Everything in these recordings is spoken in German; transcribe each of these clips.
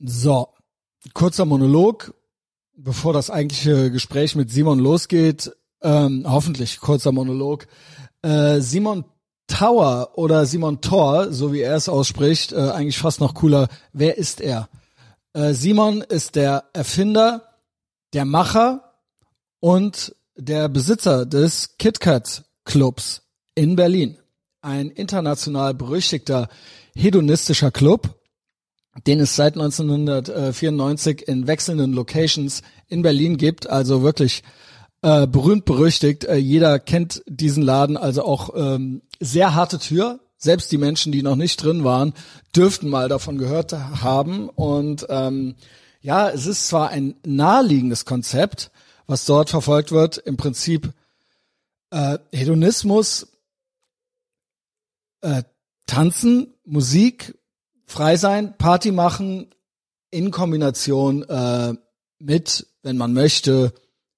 So, kurzer Monolog, bevor das eigentliche Gespräch mit Simon losgeht. Ähm, hoffentlich kurzer Monolog. Äh, Simon Tower oder Simon Thor, so wie er es ausspricht, äh, eigentlich fast noch cooler. Wer ist er? Äh, Simon ist der Erfinder, der Macher und der Besitzer des KitKat Clubs in Berlin. Ein international berüchtigter hedonistischer Club, den es seit 1994 in wechselnden Locations in Berlin gibt. Also wirklich äh, berühmt berüchtigt. Äh, jeder kennt diesen Laden, also auch ähm, sehr harte Tür. Selbst die Menschen, die noch nicht drin waren, dürften mal davon gehört haben. Und ähm, ja, es ist zwar ein naheliegendes Konzept, was dort verfolgt wird. Im Prinzip äh, Hedonismus, äh, Tanzen, Musik, frei sein, Party machen in Kombination äh, mit, wenn man möchte,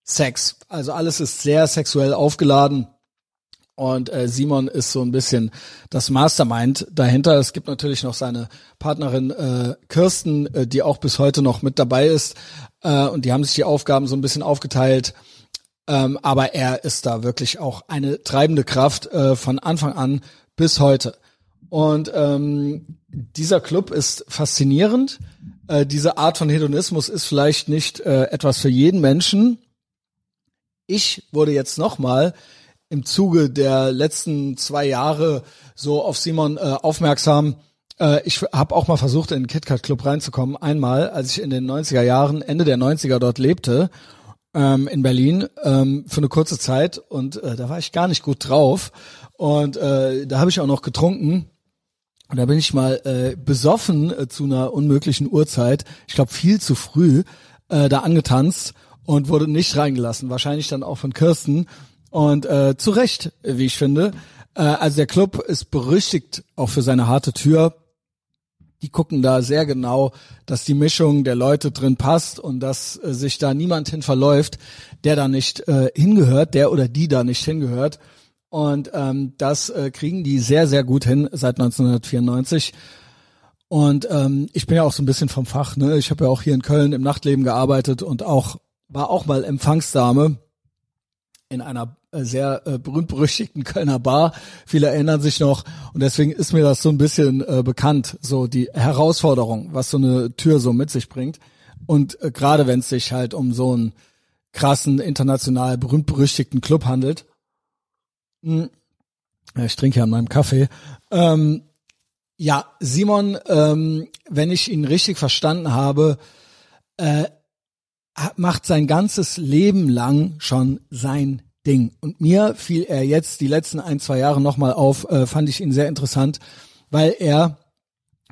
Sex. Also alles ist sehr sexuell aufgeladen. Und äh, Simon ist so ein bisschen das Mastermind dahinter. Es gibt natürlich noch seine Partnerin äh, Kirsten, äh, die auch bis heute noch mit dabei ist. Äh, und die haben sich die Aufgaben so ein bisschen aufgeteilt. Ähm, aber er ist da wirklich auch eine treibende Kraft äh, von Anfang an bis heute. Und ähm, dieser Club ist faszinierend. Äh, diese Art von Hedonismus ist vielleicht nicht äh, etwas für jeden Menschen. Ich wurde jetzt nochmal im Zuge der letzten zwei Jahre so auf Simon äh, aufmerksam. Äh, ich habe auch mal versucht, in den KitKat Club reinzukommen. Einmal, als ich in den 90er Jahren, Ende der 90er dort lebte, ähm, in Berlin, ähm, für eine kurze Zeit. Und äh, da war ich gar nicht gut drauf. Und äh, da habe ich auch noch getrunken. Und da bin ich mal äh, besoffen äh, zu einer unmöglichen Uhrzeit, ich glaube viel zu früh, äh, da angetanzt und wurde nicht reingelassen. Wahrscheinlich dann auch von Kirsten. Und äh, zu Recht, wie ich finde. Äh, also der Club ist berüchtigt auch für seine harte Tür. Die gucken da sehr genau, dass die Mischung der Leute drin passt und dass äh, sich da niemand hin verläuft, der da nicht äh, hingehört, der oder die da nicht hingehört. Und ähm, das äh, kriegen die sehr, sehr gut hin seit 1994. Und ähm, ich bin ja auch so ein bisschen vom Fach. Ne? Ich habe ja auch hier in Köln im Nachtleben gearbeitet und auch war auch mal Empfangsdame in einer äh, sehr äh, berühmt-berüchtigten Kölner Bar. Viele erinnern sich noch und deswegen ist mir das so ein bisschen äh, bekannt, so die Herausforderung, was so eine Tür so mit sich bringt. Und äh, gerade wenn es sich halt um so einen krassen, international berühmt-berüchtigten Club handelt. Ich trinke ja an meinem Kaffee. Ähm, ja, Simon, ähm, wenn ich ihn richtig verstanden habe, äh, macht sein ganzes Leben lang schon sein Ding. Und mir fiel er jetzt die letzten ein, zwei Jahre nochmal auf, äh, fand ich ihn sehr interessant, weil er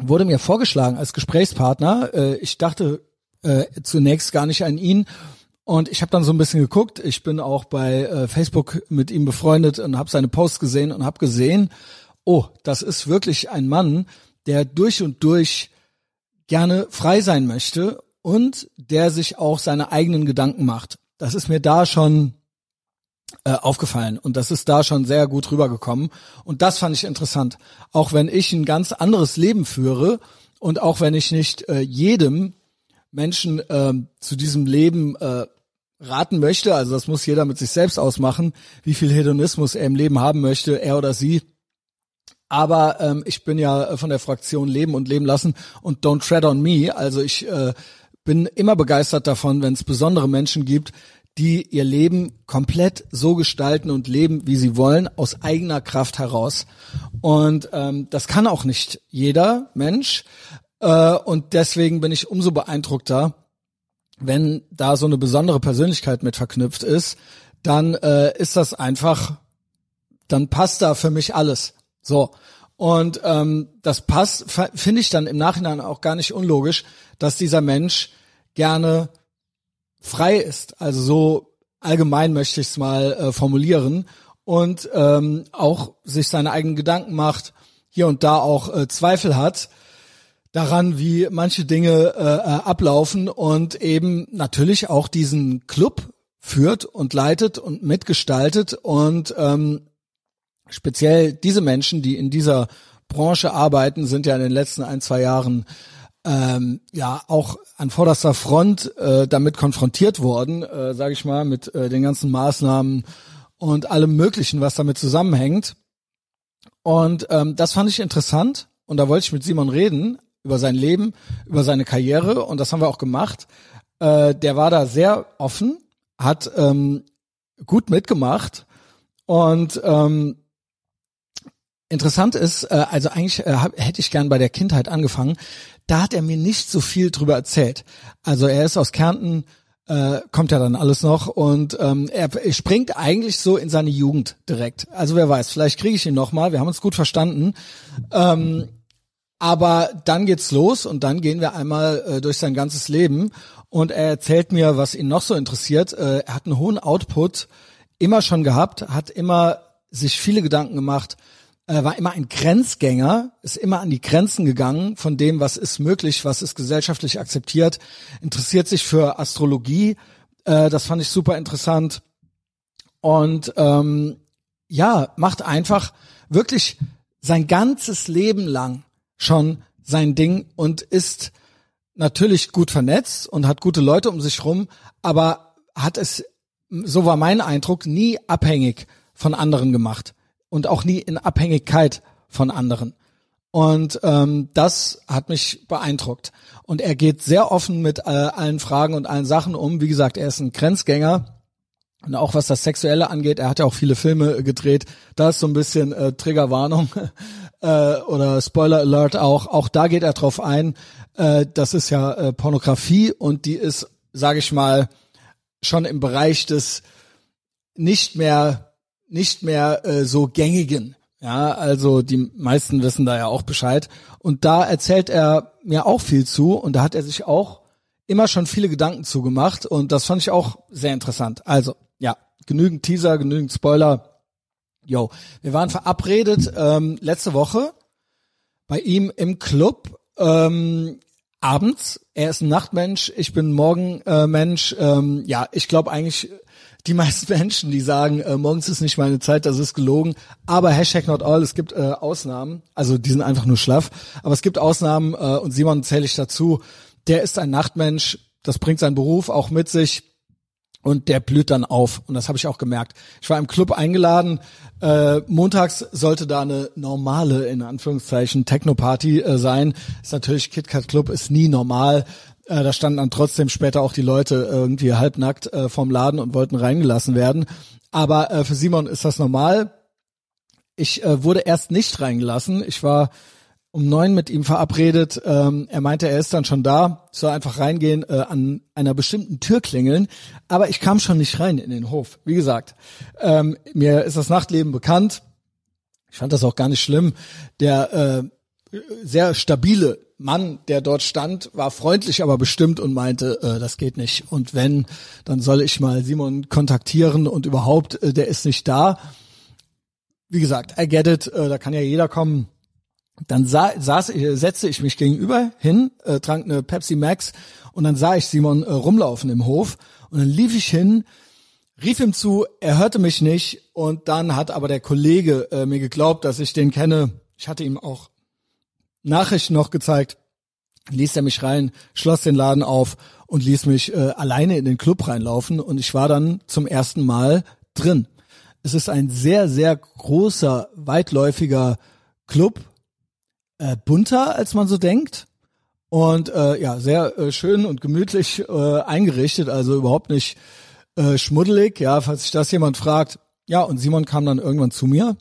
wurde mir vorgeschlagen als Gesprächspartner. Äh, ich dachte äh, zunächst gar nicht an ihn und ich habe dann so ein bisschen geguckt. Ich bin auch bei äh, Facebook mit ihm befreundet und habe seine Posts gesehen und habe gesehen, oh, das ist wirklich ein Mann, der durch und durch gerne frei sein möchte und der sich auch seine eigenen Gedanken macht. Das ist mir da schon äh, aufgefallen und das ist da schon sehr gut rübergekommen und das fand ich interessant. Auch wenn ich ein ganz anderes Leben führe und auch wenn ich nicht äh, jedem Menschen äh, zu diesem Leben äh, raten möchte, also das muss jeder mit sich selbst ausmachen, wie viel Hedonismus er im Leben haben möchte, er oder sie. Aber ähm, ich bin ja von der Fraktion Leben und Leben lassen und Don't Tread on Me. Also ich äh, bin immer begeistert davon, wenn es besondere Menschen gibt, die ihr Leben komplett so gestalten und leben, wie sie wollen, aus eigener Kraft heraus. Und ähm, das kann auch nicht jeder Mensch. Äh, und deswegen bin ich umso beeindruckter, wenn da so eine besondere Persönlichkeit mit verknüpft ist, dann äh, ist das einfach, dann passt da für mich alles. So. Und ähm, das passt, finde ich dann im Nachhinein auch gar nicht unlogisch, dass dieser Mensch gerne frei ist. Also so allgemein möchte ich es mal äh, formulieren und ähm, auch sich seine eigenen Gedanken macht, hier und da auch äh, Zweifel hat daran, wie manche Dinge äh, äh, ablaufen und eben natürlich auch diesen Club führt und leitet und mitgestaltet und ähm, speziell diese Menschen, die in dieser Branche arbeiten, sind ja in den letzten ein, zwei Jahren ähm, ja auch an vorderster Front äh, damit konfrontiert worden, äh, sage ich mal, mit äh, den ganzen Maßnahmen und allem Möglichen, was damit zusammenhängt. Und ähm, das fand ich interessant und da wollte ich mit Simon reden über sein Leben, über seine Karriere und das haben wir auch gemacht. Äh, der war da sehr offen, hat ähm, gut mitgemacht und ähm, interessant ist, äh, also eigentlich äh, hab, hätte ich gern bei der Kindheit angefangen. Da hat er mir nicht so viel drüber erzählt. Also er ist aus Kärnten, äh, kommt ja dann alles noch und ähm, er, springt eigentlich so in seine Jugend direkt. Also wer weiß, vielleicht kriege ich ihn noch mal. Wir haben uns gut verstanden. Ähm, aber dann geht's los und dann gehen wir einmal äh, durch sein ganzes Leben. Und er erzählt mir, was ihn noch so interessiert. Äh, er hat einen hohen Output immer schon gehabt, hat immer sich viele Gedanken gemacht, äh, war immer ein Grenzgänger, ist immer an die Grenzen gegangen von dem, was ist möglich, was ist gesellschaftlich akzeptiert, interessiert sich für Astrologie, äh, das fand ich super interessant. Und ähm, ja, macht einfach wirklich sein ganzes Leben lang schon sein Ding und ist natürlich gut vernetzt und hat gute Leute um sich rum, aber hat es, so war mein Eindruck, nie abhängig von anderen gemacht und auch nie in Abhängigkeit von anderen. Und ähm, das hat mich beeindruckt. Und er geht sehr offen mit äh, allen Fragen und allen Sachen um. Wie gesagt, er ist ein Grenzgänger. Und auch was das Sexuelle angeht, er hat ja auch viele Filme gedreht. Da ist so ein bisschen äh, Triggerwarnung äh, oder Spoiler Alert auch. Auch da geht er drauf ein. Äh, das ist ja äh, Pornografie und die ist, sage ich mal, schon im Bereich des nicht mehr nicht mehr äh, so gängigen. Ja, also die meisten wissen da ja auch Bescheid. Und da erzählt er mir auch viel zu und da hat er sich auch immer schon viele Gedanken zugemacht und das fand ich auch sehr interessant. Also, ja, genügend Teaser, genügend Spoiler. Yo, wir waren verabredet ähm, letzte Woche bei ihm im Club ähm, abends. Er ist ein Nachtmensch, ich bin Morgenmensch. Äh, ähm, ja, ich glaube eigentlich die meisten Menschen, die sagen, äh, morgens ist nicht meine Zeit, das ist gelogen. Aber Hashtag not all, es gibt äh, Ausnahmen. Also die sind einfach nur schlaff. Aber es gibt Ausnahmen äh, und Simon zähle ich dazu. Der ist ein Nachtmensch. Das bringt seinen Beruf auch mit sich und der blüht dann auf und das habe ich auch gemerkt. Ich war im Club eingeladen. Äh, montags sollte da eine normale in Anführungszeichen Techno-Party äh, sein. Ist natürlich KitKat Club ist nie normal. Äh, da standen dann trotzdem später auch die Leute irgendwie halbnackt äh, vom Laden und wollten reingelassen werden. Aber äh, für Simon ist das normal. Ich äh, wurde erst nicht reingelassen. Ich war um neun mit ihm verabredet. Ähm, er meinte, er ist dann schon da, soll einfach reingehen, äh, an einer bestimmten Tür klingeln. Aber ich kam schon nicht rein in den Hof. Wie gesagt, ähm, mir ist das Nachtleben bekannt. Ich fand das auch gar nicht schlimm. Der äh, sehr stabile Mann, der dort stand, war freundlich, aber bestimmt und meinte, äh, das geht nicht. Und wenn, dann soll ich mal Simon kontaktieren und überhaupt, äh, der ist nicht da. Wie gesagt, I get it, äh, da kann ja jeder kommen dann sah, saß, setzte ich mich gegenüber hin, äh, trank eine Pepsi Max und dann sah ich Simon äh, rumlaufen im Hof und dann lief ich hin, rief ihm zu, er hörte mich nicht und dann hat aber der Kollege äh, mir geglaubt, dass ich den kenne. Ich hatte ihm auch Nachrichten noch gezeigt, ließ er mich rein, schloss den Laden auf und ließ mich äh, alleine in den Club reinlaufen und ich war dann zum ersten Mal drin. Es ist ein sehr, sehr großer, weitläufiger Club äh, bunter, als man so denkt. Und äh, ja, sehr äh, schön und gemütlich äh, eingerichtet, also überhaupt nicht äh, schmuddelig. Ja, falls sich das jemand fragt. Ja, und Simon kam dann irgendwann zu mir,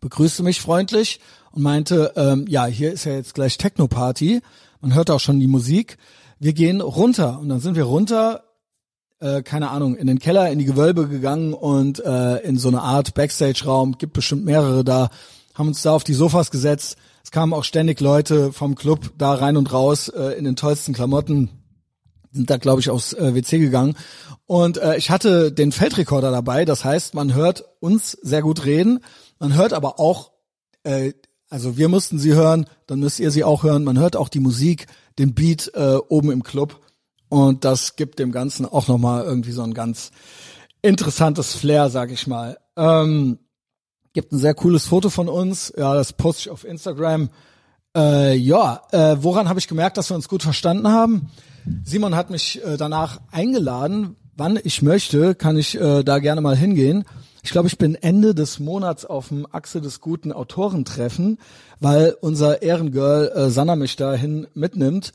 begrüßte mich freundlich und meinte, ähm, ja, hier ist ja jetzt gleich Techno-Party. Man hört auch schon die Musik. Wir gehen runter. Und dann sind wir runter, äh, keine Ahnung, in den Keller, in die Gewölbe gegangen und äh, in so eine Art Backstage-Raum, gibt bestimmt mehrere da, haben uns da auf die Sofas gesetzt es kamen auch ständig Leute vom Club da rein und raus äh, in den tollsten Klamotten, sind da glaube ich aufs äh, WC gegangen und äh, ich hatte den Feldrekorder dabei, das heißt, man hört uns sehr gut reden, man hört aber auch äh, also wir mussten sie hören, dann müsst ihr sie auch hören, man hört auch die Musik, den Beat äh, oben im Club und das gibt dem Ganzen auch nochmal irgendwie so ein ganz interessantes Flair, sag ich mal. Ähm, Gibt ein sehr cooles Foto von uns. Ja, das poste ich auf Instagram. Äh, ja, äh, woran habe ich gemerkt, dass wir uns gut verstanden haben? Simon hat mich äh, danach eingeladen. Wann ich möchte, kann ich äh, da gerne mal hingehen. Ich glaube, ich bin Ende des Monats auf dem Achse des guten Autorentreffen, weil unser Ehrengirl äh, Sanna mich dahin mitnimmt.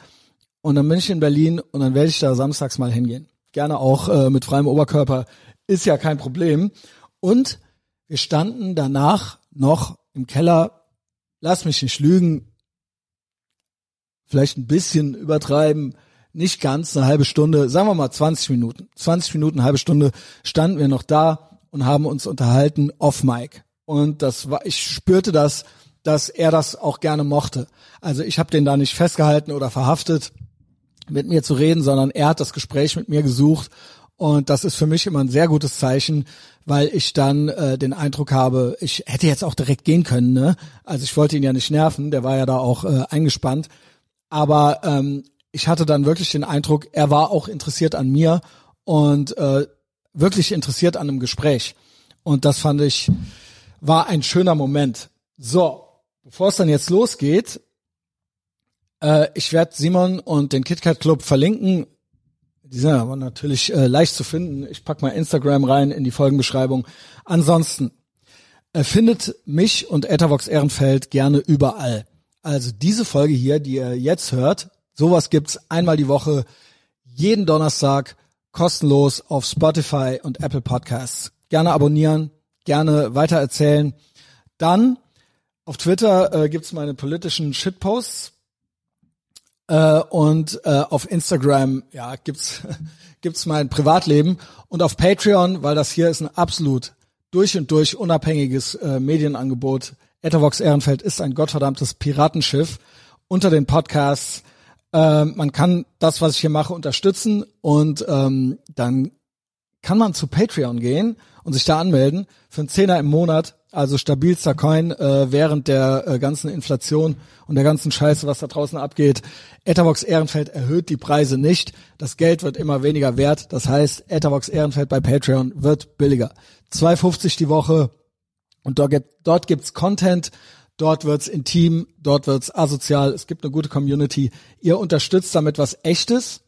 Und dann bin ich in Berlin und dann werde ich da samstags mal hingehen. Gerne auch äh, mit freiem Oberkörper. Ist ja kein Problem. Und wir standen danach noch im Keller. Lass mich nicht lügen. Vielleicht ein bisschen übertreiben nicht ganz eine halbe Stunde, sagen wir mal 20 Minuten. 20 Minuten, halbe Stunde standen wir noch da und haben uns unterhalten off Mic. Und das war, ich spürte das, dass er das auch gerne mochte. Also ich habe den da nicht festgehalten oder verhaftet, mit mir zu reden, sondern er hat das Gespräch mit mir gesucht. Und das ist für mich immer ein sehr gutes Zeichen, weil ich dann äh, den Eindruck habe, ich hätte jetzt auch direkt gehen können. Ne? Also ich wollte ihn ja nicht nerven, der war ja da auch äh, eingespannt. Aber ähm, ich hatte dann wirklich den Eindruck, er war auch interessiert an mir und äh, wirklich interessiert an einem Gespräch. Und das fand ich, war ein schöner Moment. So, bevor es dann jetzt losgeht, äh, ich werde Simon und den KitKat Club verlinken. Die sind aber natürlich äh, leicht zu finden. Ich pack mal Instagram rein in die Folgenbeschreibung. Ansonsten äh, findet mich und Etavox Ehrenfeld gerne überall. Also diese Folge hier, die ihr jetzt hört, Sowas gibt's einmal die Woche, jeden Donnerstag, kostenlos auf Spotify und Apple Podcasts. Gerne abonnieren, gerne weitererzählen. Dann auf Twitter äh, gibt's meine politischen Shitposts. Äh, und äh, auf Instagram ja gibt's gibt's mein Privatleben. Und auf Patreon, weil das hier ist ein absolut durch und durch unabhängiges äh, Medienangebot. Ethervox Ehrenfeld ist ein gottverdammtes Piratenschiff unter den Podcasts. Äh, man kann das, was ich hier mache, unterstützen. Und ähm, dann kann man zu Patreon gehen und sich da anmelden für einen Zehner im Monat, also stabilster Coin äh, während der äh, ganzen Inflation und der ganzen Scheiße, was da draußen abgeht. Etherbox Ehrenfeld erhöht die Preise nicht. Das Geld wird immer weniger wert. Das heißt, Etherbox Ehrenfeld bei Patreon wird billiger. 2,50 die Woche und dort, gibt, dort gibt's Content Dort wird's intim, dort wird's asozial. Es gibt eine gute Community. Ihr unterstützt damit was Echtes.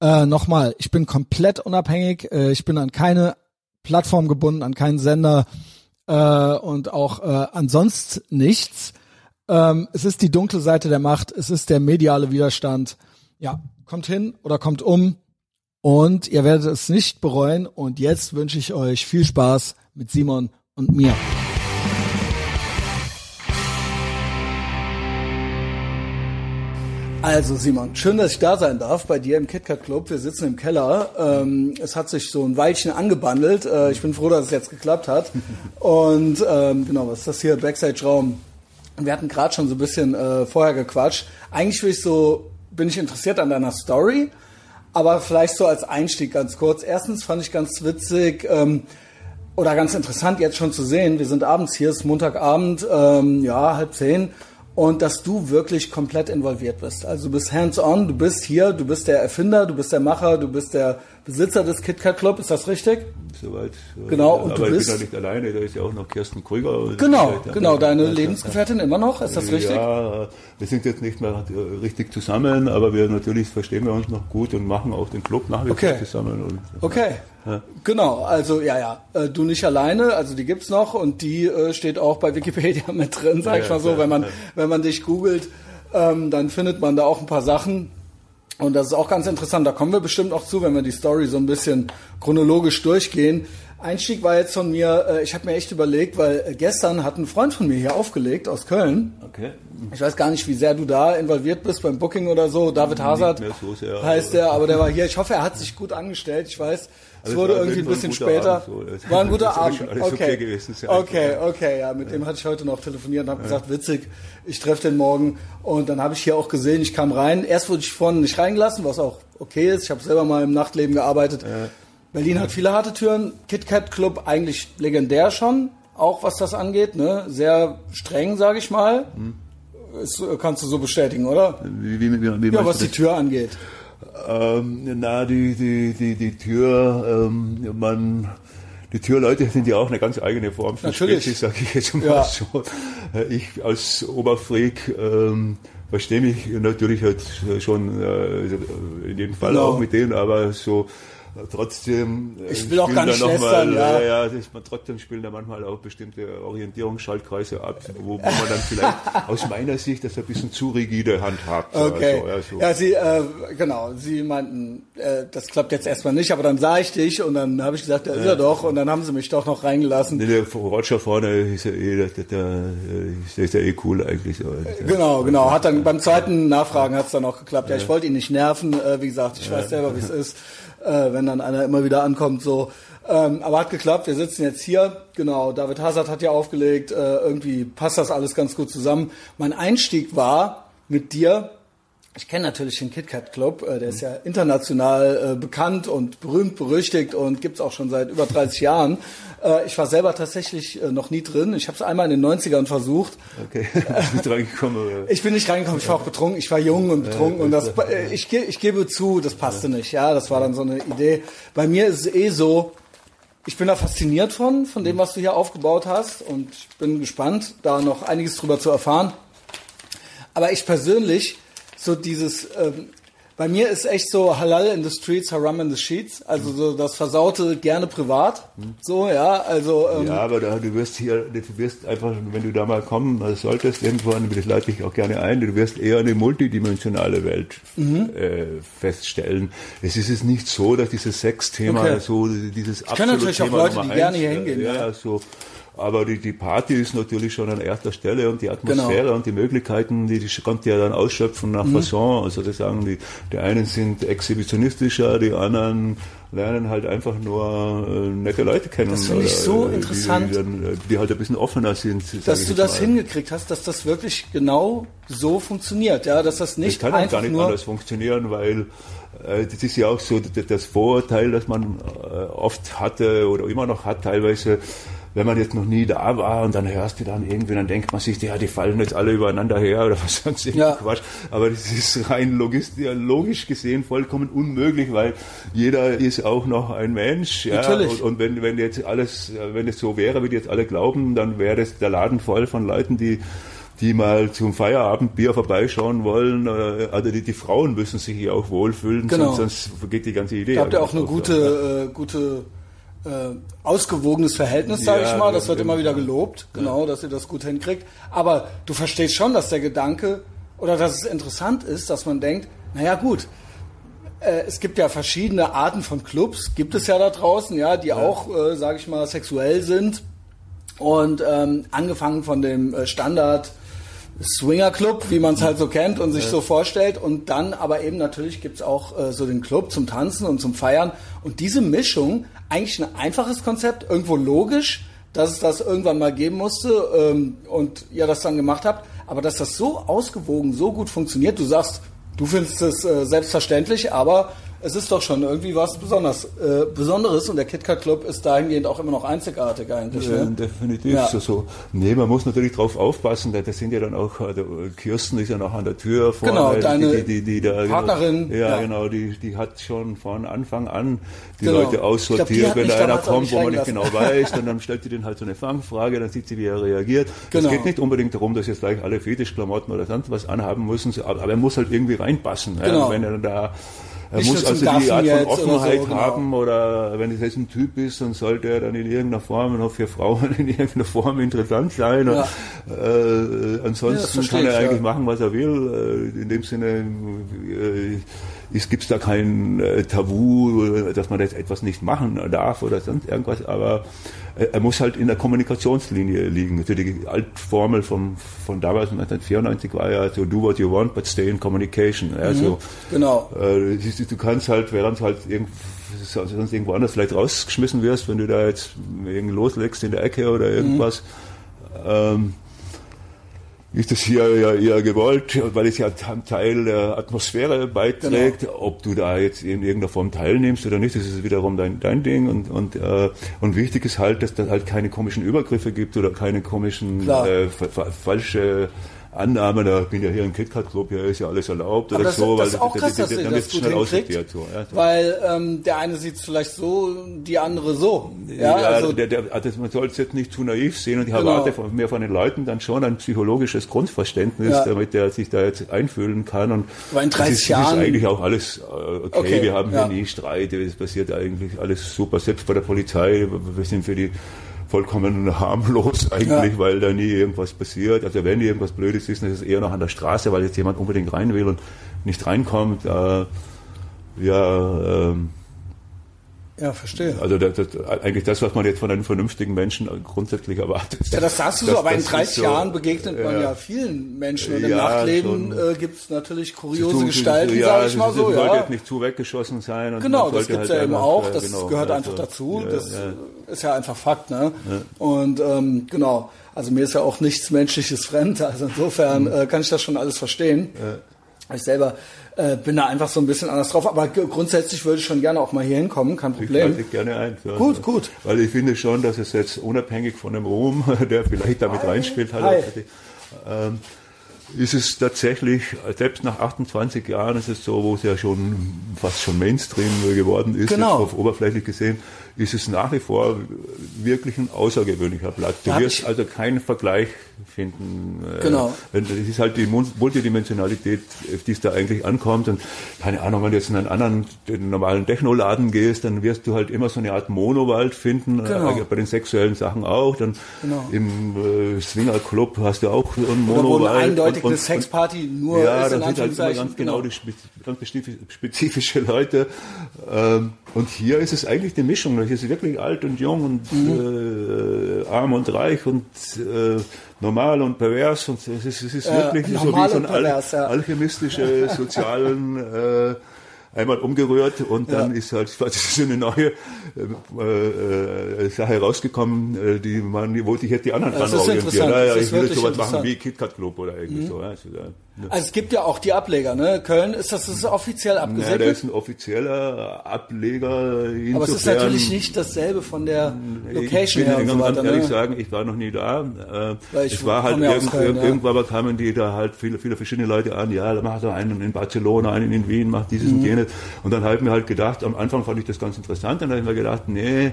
Äh, Nochmal, ich bin komplett unabhängig. Äh, ich bin an keine Plattform gebunden, an keinen Sender äh, und auch äh, ansonsten nichts. Ähm, es ist die dunkle Seite der Macht. Es ist der mediale Widerstand. Ja, kommt hin oder kommt um. Und ihr werdet es nicht bereuen. Und jetzt wünsche ich euch viel Spaß mit Simon und mir. Also Simon, schön, dass ich da sein darf bei dir im KitKat Club. Wir sitzen im Keller. Ähm, es hat sich so ein Weilchen angebandelt. Äh, ich bin froh, dass es jetzt geklappt hat. Und ähm, genau, was ist das hier? Backstage-Raum. Wir hatten gerade schon so ein bisschen äh, vorher gequatscht. Eigentlich will ich so, bin ich interessiert an deiner Story, aber vielleicht so als Einstieg ganz kurz. Erstens fand ich ganz witzig ähm, oder ganz interessant jetzt schon zu sehen. Wir sind abends hier, es ist Montagabend, ähm, ja halb zehn und dass du wirklich komplett involviert bist. Also du bist hands-on, du bist hier, du bist der Erfinder, du bist der Macher, du bist der Besitzer des KitKat Club, ist das richtig? Soweit. Genau, und aber du bist... ich bin ja nicht alleine, da ist ja auch noch Kirsten Krüger. Genau, genau, deine Lebensgefährtin immer noch, ist das richtig? Ja, wir sind jetzt nicht mehr richtig zusammen, aber wir natürlich verstehen wir uns noch gut und machen auch den Club nach wie vor Okay. zusammen. Und, Okay. Ja. Genau, also ja, ja, äh, du nicht alleine, also die gibt's noch und die äh, steht auch bei Wikipedia mit drin, sag Ja, ich mal so, wenn man wenn man dich googelt, ähm, dann findet man da auch ein paar Sachen und das ist auch ganz interessant, da kommen wir bestimmt auch zu, wenn wir die Story so ein bisschen chronologisch durchgehen. Einstieg war jetzt von mir, äh, ich habe mir echt überlegt, weil äh, gestern hat ein Freund von mir hier aufgelegt aus Köln. Okay. Ich weiß gar nicht, wie sehr du da involviert bist beim Booking oder so. David Hazard so sehr, heißt aber- der, aber der war hier. Ich hoffe, er hat sich gut angestellt. Ich weiß, es Also wurde es war irgendwie ein bisschen ein später. Abend, so. War ein guter Abend. okay. okay sehr okay, okay, ja. Mit dem hatte ich heute noch telefoniert und habe gesagt, witzig, ich treffe den morgen. Und dann habe ich hier auch gesehen, ich kam rein. Erst wurde ich vorne nicht reingelassen, was auch okay ist. Ich habe selber mal im Nachtleben gearbeitet. Berlin hat viele harte Türen. KitKat Club eigentlich legendär schon, auch was das angeht. Ne? Sehr streng, sage ich mal. Hm. Das äh, kannst du so bestätigen, oder? Wie, wie, wie, wie Ja, was die? Tür angeht. Ähm, na, die, die, die, die Tür, ähm, man, die Türleute sind ja auch eine ganz eigene Form von. Spezies, sage ich jetzt mal Ja. so. Äh, Ich als Oberfreak ähm, verstehe mich natürlich halt schon äh, in jedem Fall Genau. auch mit denen, aber so trotzdem äh, Ich will auch gar nicht lästern, mal, ja. ja, ja, man trotzdem spielen da manchmal auch bestimmte Orientierungsschaltkreise ab, wo, wo man dann vielleicht aus meiner Sicht das ein bisschen zu rigide handhabt. Okay. Also, ja, so. Ja, Sie, äh, genau, Sie meinten, äh, das klappt jetzt erstmal nicht, aber dann sah ich dich und dann habe ich gesagt, da ist er doch und dann haben Sie mich doch noch reingelassen. Nee, Der Roger vorne ist ja eh, der, der, der, ist ja eh cool eigentlich. so. Genau, genau. Hat dann beim zweiten Nachfragen hat es dann auch geklappt. Ja, ich wollte ihn nicht nerven. Äh, wie gesagt, ich weiß selber, wie es ist, äh, wenn dann einer immer wieder ankommt. So, ähm, aber hat geklappt. Wir sitzen jetzt hier. Genau. David Hazard hat ja aufgelegt. Äh, irgendwie passt das alles ganz gut zusammen. Mein Einstieg war mit dir. Ich kenne natürlich den KitKat Club, äh, der ist ja international äh, bekannt und berühmt, berüchtigt und gibt's auch schon seit über 30 Jahren. Äh, ich war selber tatsächlich äh, noch nie drin. Ich habe es einmal in den 90ern versucht. Okay, bist nicht reingekommen. aber- Ich bin nicht reingekommen, ich war auch betrunken, ich war jung und betrunken und das, ich, ich gebe zu, das passte nicht, ja, das war dann so eine Idee. Bei mir ist es eh so, ich bin da fasziniert von, von dem, was du hier aufgebaut hast und ich bin gespannt, da noch einiges drüber zu erfahren. Aber ich persönlich, so dieses, ähm, bei mir ist echt so Halal in the streets, Haram in the sheets, also so das Versaute gerne privat, so, ja, also, ähm, Ja, aber da, du wirst hier, du wirst einfach, wenn du da mal kommen solltest, irgendwann, das leite ich auch gerne ein, du wirst eher eine multidimensionale Welt Mhm. äh, feststellen. Es ist es nicht so, dass dieses Sexthema Okay. so dieses Ich kenne natürlich auch Thema Leute, Nummer die gerne hier äh, hingehen, Ja, ja. ja, so. Aber die, die Party ist natürlich schon an erster Stelle und die Atmosphäre Genau. und die Möglichkeiten, die, die kommt ja dann ausschöpfen nach Mhm. Fasson. Also sozusagen, die, die einen sind exhibitionistischer, die anderen lernen halt einfach nur äh, nette Leute kennen. Das finde ich so äh, die- interessant. Die, dann, äh, die halt ein bisschen offener sind. dass du das mal. hingekriegt hast, dass das wirklich genau so funktioniert, ja, dass das Das nicht kann auch einfach gar nicht nur anders funktionieren, weil äh, das ist ja auch so das Vorurteil, das man äh, oft hatte oder immer noch hat teilweise, wenn man jetzt noch nie da war und dann hörst du dann irgendwie, dann denkt man sich, ja, die fallen jetzt alle übereinander her oder was sonst Ja. Quatsch. Aber das ist rein logistisch, logisch gesehen vollkommen unmöglich, weil jeder ist auch noch ein Mensch. Ja? Natürlich. Und, und wenn, wenn jetzt alles, äh, wenn es so wäre, wie die jetzt alle glauben, dann wäre das der Laden voll von Leuten, die die mal zum Feierabendbier vorbeischauen wollen. äh, Also die, die Frauen müssen sich hier auch wohlfühlen, Genau. sonst, sonst geht die ganze Idee. Habt ihr auch eine gute, äh, gute äh, ausgewogenes Verhältnis, sage Ja, ich mal. Das wird ja, immer ja. wieder gelobt, genau, dass ihr das gut hinkriegt. Aber du verstehst schon, dass der Gedanke oder dass es interessant ist, dass man denkt, naja gut, äh, es gibt ja verschiedene Arten von Clubs, gibt es ja da draußen, ja, die auch, äh, sage ich mal, sexuell sind. Und ähm, angefangen von dem äh, Standard Swinger Club, wie man es halt so kennt und sich so vorstellt. Und dann aber eben natürlich gibt's auch äh, so den Club zum Tanzen und zum Feiern. Und diese Mischung, eigentlich ein einfaches Konzept, irgendwo logisch, dass es das irgendwann mal geben musste ähm, und ihr das dann gemacht habt. Aber dass das so ausgewogen, so gut funktioniert, du sagst, du findest es äh, selbstverständlich, aber es ist doch schon irgendwie was besonders, äh, Besonderes und der KitKat Club ist dahingehend auch immer noch einzigartig eigentlich. Ja, Ne? definitiv Ja. so, so. Nee, man muss natürlich drauf aufpassen, da- das sind ja dann auch, äh, der Kirsten ist ja noch an der Tür vorne. Genau, deine die, die, die, da, Partnerin, Ja, ja. genau, die, die hat schon von Anfang an die Genau. Leute glaub, aussortiert, hat wenn da einer kommt, wo man nicht genau weiß, dann, dann stellt sie den halt so eine Fangfrage, dann sieht sie, wie er reagiert. Genau. Es geht nicht unbedingt darum, dass jetzt gleich alle Fetischklamotten oder sonst was anhaben müssen, aber, er muss halt irgendwie reinpassen. Genau. Ja, wenn er da er Nicht muss also die Art von jetzt oder so, Offenheit genau. haben oder wenn es jetzt ein Typ ist, dann sollte er dann in irgendeiner Form noch für Frauen in irgendeiner Form interessant sein. Ja. Äh, Ja, das ansonsten verstehe kann er ich, ja. eigentlich machen, was er will. Äh, in dem Sinne äh, gibt es da kein äh, Tabu, äh, dass man jetzt etwas nicht machen darf oder sonst irgendwas, aber äh, er muss halt in der Kommunikationslinie liegen. Natürlich die Altformel vom, von damals 1994 war ja so do what you want, but stay in communication. Also, Genau. äh, du- du kannst halt, während halt irgend, sonst irgendwo anders vielleicht rausgeschmissen wirst, wenn du da jetzt irgendwie loslegst in der Ecke oder irgendwas, ähm, ist das hier ja eher gewollt, weil es ja ein Teil der Atmosphäre beiträgt. Genau. Ob du da jetzt in irgendeiner Form teilnimmst oder nicht, das ist wiederum dein, dein Ding. Und, und, äh, und wichtig ist halt, dass da halt keine komischen Übergriffe gibt oder keine komischen Klar. äh, fa fa falsche Annahme, da bin ja hier im KitKat Club, ja ist ja alles erlaubt oder das, so, das ist auch weil dann wird das es gut schnell aussortiert. So, ja, so. weil ähm, der eine sieht es vielleicht so, die andere so. Ja, Ja, also der, der, also man soll es jetzt nicht zu naiv sehen und ich Genau. erwarte von, mehr von den Leuten dann schon ein psychologisches Grundverständnis, Ja. damit der sich da jetzt einfühlen kann. Und Aber in 30 es ist, Jahren- ist eigentlich auch alles äh, okay, Okay, wir haben ja. hier nie Streit, es passiert eigentlich alles super, selbst bei der Polizei, wir sind für die vollkommen harmlos eigentlich, Ja. weil da nie irgendwas passiert. Also wenn irgendwas Blödes ist, dann ist es eher noch an der Straße, weil jetzt jemand unbedingt rein will und nicht reinkommt. Äh, ja, ähm, ja, verstehe. also das, das, eigentlich das, was man jetzt von einem vernünftigen Menschen grundsätzlich erwartet. Ja, das sagst du so, aber in das 30 ist so, Jahren begegnet man ja. ja vielen Menschen und im Ja, Nachtleben schon. äh, gibt es natürlich kuriose Zu- Gestalten, ja, sag ich mal es so. sollte Ja. jetzt nicht zu weggeschossen sein. Und Genau, man das sollte gibt's halt ja eben auch, äh, das genau, gehört also, einfach dazu, das ist ja einfach Fakt, ne? Und ähm, genau, also mir ist ja auch nichts Menschliches fremd, also insofern Mhm. äh, kann ich das schon alles verstehen. Ich selber äh, bin da einfach so ein bisschen anders drauf, aber grundsätzlich würde ich schon gerne auch mal hier hinkommen, kein Ich Problem. lade dich gerne ein. Ja. Gut, gut. Weil ich finde schon, dass es jetzt unabhängig von dem Ruhm, der vielleicht damit reinspielt, hat, Hi. ähm, ist es tatsächlich, selbst nach 28 Jahren ist es so, wo es ja schon fast schon Mainstream geworden ist, Genau. auf oberflächlich gesehen, ist es nach wie vor wirklich ein außergewöhnlicher Platz. Du wirst ich- also keinen Vergleich finden. äh, Genau. Das ist halt die Multidimensionalität, auf die es da eigentlich ankommt. Und keine Ahnung, wenn du jetzt in einen anderen, den normalen Technoladen gehst, dann wirst du halt immer so eine Art Monowald finden. Genau. Äh, Bei den sexuellen Sachen auch. Dann Genau. im äh, Swingerclub hast du auch einen Oder Monowald. eine eindeutig Und- eine Sexparty nur ja, ist, in da sind halt ganz genau die spe- ganz spezif- spezifische Leute. Ähm, und hier ist es eigentlich eine Mischung. Hier ist wirklich alt und jung und Mhm. äh, arm und reich und äh, normal und pervers. Und es ist, es ist Ja, wirklich so normal wie so ein al pervers, ja. alchemistische sozialen äh, einmal umgerührt und dann ist halt quasi so eine neue äh, äh, Sache rausgekommen, äh, die man, wo sich jetzt die anderen Das dran orientieren. das ist ich will jetzt wirklich sowas machen. Mhm. wie KitKat Club oder irgendwie so. Ja, also, ja. Also es gibt ja auch die Ableger, ne? Köln ist das, das ist offiziell Ja, der abgesegnet. ist ein offizieller Ableger. Insofern, aber es ist natürlich nicht dasselbe von der ich Location bin her und so ganz weiter. ehrlich Ne? sagen, ich war noch nie da. Äh, ich es war halt ja irgend, Köln, irgend, ja. irgendwann aber kamen die da halt viele, viele verschiedene Leute an. Ja, da macht er einen in Barcelona, einen in Wien, macht dieses Mhm. und jenes. Und dann habe ich mir halt gedacht, am Anfang fand ich das ganz interessant. Dann habe ich mir gedacht, nee,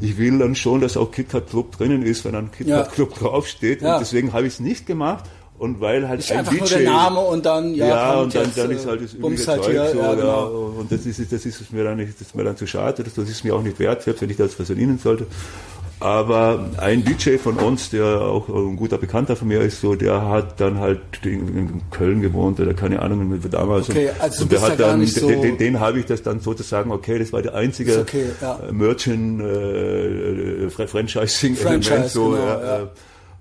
ich will dann schon, dass auch KitKat Club drinnen ist, wenn ein KitKat Ja. Club draufsteht. Ja. Und deswegen habe ich es nicht gemacht. Und weil halt Nicht ein einfach DJ, nur der Name und dann, ja, ja, und dann, jetzt, dann äh, ist halt das übliche halt Zeug hier, so, ja, genau. und das ist, das ist mir dann nicht, das ist mir dann zu schade, das, das ist mir auch nicht wert, selbst wenn ich das verdienen sollte. Aber ein DJ von uns, der auch ein guter Bekannter von mir ist, so, der hat dann halt in, Köln gewohnt oder keine Ahnung, damals. Okay, also und der hat dann, so- den, den, den habe ich das dann sozusagen, okay, das war der einzige okay, ja. äh, Merchant, äh, äh, Franchising-Element, Franchise, so, genau, ja, ja.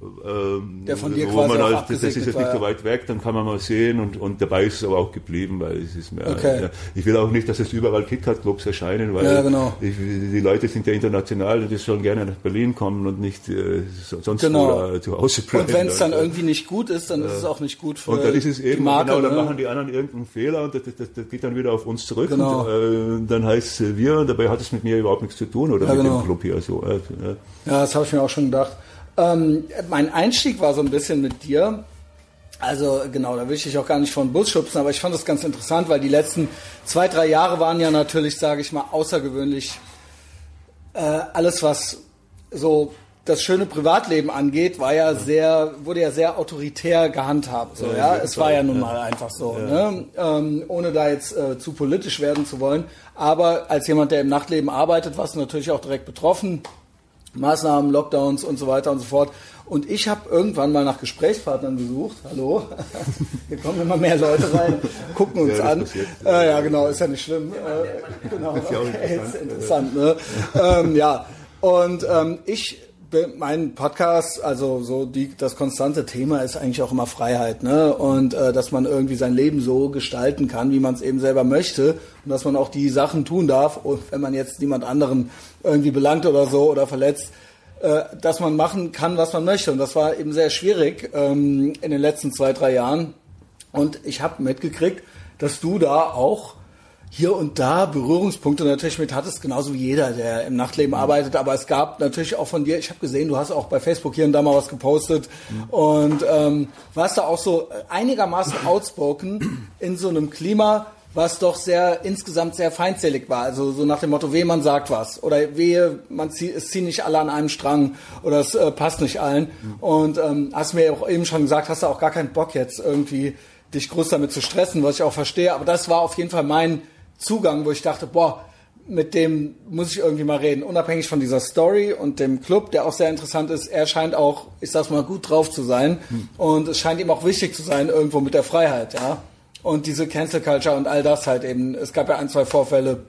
Äh, ähm, Der von dir wo quasi man auch halt, das, ist jetzt war, nicht so weit weg, dann kann man mal sehen und, und dabei ist es aber auch geblieben, weil es ist mehr, Okay. ja, ich will auch nicht, dass es überall KitKat-Clubs erscheinen, weil Ja, genau. ich, die Leute sind ja international und die sollen gerne nach Berlin kommen und nicht äh, so- sonst Genau. zu Hause bleiben. Und wenn es dann Also. irgendwie nicht gut ist, dann ist es auch nicht gut für Und dann ist es die eben, Marke. genau, dann ne? machen die anderen irgendeinen Fehler und das, das, das geht dann wieder auf uns zurück. Genau. Und, äh, dann heißt es wir und dabei hat es mit mir überhaupt nichts zu tun oder Ja, mit genau. dem Club hier. So, äh, ja. Ja, das habe ich mir auch schon gedacht. Ähm, mein Einstieg war so ein bisschen mit dir. Also genau, da will ich dich auch gar nicht von Bus schubsen, aber ich fand das ganz interessant, weil die letzten zwei, drei Jahre waren ja natürlich, sage ich mal, außergewöhnlich äh, alles, was so das schöne Privatleben angeht, war ja sehr, wurde ja sehr autoritär gehandhabt. So, Ja, ja, es war ja nun ja. mal einfach so, ne? ähm, ohne da jetzt äh, zu politisch werden zu wollen. Aber als jemand, der im Nachtleben arbeitet, warst du natürlich auch direkt betroffen. Maßnahmen, Lockdowns und so weiter und so fort. Und ich habe irgendwann mal nach Gesprächspartnern gesucht. Hallo, hier kommen immer mehr Leute rein, gucken uns Ja, an. Äh, ja, genau, ist ja nicht schlimm. Äh, genau, Ist ja auch okay, ist interessant. Ne? ähm, ja, und ähm, ich mein Podcast, also so die, das konstante Thema ist eigentlich auch immer Freiheit, ne? Und äh, dass man irgendwie sein Leben so gestalten kann, wie man es eben selber möchte und dass man auch die Sachen tun darf, und wenn man jetzt niemand anderen irgendwie belangt oder so oder verletzt, äh, dass man machen kann, was man möchte. Und das war eben sehr schwierig ähm, in den letzten zwei, drei Jahren. Und ich habe mitgekriegt, dass du da auch hier und da Berührungspunkte natürlich mit hattest, genauso wie jeder, der im Nachtleben mhm. arbeitet. Aber es gab natürlich auch von dir, ich habe gesehen, du hast auch bei Facebook hier und da mal was gepostet mhm. und ähm, warst da auch so einigermaßen outspoken in so einem Klima, was doch sehr insgesamt sehr feindselig war. Also so nach dem Motto, weh, man sagt was oder wehe, man zieht, es ziehen nicht alle an einem Strang oder es äh, passt nicht allen. Mhm. Und ähm, hast mir auch eben schon gesagt, hast du auch gar keinen Bock jetzt irgendwie dich groß damit zu stressen, was ich auch verstehe. Aber das war auf jeden Fall mein Zugang, wo ich dachte, boah, mit dem muss ich irgendwie mal reden. Unabhängig von dieser Story und dem Club, der auch sehr interessant ist, er scheint auch, ich sag's mal, gut drauf zu sein. Hm. Und es scheint ihm auch wichtig zu sein, irgendwo mit der Freiheit, ja. Und diese Cancel Culture und all das halt eben. Es gab ja ein, zwei Vorfälle.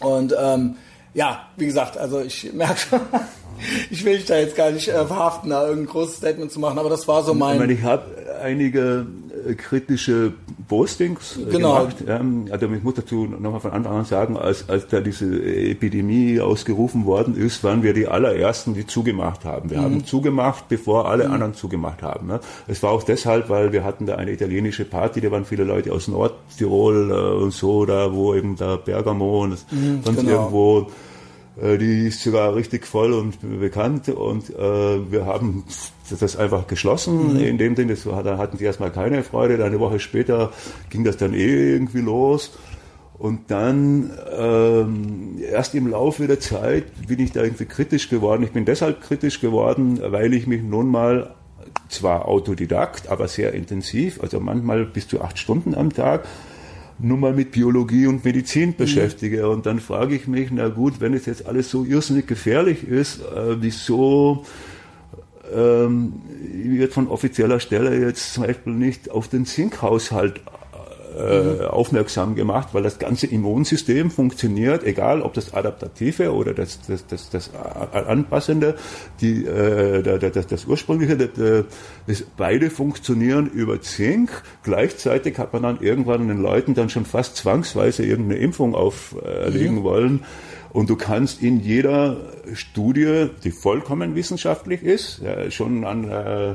Und ähm, ja, wie gesagt, also ich merke schon, ich will dich da jetzt gar nicht äh, verhaften, da irgendein großes Statement zu machen, aber das war so mein. Ich, meine, ich habe einige kritische Postings äh, genau. gemacht. Ähm, also ich muss dazu nochmal von Anfang an sagen, als, als da diese Epidemie ausgerufen worden ist, waren wir die allerersten, die zugemacht haben. Wir mhm. haben zugemacht, bevor alle mhm. anderen zugemacht haben. Ne? Es war auch deshalb, weil wir hatten da eine italienische Party, da waren viele Leute aus Nordtirol äh, und so, da wo eben da Bergamo und mhm, sonst genau. irgendwo äh, die ist sogar richtig voll und bekannt und äh, wir haben das einfach geschlossen. Mhm. In dem Sinne, das da hatten sie erstmal keine Freude. Eine Woche später ging das dann eh irgendwie los. Und dann ähm, erst im Laufe der Zeit bin ich da irgendwie kritisch geworden. Ich bin deshalb kritisch geworden, weil ich mich nun mal zwar Autodidakt, aber sehr intensiv, also manchmal bis zu acht Stunden am Tag, nur mal mit Biologie und Medizin mhm. beschäftige. Und dann frage ich mich, na gut, wenn es jetzt alles so irrsinnig gefährlich ist, äh, wieso ähm, wird von offizieller Stelle jetzt zum Beispiel nicht auf den Zinkhaushalt äh, aufmerksam gemacht, weil das ganze Immunsystem funktioniert, egal ob das Adaptative oder das, das, das, das Anpassende, die, äh, das, das Ursprüngliche, das, das, beide funktionieren über Zink. Gleichzeitig hat man dann irgendwann den Leuten dann schon fast zwangsweise irgendeine Impfung auferlegen mhm. wollen. Und du kannst in jeder Studie, die vollkommen wissenschaftlich ist, ja, schon an äh,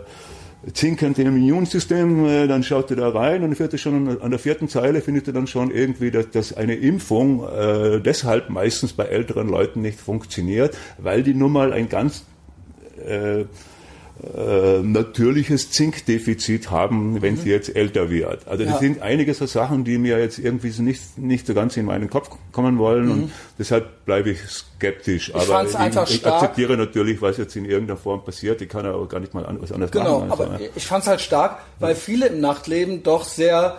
zinkend im Immunsystem, äh, dann schaut ihr da rein und findet schon an der vierten Zeile findet ihr dann schon irgendwie, dass, dass eine Impfung äh, deshalb meistens bei älteren Leuten nicht funktioniert, weil die nun mal ein ganz äh, äh, natürliches Zinkdefizit haben, wenn mhm. sie jetzt älter wird. Also das ja. sind einige so Sachen, die mir jetzt irgendwie so nicht, nicht so ganz in meinen Kopf kommen wollen mhm. und deshalb bleibe ich skeptisch. Ich Aber ich, ich, akzeptiere natürlich, was jetzt in irgendeiner Form passiert. Ich kann aber gar nicht mal was anderes genau, machen. Genau, aber ich fand es halt stark, weil viele im Nachtleben doch sehr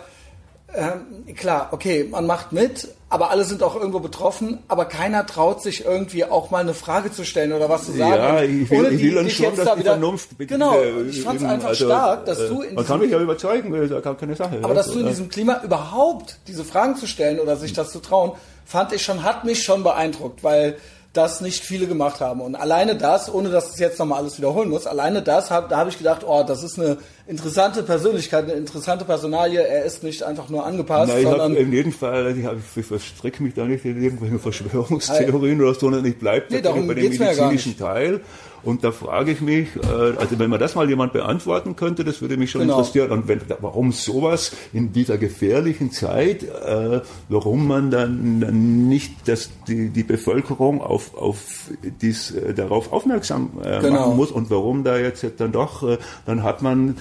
ähm, klar, okay, man macht mit, aber alle sind auch irgendwo betroffen, aber keiner traut sich irgendwie auch mal eine Frage zu stellen oder was zu sagen. Ja, ich will, ich will dann schon, dass da die Vernunft... Genau, ich fand es einfach also, stark, dass du... In man kann mich ja überzeugen, das ist gar keine Sache. Aber ja, dass du in diesem Klima überhaupt diese Fragen zu stellen oder sich das zu trauen, fand ich schon, hat mich schon beeindruckt, weil das nicht viele gemacht haben. Und alleine das, ohne dass ich jetzt nochmal alles wiederholen muss, alleine das, hab, da habe ich gedacht, oh, das ist eine interessante Persönlichkeit, eine interessante Personalie. Er ist nicht einfach nur angepasst, Nein, sondern... in jedem Fall, ich, hab, ich verstricke mich da nicht in irgendwelche Verschwörungstheorien oder so, sondern ich bleibe nee, bei dem medizinischen Teil. Und da frage ich mich, äh, also wenn man das mal jemand beantworten könnte, das würde mich schon genau. interessieren. Und wenn, warum sowas in dieser gefährlichen Zeit, äh, warum man dann nicht das, die, die Bevölkerung auf, auf dies, äh, darauf aufmerksam äh, genau. machen muss und warum da jetzt dann doch, äh, dann hat man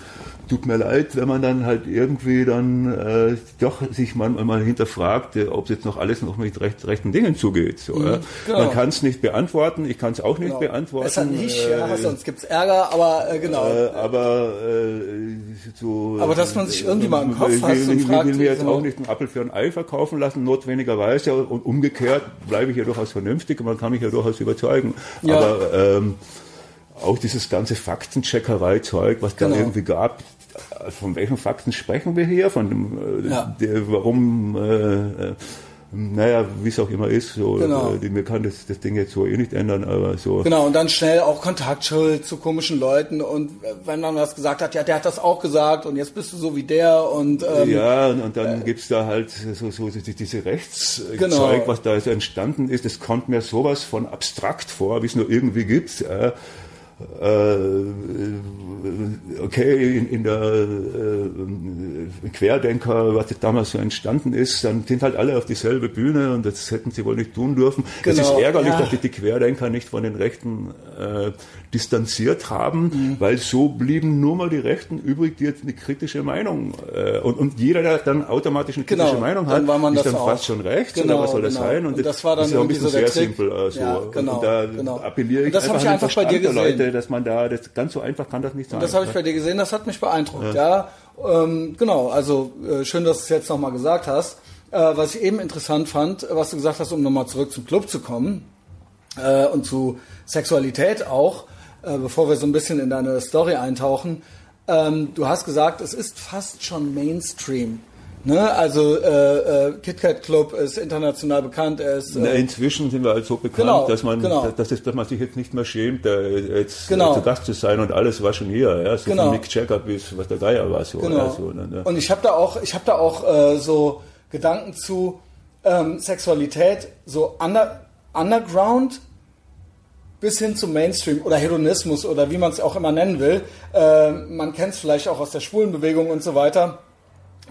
tut mir leid, wenn man dann halt irgendwie dann äh, doch sich manchmal mal hinterfragt, äh, ob es jetzt noch alles noch mit recht, rechten Dingen zugeht. So, mhm, genau. Man kann es nicht beantworten, ich kann es auch nicht genau. beantworten. Es hat nicht, äh, ja, sonst gibt's Ärger, aber äh, genau. Äh, aber äh, so. Aber dass man sich irgendwie mal im Kopf ich, fasst und ich, fragt, will mir jetzt auch nicht einen Apfel für ein Ei verkaufen lassen, notwendigerweise und umgekehrt bleibe ich ja durchaus vernünftig und man kann mich ja durchaus überzeugen. Ja. Aber ähm, auch dieses ganze Faktencheckerei-Zeug, was genau. da irgendwie gab, von welchen Fakten sprechen wir hier? Von dem, äh, ja. der, warum, äh, äh, naja, wie es auch immer ist, so, genau. äh, mir kann das, das Ding jetzt so eh nicht ändern, aber so. Genau, und dann schnell auch Kontaktschuld zu komischen Leuten und äh, wenn man was gesagt hat, ja, der hat das auch gesagt und jetzt bist du so wie der und ähm, Ja, und dann äh, gibt's da halt so, so diese Rechtszeug, genau. was da so entstanden ist, das kommt mir sowas von abstrakt vor, wie es nur irgendwie gibt. Äh, okay, in, in der äh, Querdenker, was damals so entstanden ist, dann sind halt alle auf dieselbe Bühne und das hätten sie wohl nicht tun dürfen. Genau, es ist ärgerlich, ja. dass sich die Querdenker nicht von den Rechten äh, distanziert haben, mhm. weil so blieben nur mal die Rechten übrig, die jetzt eine kritische Meinung äh, und, und jeder, der dann automatisch eine kritische genau, Meinung hat, dann ist dann auch. fast schon rechts genau, oder was soll das genau. sein? Und, und das war dann ist ja ein bisschen so sehr Trick. simpel. Also. Ja, genau, und da genau. appelliere ich das einfach, ich einfach bei dir gesehen. Leute, dass man da, das ganz so einfach kann das nicht sein. Und das habe ich bei dir gesehen, das hat mich beeindruckt. Ja, ja ähm, genau, also äh, schön, dass du es jetzt nochmal gesagt hast. Äh, was ich eben interessant fand, was du gesagt hast, um nochmal zurück zum Club zu kommen äh, und zu Sexualität auch, äh, bevor wir so ein bisschen in deine Story eintauchen. Ähm, du hast gesagt, es ist fast schon Mainstream. Ne? Also äh, äh, KitKat Club ist international bekannt. Er ist, äh, Na, inzwischen sind wir halt so bekannt, genau, dass man genau. dass, dass, man sich jetzt nicht mehr schämt, äh, jetzt genau. zu Gast zu sein und alles war schon hier. Ja? So genau. Nick Jagger bis was der Geier war. So, genau. so, ne, ne? Und ich habe da auch, ich habe da auch äh, so Gedanken zu ähm, Sexualität, so under, Underground bis hin zum Mainstream oder Hedonismus oder wie man es auch immer nennen will. Äh, man kennt es vielleicht auch aus der Schwulenbewegung und so weiter.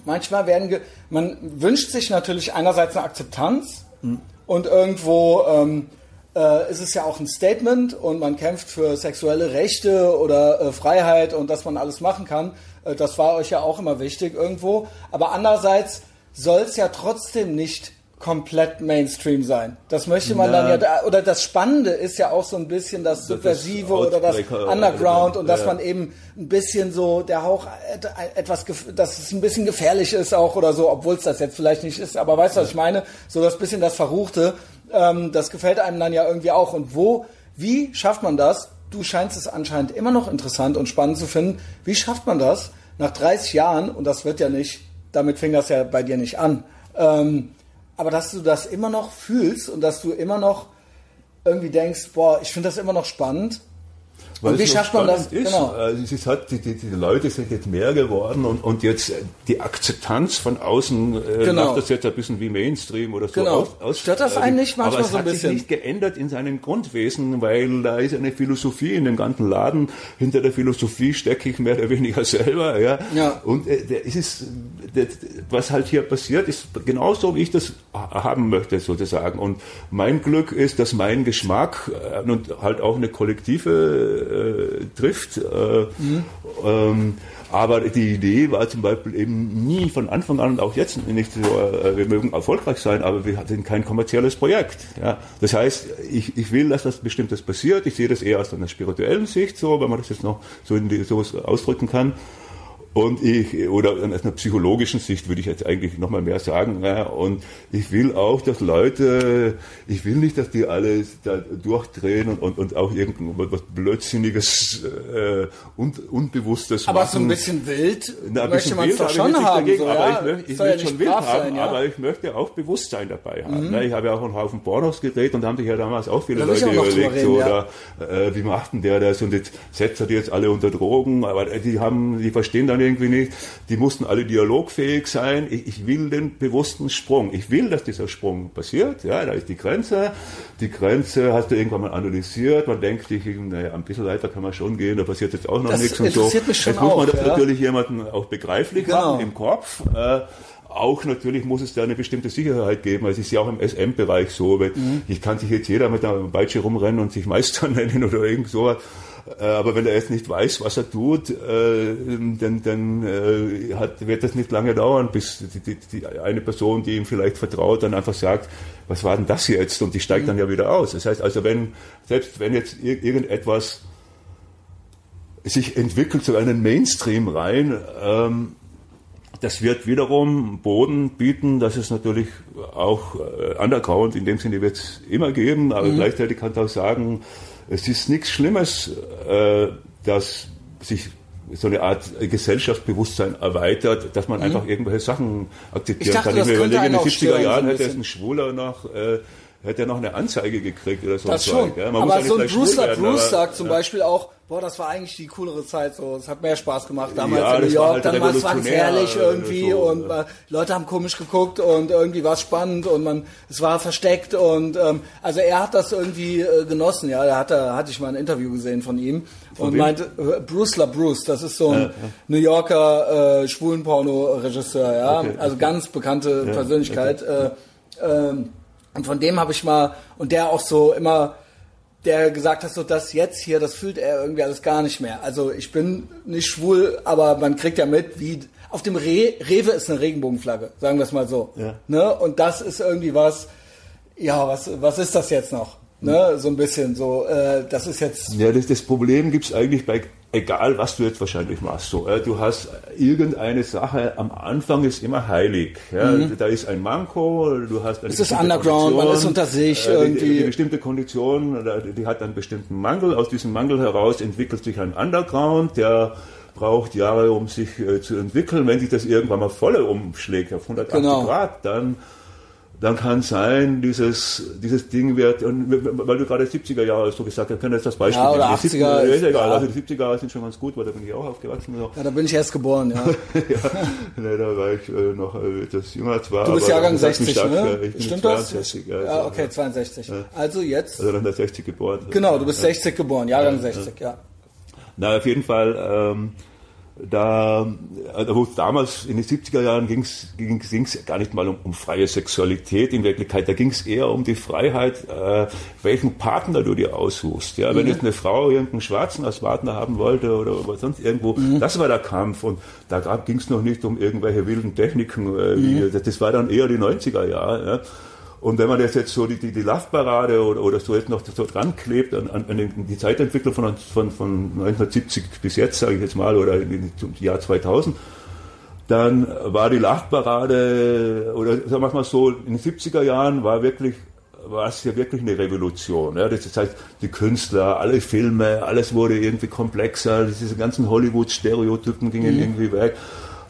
Manchmal werden, man wünscht sich natürlich einerseits eine Akzeptanz mhm. und irgendwo ähm, äh, ist es ja auch ein Statement und man kämpft für sexuelle Rechte oder äh, Freiheit und dass man alles machen kann. Äh, das war euch ja auch immer wichtig irgendwo. Aber andererseits soll es ja trotzdem nicht komplett Mainstream sein. Das möchte man Na. dann ja, oder das Spannende ist ja auch so ein bisschen das Subversive das oder das Underground und dass ja. man eben ein bisschen so der Hauch etwas, dass es ein bisschen gefährlich ist auch oder so, obwohl es das jetzt vielleicht nicht ist, aber weißt du, was ich meine? So das bisschen das Verruchte, ähm, das gefällt einem dann ja irgendwie auch. Und wo, wie schafft man das? Du scheinst es anscheinend immer noch interessant und spannend zu finden. Wie schafft man das nach 30 Jahren? Und das wird ja nicht, damit fing das ja bei dir nicht an. Ähm, aber dass du das immer noch fühlst und dass du immer noch irgendwie denkst, boah, ich finde das immer noch spannend weil und wie schafft man das? Ist. Genau. Also es ist halt, die, die, die, Leute sind jetzt mehr geworden und, und jetzt die Akzeptanz von außen äh, genau. macht das jetzt ein bisschen wie Mainstream oder so genau. aus. aus Stört das einen nicht manchmal so ein bisschen? Aber es hat sich nicht geändert in seinem Grundwesen, weil da ist eine Philosophie in dem ganzen Laden. Hinter der Philosophie stecke ich mehr oder weniger selber. Ja. ja. Und äh, es ist, der, was halt hier passiert, ist genauso, wie ich das haben möchte sozusagen. Und mein Glück ist, dass mein Geschmack äh, und halt auch eine kollektive äh, trifft. Äh, mhm. ähm, aber die Idee war zum Beispiel eben nie von Anfang an und auch jetzt nicht so, äh, wir mögen erfolgreich sein, aber wir sind kein kommerzielles Projekt. Ja. Das heißt, ich, ich will, dass das Bestimmtes passiert. Ich sehe das eher aus einer spirituellen Sicht so, wenn man das jetzt noch so die, sowas ausdrücken kann. Und ich, oder aus einer psychologischen Sicht würde ich jetzt eigentlich nochmal mehr sagen. Ja, und ich will auch, dass Leute, ich will nicht, dass die alle da durchdrehen und, und, und auch irgendwas Blödsinniges, äh, und Unbewusstes aber machen. Aber so ein bisschen wild Na, ein möchte man es doch schon haben. Dagegen, so, aber ja, ich, möchte, ich will ja schon wild haben, sein, ja? aber ich möchte auch Bewusstsein dabei haben. Mhm. Ne? Ich habe ja auch einen Haufen Pornos gedreht und da haben sich ja damals auch viele da Leute überlegt, reden, so, oder äh, wie macht denn der das und jetzt setzt er die jetzt alle unter Drogen, aber die haben, die verstehen dann irgendwie nicht. Die mussten alle dialogfähig sein. Ich, ich, will den bewussten Sprung. Ich will, dass dieser Sprung passiert. Ja, da ist die Grenze. Die Grenze hast du irgendwann mal analysiert. Man denkt sich, naja, ein bisschen weiter kann man schon gehen. Da passiert jetzt auch noch das nichts und so. Mich schon jetzt muss man das ja? natürlich jemandem auch begreiflich genau. machen im Kopf. Äh, auch natürlich muss es da eine bestimmte Sicherheit geben. Also es ist ja auch im SM-Bereich so, weil mhm. ich kann sich jetzt jeder mit einer Peitsche rumrennen und sich Meister nennen oder irgend sowas. Äh, aber wenn er jetzt nicht weiß, was er tut, äh, dann, dann äh, hat, wird das nicht lange dauern, bis die, die, die eine Person, die ihm vielleicht vertraut, dann einfach sagt, was war denn das jetzt? Und die steigt dann ja wieder aus. Das heißt also, wenn, selbst wenn jetzt irgendetwas sich entwickelt zu einem Mainstream rein, ähm, das wird wiederum Boden bieten, dass es natürlich auch Underground in dem Sinne wird es immer geben, aber mhm. gleichzeitig kann man auch sagen, es ist nichts Schlimmes, äh, dass sich so eine Art Gesellschaftsbewusstsein erweitert, dass man mhm. einfach irgendwelche Sachen akzeptieren dachte, kann. Ich mir überlege, in den 70er Jahren hätte es ein Schwuler nach äh, hätte er noch eine Anzeige gekriegt oder so. Das schon. Ja, aber so ein Brewster Bruce sagt zum Beispiel auch, boah, das war eigentlich die coolere Zeit, so, es hat mehr Spaß gemacht damals ja, in New York, dann war es herrlich irgendwie so, und äh, Leute haben komisch geguckt und irgendwie war es spannend und man, es war versteckt und ähm, also er hat das irgendwie äh, genossen, ja, da hat er, hatte ich mal ein Interview gesehen von ihm von und wem? meinte, äh, Bruce LaBruce, das ist so ein ja, New Yorker äh, Schwulenporno-Regisseur, ja, okay, also ganz bekannte Persönlichkeit, okay. äh, ähm, und von dem habe ich mal, und der auch so immer, der gesagt hat, so das jetzt hier, das fühlt er irgendwie alles gar nicht mehr. Also ich bin nicht schwul, aber man kriegt ja mit, wie auf dem Re Rewe ist eine Regenbogenflagge, sagen wir es mal so. Ja. Ne? Und das ist irgendwie was, ja, was, was ist das jetzt noch? Ne? So ein bisschen so, äh, das ist jetzt. Ja, das, das Problem gibt's eigentlich bei egal was du jetzt wahrscheinlich machst, so, äh, du hast irgendeine Sache, am Anfang ist immer heilig. Ja? Mhm. Da ist ein Manko, du hast eine Es ist Underground, man ist unter sich äh, irgendwie. Die, die, bestimmte Kondition, die hat einen bestimmten Mangel. Aus diesem Mangel heraus entwickelt sich ein Underground, der braucht Jahre, um sich äh, zu entwickeln. Wenn sich das irgendwann mal volle umschlägt auf 180 genau. Grad, dann dann kann sein, dieses, dieses Ding wird, und weil du gerade 70er Jahre so gesagt hast, kann jetzt das Beispiel ja, oder 80er. 70er, ist egal, ja. also die 70er Jahre sind schon ganz gut, weil da bin ich auch aufgewachsen. So. Ja, da bin ich erst geboren, ja. ja, nee, da war ich äh, noch äh, etwas jünger zwar. Du bist Jahrgang 60, stark, ne? Ich bin Stimmt 62, das? Ja, okay, 62. Ja. Also jetzt. Also dann der 60 geboren. Genau, du bist 60 geboren, Jahrgang 60, ja. Na, auf jeden Fall, ähm, da, also damals in den 70er Jahren ging es gar nicht mal um, um, freie Sexualität in Wirklichkeit, da ging es eher um die Freiheit, äh, welchen Partner du dir aussuchst. Ja, mhm. wenn jetzt eine Frau irgendeinen Schwarzen als Partner haben wollte oder, oder sonst irgendwo, mhm. das war der Kampf und da ging es noch nicht um irgendwelche wilden Techniken. Äh, mhm. wie, das war dann eher die 90er Jahre. Ja. Und wenn man das jetzt so die, die, die Love-Parade oder, oder so jetzt noch so dran klebt an, an, an die Zeitentwicklung von, von, von 1970 bis jetzt, sage ich jetzt mal, oder im Jahr 2000, dann war die Love-Parade, oder sagen wir mal so, in den 70er Jahren war wirklich war es ja wirklich eine Revolution. Ja. Das heißt, die Künstler, alle Filme, alles wurde irgendwie komplexer, diese ganzen Hollywood-Stereotypen gingen mhm. irgendwie weg.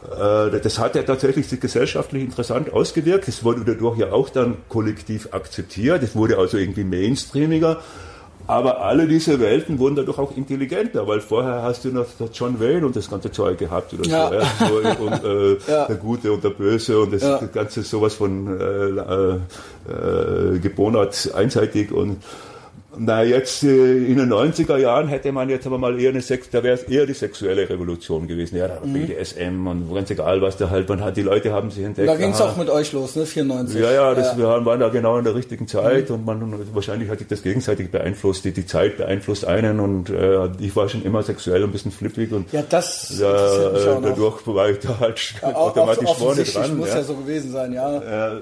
Äh, das hat ja tatsächlich sich gesellschaftlich interessant ausgewirkt. Es wurde dadurch ja auch dann kollektiv akzeptiert. Es wurde also irgendwie mainstreamiger. Aber alle diese Welten wurden dadurch auch intelligenter, weil vorher hast du noch John Wayne und das ganze Zeug gehabt oder ja. so. Ja, so und äh, ja. der Gute und der Böse und das, ganze sowas von äh, äh, äh gebonert einseitig und na, jetzt äh, in den 90er Jahren hätte man jetzt aber mal eher eine Sex, da wäre es eher die sexuelle Revolution gewesen. Ja, da mhm. BDSM und ganz egal, was da halt man hat. Die Leute haben sich entdeckt. Da ging es auch mit euch los, ne? 94. Ja, ja, das, ja. wir waren da genau in der richtigen Zeit mhm. und man wahrscheinlich hat sich das gegenseitig beeinflusst. Die, die Zeit beeinflusst einen und äh, ich war schon immer ähm, ein bisschen flippig und ja, das da, äh, dadurch war ich da halt ja, automatisch vorne dran. muss ja. ja so gewesen sein, ja. Äh,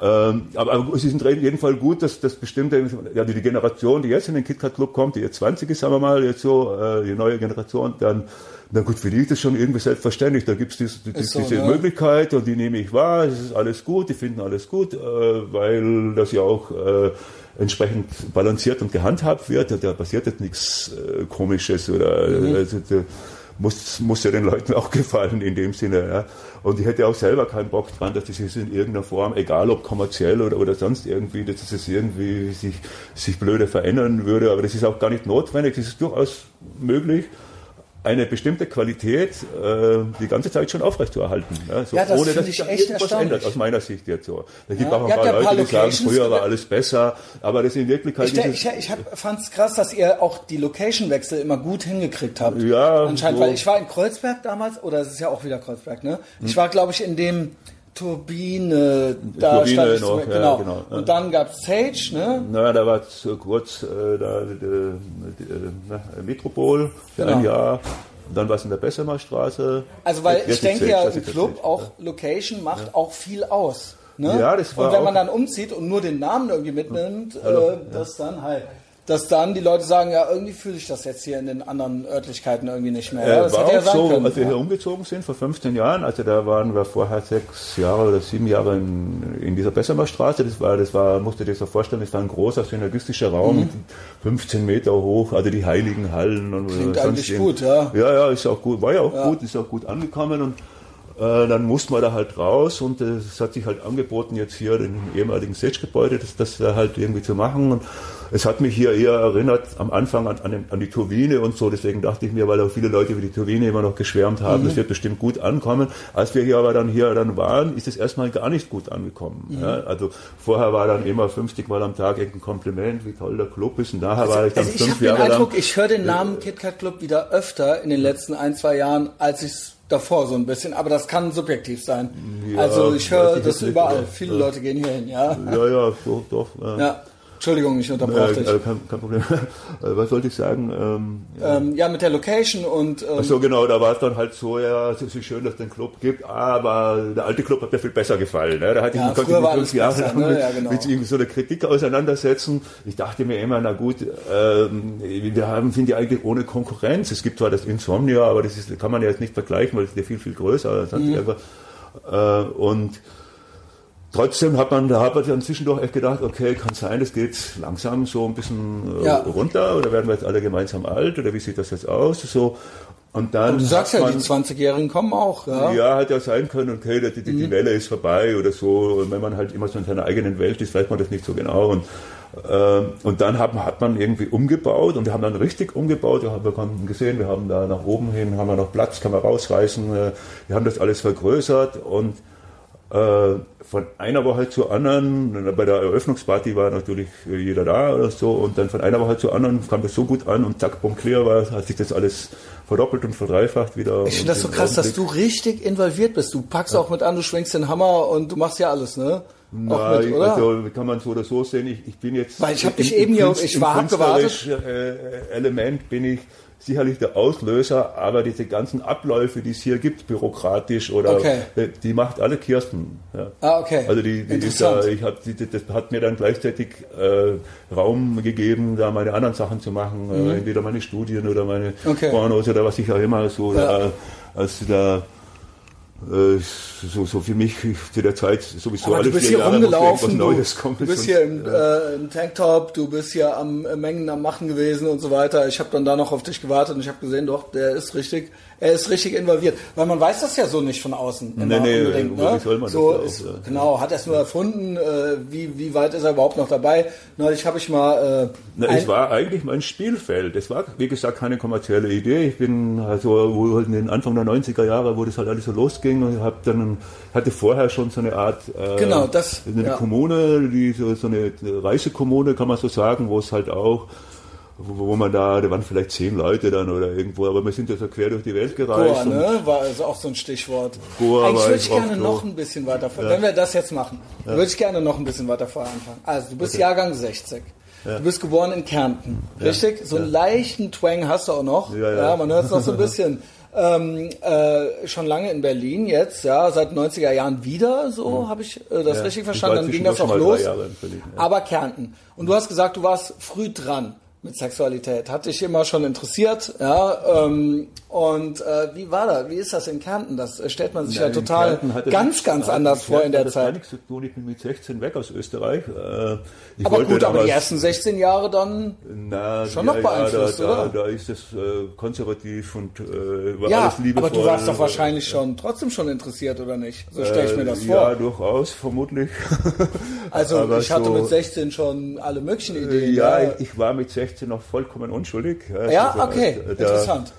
ähm, aber, aber, es ist in jedem Fall gut, dass, dass bestimmte, ja, die Generation, die jetzt in den KitKat Club kommt, die jetzt 20 ist, sagen wir mal, jetzt so, äh, die neue Generation, dann, na gut, für die ist das schon irgendwie selbstverständlich. Da gibt's dies, dies, so, diese ja. Möglichkeit und die nehme ich wahr, es ist alles gut, die finden alles gut, äh, weil das ja auch äh, entsprechend balanciert und gehandhabt wird. Da passiert jetzt nichts äh, Komisches oder mhm. also, muss, muss ja den Leuten auch gefallen in dem Sinne. Ja. Und ich hätte auch selber keinen Bock dran, dass das in irgendeiner Form, egal ob kommerziell oder, oder sonst irgendwie, dass es irgendwie sich, sich blöde verändern würde. Aber das ist auch gar nicht notwendig. Das ist durchaus möglich eine bestimmte Qualität äh, die ganze Zeit schon aufrechtzuerhalten. Ja, so, ja, das ohne dass sich irgendwas ändert, aus meiner Sicht jetzt so. Da gibt ja, auch ein paar Leute, paar die sagen, früher war alles besser, aber das in Wirklichkeit Ich, ich, ich fand es krass, dass ihr auch die Location-Wechsel immer gut hingekriegt habt. Ja. Anscheinend, so. weil ich war in Kreuzberg damals, oder es ist ja auch wieder Kreuzberg, ne? Ich war, glaube ich, in dem Turbine, da Turbine stand ich noch, zum, genau. Ja, genau. Und dann gab es Sage, ne? Naja, da war es kurz äh, da, die, die, die, Metropol für genau. ein Jahr. Und dann war es in der Bessemer Straße. Also weil ich denke ja, ein Club, auch Location macht ja. auch viel aus. Ne? Ja, das war Und wenn man dann umzieht und nur den Namen irgendwie mitnimmt, äh, das dann halt dass dann die Leute sagen, ja, irgendwie fühle ich das jetzt hier in den anderen Örtlichkeiten irgendwie nicht mehr. Ja, das war auch so, können. als wir hier umgezogen sind vor 15 Jahren, also da waren wir vorher sechs Jahre oder sieben Jahre in, in dieser Bessemer Straße. Das war, das war, musst du dir so vorstellen, das war ein großer synergistischer Raum, mhm. 15 Meter hoch, also die heiligen Hallen und Klingt eigentlich gut, ja. Ja, ja, ist auch gut, war ja auch ja. gut, ist auch gut angekommen und äh, dann musste man da halt raus und es hat sich halt angeboten, jetzt hier in dem ehemaligen Stage-Gebäude, das, das da halt irgendwie zu machen. Und es hat mich hier eher erinnert am Anfang an, an, an die Turbine und so, deswegen dachte ich mir, weil auch viele Leute über die Turbine immer noch geschwärmt haben, mhm. das wird bestimmt gut ankommen. Als wir hier aber dann hier dann waren, ist es erstmal gar nicht gut angekommen. Mhm. Ja, also vorher war dann immer 50 Mal am Tag irgendein Kompliment, wie toll der Club ist und nachher also, war ich dann also fünf Jahre lang. Ich habe den Eindruck, ich höre den Namen KitKat Club wieder öfter in den letzten ein, zwei Jahren, als ich es davor so ein bisschen, aber das kann subjektiv sein. Ja, also ich höre das überall. Nicht, Viele ja. Leute gehen hier hin, ja. Ja, ja, so, doch. Ja. ja. Entschuldigung, ich unterbrach dich. Äh, kein, kein, Problem. Was wollte ich sagen? Ähm, ja. Ähm, ja. mit der Location und. Ähm, Ach so genau, da war es dann halt so, ja, es ist schön, dass es den Club gibt, aber der alte Club hat mir viel besser gefallen. Ne? Da hatte ja, ich mich fünf Jahre lang ne? mit, ja, genau. mit so einer Kritik auseinandersetzen. Ich dachte mir immer, na gut, ähm, wir haben, sind ja eigentlich ohne Konkurrenz. Es gibt zwar das Insomnia, aber das ist, kann man ja jetzt nicht vergleichen, weil es ist ja viel, viel größer. Mhm. Äh, und Trotzdem hat man, da hat man dann zwischendurch echt gedacht, okay, kann sein, es geht langsam so ein bisschen äh, ja. runter oder werden wir jetzt alle gemeinsam alt oder wie sieht das jetzt aus? So. Und dann Und du sagst ja, man, die 20-Jährigen kommen auch. Ja, ja hat ja sein können, okay, die, die, die mhm. Welle ist vorbei oder so. Und wenn man halt immer so in seiner eigenen Welt ist, weiß man das nicht so genau. Und, äh, und dann hat, hat man irgendwie umgebaut und wir haben dann richtig umgebaut. Wir haben, wir haben gesehen, wir haben da nach oben hin, haben wir noch Platz, kann man rausreißen. Äh, wir haben das alles vergrößert und äh, von einer Woche zur anderen, bei der Eröffnungsparty war natürlich jeder da oder so, und dann von einer Woche zur anderen kam das so gut an und zack, bumm, clear war, hat sich das alles verdoppelt und verdreifacht wieder. Ich finde das so krass, dass du richtig involviert bist. Du packst ja. auch mit an, du schwenkst den Hammer und du machst ja alles, ne? Na, mit? Also kann man so oder so sehen. Ich, ich bin jetzt. Weil ich habe dich eben hier, ich war gewartet. Äh, Element bin ich sicherlich der Auslöser, aber diese ganzen Abläufe, die es hier gibt, bürokratisch oder okay. Äh, die macht alle Kirsten. Ja. Ah, okay. Also die, die, die da, ich hab, die, das hat mir dann gleichzeitig äh, Raum gegeben, da meine anderen Sachen zu machen, äh, mhm. äh, entweder meine Studien oder meine okay. Pornos oder was ich auch immer so ja. da, als da so, so für mich zu der Zeit sowieso Aber alle du bist hier Jahre rumgelaufen, Neues kommt. Du bist hier im, äh, im Tanktop, du bist hier am äh, Mengen am Machen gewesen und so weiter. Ich habe dann da noch auf dich gewartet und ich habe gesehen, doch, der ist richtig er ist richtig involviert. Weil man weiß das ja so nicht von außen. Immer nee, nee, unbedingt, ne? soll man so das ist, auch, ja. Genau, hat er es nur erfunden? Äh, wie, wie weit ist er überhaupt noch dabei? Neulich habe ich mal... Äh, Na, es war eigentlich mein Spielfeld. Es war, wie gesagt, keine kommerzielle Idee. Ich bin also wo halt in den Anfang der 90er Jahre, wo das halt alles so losging und hab dann hatte vorher schon so eine Art... Äh, genau, das... Eine ja. Kommune, die, so, so eine Reisekommune, kann man so sagen, wo es halt auch wo, wo man da, da waren vielleicht zehn Leute dann oder irgendwo, aber wir sind ja so quer durch die Welt gereist. Goa, ne? War also auch so ein Stichwort. Goa Eigentlich würde ich gerne noch ein bisschen weiter ja. wenn wir das jetzt machen, ja. würde ich gerne noch ein bisschen weiter vorher anfangen. Also du bist okay. Jahrgang 60. Ja. Du bist geboren in Kärnten, richtig? So einen leichten Twang hast du auch noch. Ja, ja. ja man hört es noch so ein bisschen. Ähm, äh, schon lange in Berlin jetzt, ja, seit 90er Jahren wieder, so mhm. habe ich äh, das richtig verstanden. Dann ging das auch los. Berlin, Aber Kärnten. Und du hast gesagt, du warst früh dran mit Sexualität. Hat dich immer schon interessiert, ja. Ähm, und äh, wie war das? Wie ist das in Kärnten? Das äh, stellt man sich ja, ja total ganz, ganz anders vor in der das Zeit. nichts zu tun. Ich bin mit 16 weg aus Österreich. Äh, aber gut, aber die ersten 16 Jahre dann na, schon ja, noch beeinflusst, ja, da, oder? Da, da ist es äh, konservativ und äh, war ja, alles liebevoll. aber du warst doch wahrscheinlich schon trotzdem schon interessiert, oder nicht? So stelle ich mir das vor. Ja, durchaus, vermutlich. also ich hatte so, mit 16 schon alle möglichen Ideen. Ja, ich, ich war mit 16 noch vollkommen unschuldig. Ja, also, okay, der, interessant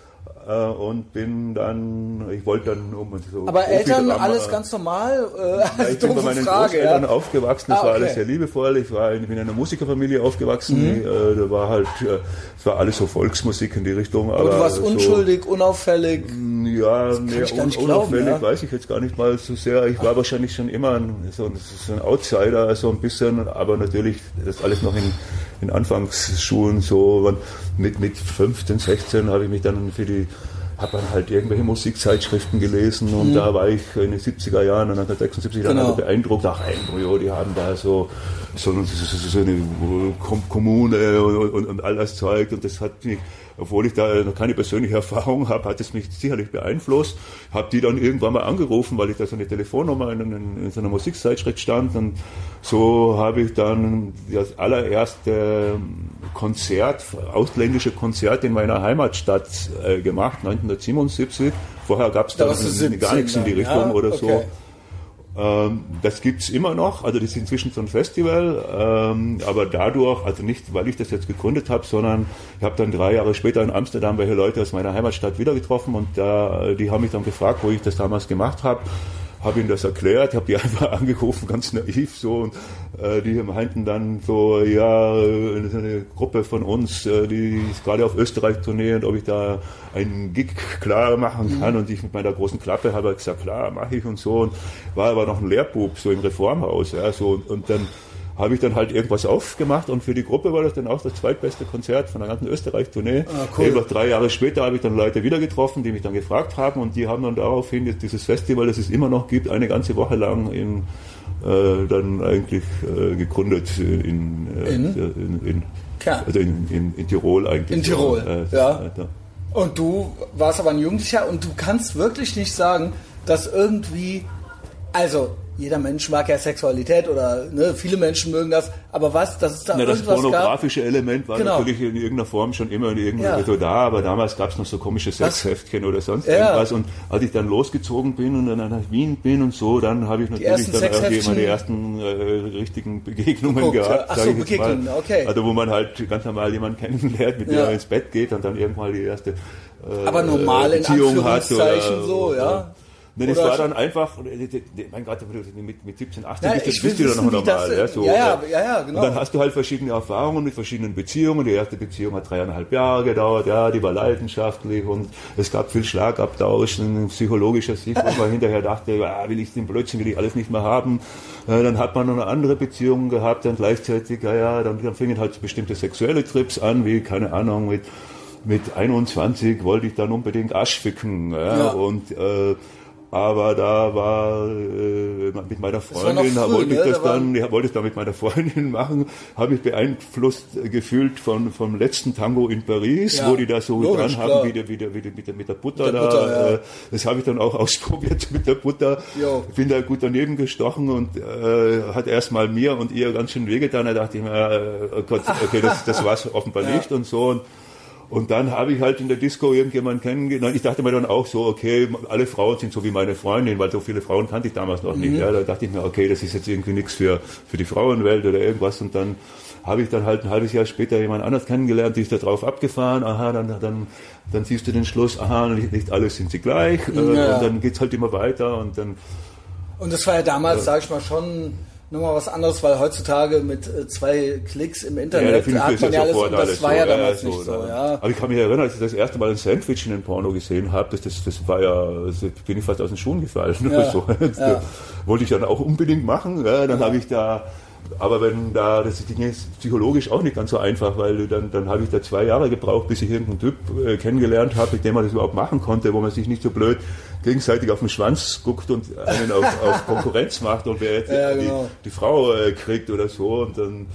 äh, und bin dann, ich wollte dann um so. Aber Eltern alles ganz normal? Äh, ja, ich bin bei meinen Frage, Großeltern ja? aufgewachsen, das ah, okay. war alles sehr liebevoll. Ich war in, in einer Musikerfamilie aufgewachsen, mhm. äh, da war halt, äh, es war alles so Volksmusik in die Richtung. Aber, aber du warst so, unschuldig, unauffällig? Ja, nee, un unauffällig glauben, ja? weiß ich jetzt gar nicht mal so sehr. Ich war wahrscheinlich schon immer ein, so, so ein Outsider, so ein bisschen, aber natürlich das alles noch in in Anfangsschulen so mit, mit 15, 16 habe ich mich dann für die habe dann halt irgendwelche Musikzeitschriften gelesen und mhm. da war ich in den 70er Jahren und 1976 genau. dann beeindruckt, ach Embryo, die haben da so, so, so, so eine Kommune und, und, und all das Zeug und das hat mich obwohl ich da noch keine persönliche Erfahrung habe, hat es mich sicherlich beeinflusst. Habe die dann irgendwann mal angerufen, weil ich da so eine Telefonnummer in, in, in so einer Musikzeitschrift stand. Und so habe ich dann das allererste Konzert, ausländische Konzert in meiner Heimatstadt äh, gemacht, 1977. Vorher gab es da, da gar nichts in die Richtung ja? oder okay. so. Ähm, das gibt's immer noch, also das ist inzwischen so ein Festival, ähm, aber dadurch, also nicht, weil ich das jetzt gegründet habe, sondern ich habe dann drei Jahre später in Amsterdam welche Leute aus meiner Heimatstadt wieder getroffen und da, die haben mich dann gefragt, wo ich das damals gemacht habe habe ihnen das erklärt, habe die einfach angerufen, ganz naiv so und äh, die meinten dann so, ja, eine Gruppe von uns, äh, die ist gerade auf Österreich Tournee und ob ich da einen Gig klar machen kann mhm. und ich mit meiner großen Klappe habe gesagt, klar, mache ich und so und war aber noch ein Lehrbub so im Reformhaus, ja, so und, und dann habe ich dann halt irgendwas aufgemacht und für die Gruppe war das dann auch das zweitbeste Konzert von der ganzen Österreich-Tournee. Ah, cool. Eben noch drei Jahre später habe ich dann Leute wieder getroffen, die mich dann gefragt haben und die haben dann daraufhin dieses Festival, das es immer noch gibt, eine ganze Woche lang in äh, dann eigentlich äh, gegründet in, äh, in? in, in, also in, in, Tirol eigentlich. In Tirol, äh, ja. ja. Und du warst aber ein Jugendlicher und du kannst wirklich nicht sagen, dass irgendwie, also jeder Mensch mag ja Sexualität oder ne, viele Menschen mögen das, aber was, dass es da Na, das pornografische gab, Element war genau. natürlich in irgendeiner Form schon immer irgendwie ja. da, aber damals gab es noch so komische Sexheftchen oder sonst ja. irgendwas und als ich dann losgezogen bin und dann nach Wien bin und so, dann habe ich natürlich dann irgendwie meine ersten äh, richtigen Begegnungen Geguckt, gehabt. Ach so, Begegnungen, okay. Also wo man halt ganz normal jemanden kennenlernt, mit ja. dem man ins Bett geht und dann irgendwann die erste äh, aber normal in Beziehung Anführungszeichen hat oder, so, ja. Nein, das war dann einfach, mein Gott, mit, mit 17, 18 ja, bist, bist du dann noch normal. ja, so, ja, ja, ja, ja, genau. Und dann hast du halt verschiedene Erfahrungen mit verschiedenen Beziehungen. Die erste Beziehung hat dreieinhalb Jahre gedauert, ja, die war leidenschaftlich und es gab viel Schlagabtausch, ein psychologischer Sieg, wo man hinterher dachte, ja, will ich den Blödsinn, will ich alles nicht mehr haben. Dann hat man noch eine andere Beziehung gehabt, dann gleichzeitig, ja, ja, dann, dann fingen halt bestimmte sexuelle Trips an, wie, keine Ahnung, mit, mit 21 wollte ich dann unbedingt Asch ficken, ja, ja. und, äh, aber da war äh, mit meiner Freundin, früh, wollte ich ne? das dann, ich wollte es dann mit meiner Freundin machen, habe ich beeinflusst äh, gefühlt von vom letzten Tango in Paris, ja, wo die da so logisch, dran haben, wie, der, wie, der, wie der, mit, der, mit der Butter mit der da. Butter, ja. äh, das habe ich dann auch ausprobiert mit der Butter. Jo. Bin da gut daneben gestochen und äh, hat erstmal mir und ihr ganz schön wehgetan. Da dachte ich mir, äh, oh Gott, okay, das, das war's offenbar ja. nicht und so. Und und dann habe ich halt in der Disco irgendjemanden kennengelernt. Ich dachte mir dann auch so, okay, alle Frauen sind so wie meine Freundin, weil so viele Frauen kannte ich damals noch nicht. Mhm. Ja, da dachte ich mir, okay, das ist jetzt irgendwie nichts für, für die Frauenwelt oder irgendwas. Und dann habe ich dann halt ein halbes Jahr später jemand anders kennengelernt, die ist da drauf abgefahren, aha, dann, dann, dann siehst du den Schluss, aha, nicht, nicht alle sind sie gleich. Äh, ja. Und dann geht's halt immer weiter und dann. Und das war ja damals, äh, sag ich mal, schon nochmal was anderes, weil heutzutage mit äh, zwei Klicks im Internet ja, hat man ja alles und das war so, ja damals ja, nicht so. so ja. Aber ich kann mich erinnern, als ich das erste Mal ein Sandwich in den Porno gesehen habe, das, das, das war ja, das bin ich fast aus den Schuhen gefallen. Ja. so. ja. Wollte ich dann auch unbedingt machen. Ja, dann habe ich da aber wenn da, das Ding ist psychologisch auch nicht ganz so einfach, weil dann, dann habe ich da zwei Jahre gebraucht, bis ich irgendeinen Typ äh, kennengelernt habe, mit dem man das überhaupt machen konnte, wo man sich nicht so blöd gegenseitig auf den Schwanz guckt und einen auf, auf Konkurrenz macht und wer jetzt ja, genau. die, die, Frau äh, kriegt oder so und dann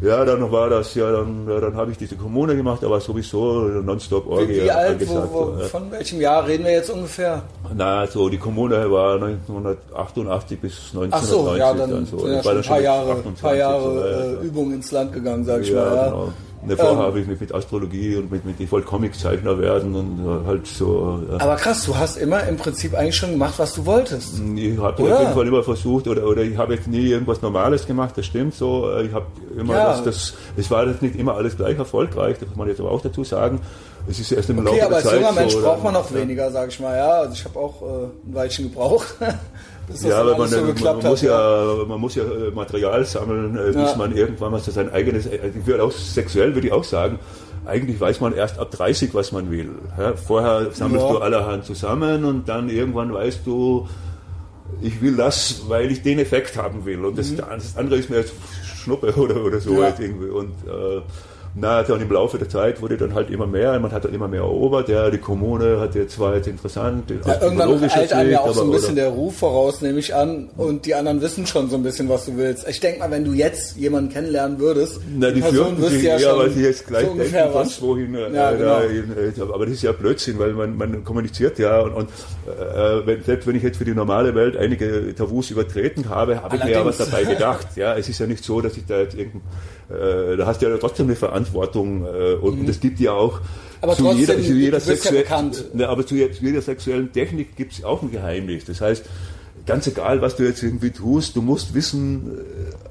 ja, dann war das ja, dann, ja, dann habe ich diese Kommune gemacht, aber sowieso nonstop Orgie. Wie, wie alt, wo, wo, von welchem Jahr reden wir jetzt ungefähr? Na, so die Kommune war 1988 bis 1990. Ach so, ja, dann, dann so. sind ja schon ein paar Jahre, paar Jahre so, äh, Übung ins Land gegangen, sag ich ja, mal. Ja. Genau. Ne, vorher ähm, habe ich mich mit Astrologie und mit, mit ich wollte Comiczeichner werden und äh, halt so. Ja. Aber krass, du hast immer im Prinzip eigentlich schon gemacht, was du wolltest. Ich habe auf jeden Fall immer versucht, oder, oder ich habe jetzt nie irgendwas Normales gemacht, das stimmt so. Ich habe immer ja. das, das, es war jetzt nicht immer alles gleich erfolgreich, das muss man jetzt aber auch dazu sagen. Es ist erst im okay, Laufe der Zeit. Okay, aber als junger Mensch so, braucht man noch ja. weniger, sage ich mal. Ja, also ich habe auch äh, ein Weilchen gebraucht. ja, aber man, so man, muss ja, man muss ja äh, Material sammeln, äh, bis ja. man irgendwann mal so sein eigenes, äh, ich würde auch sexuell würde ich auch sagen, eigentlich weiß man erst ab 30, was man will. Ja, vorher sammelst ja. du allerhand zusammen und dann irgendwann weißt du, ich will das, weil ich den Effekt haben will. Und das, mhm. das andere ist mir jetzt Schnuppe oder, oder so. Ja. Irgendwie. Und äh, na, dann im Laufe der Zeit wurde dann halt immer mehr, man hat dann immer mehr erobert, ja, die Kommune hat jetzt zwar jetzt interessant, ja, irgendwann eilt einem ja auch so ein bisschen der Ruf voraus, nehme ich an, und die anderen wissen schon so ein bisschen, was du willst. Ich denke mal, wenn du jetzt jemanden kennenlernen würdest, na, die, die Person wirst ja, ja schon weil sie jetzt gleich so denken, was wohin, äh, ja, genau. äh, aber das ist ja Blödsinn, weil man, man kommuniziert ja und, und äh, wenn, selbst wenn ich jetzt für die normale Welt einige Tabus übertreten habe, habe ich mir ja was dabei gedacht. Ja, es ist ja nicht so, dass ich da jetzt irgendein äh, da hast du ja trotzdem eine Verantwortung äh, und, mhm. und es gibt ja auch aber zu jeder, zu jeder, sexuell, ja ne, aber zu, zu jeder sexuellen Technik gibt es auch ein Geheimnis. Das heißt, ganz egal, was du jetzt irgendwie tust, du musst wissen,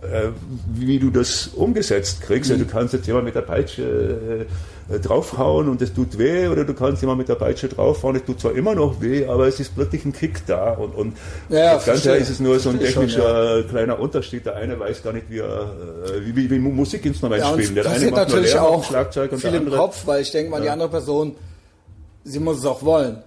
äh, wie du das umgesetzt kriegst. Mhm. Ja, du kannst jetzt jemand mit der Peitsche äh, draufhauen und es tut weh, oder du kannst jemand mit der Peitsche draufhauen, es tut zwar immer noch weh, aber es ist plötzlich ein Kick da und, und ja, das Ganze ist es nur so ein technischer schon, ja. kleiner Unterschied. Der eine weiß gar nicht, wie er äh, wie, wie, wie Musikinstrument ja, spielen. Der eine macht natürlich nur auch Schlagzeug und viel der andere, im Kopf, weil ich denke mal, die andere Person, sie muss es auch wollen.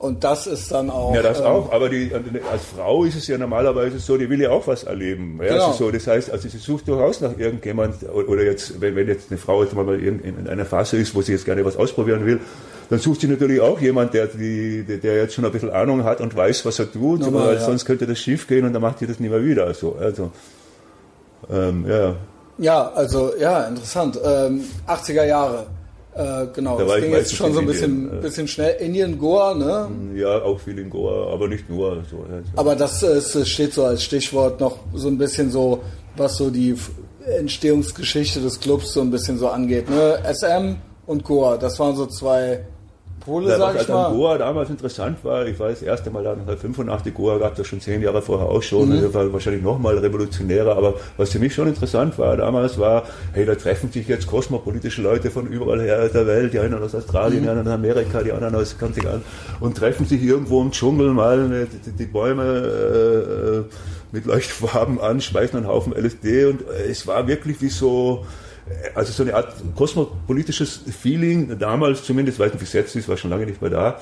Und das ist dann auch. Ja, das ähm, auch. Aber die, als Frau ist es ja normalerweise so, die will ja auch was erleben. Ja, genau. also so, das heißt, also sie sucht durchaus nach irgendjemand, oder jetzt, wenn, wenn jetzt eine Frau jetzt mal in, in einer Phase ist, wo sie jetzt gerne was ausprobieren will, dann sucht sie natürlich auch jemand, der, die, der jetzt schon ein bisschen Ahnung hat und weiß, was er tut, Normal, weil ja. sonst könnte das schief gehen und dann macht sie das nie mehr wieder. Also, also ähm, ja. Ja, also ja, interessant. Ähm, 80er Jahre. Äh, genau, da das ging jetzt schon so ein bisschen, äh. bisschen schnell. Indien, Goa, ne? Ja, auch viel in Goa, aber nicht nur. So, Aber das, das steht so als Stichwort noch so ein bisschen so, was so die Entstehungsgeschichte des Clubs so ein bisschen so angeht. Ne? SM und Goa, das waren so zwei Pole, da, sag was ich halt mal. Goa damals interessant war, ich war das erste Mal da 1985, Goa gab es schon zehn Jahre vorher auch schon, mhm. war wahrscheinlich nochmal revolutionärer, aber was für mich schon interessant war damals war, hey, da treffen sich jetzt kosmopolitische Leute von überall her der Welt, die einen aus Australien, mhm. die anderen aus Amerika, die anderen aus Kantigan und treffen sich irgendwo im Dschungel mal die, die Bäume äh, mit Leuchtfarben an, schmeißen einen Haufen LSD und es war wirklich wie so, also so eine Art kosmopolitisches Feeling, damals zumindest, weiß nicht, wie es jetzt ist, war schon lange nicht mehr da,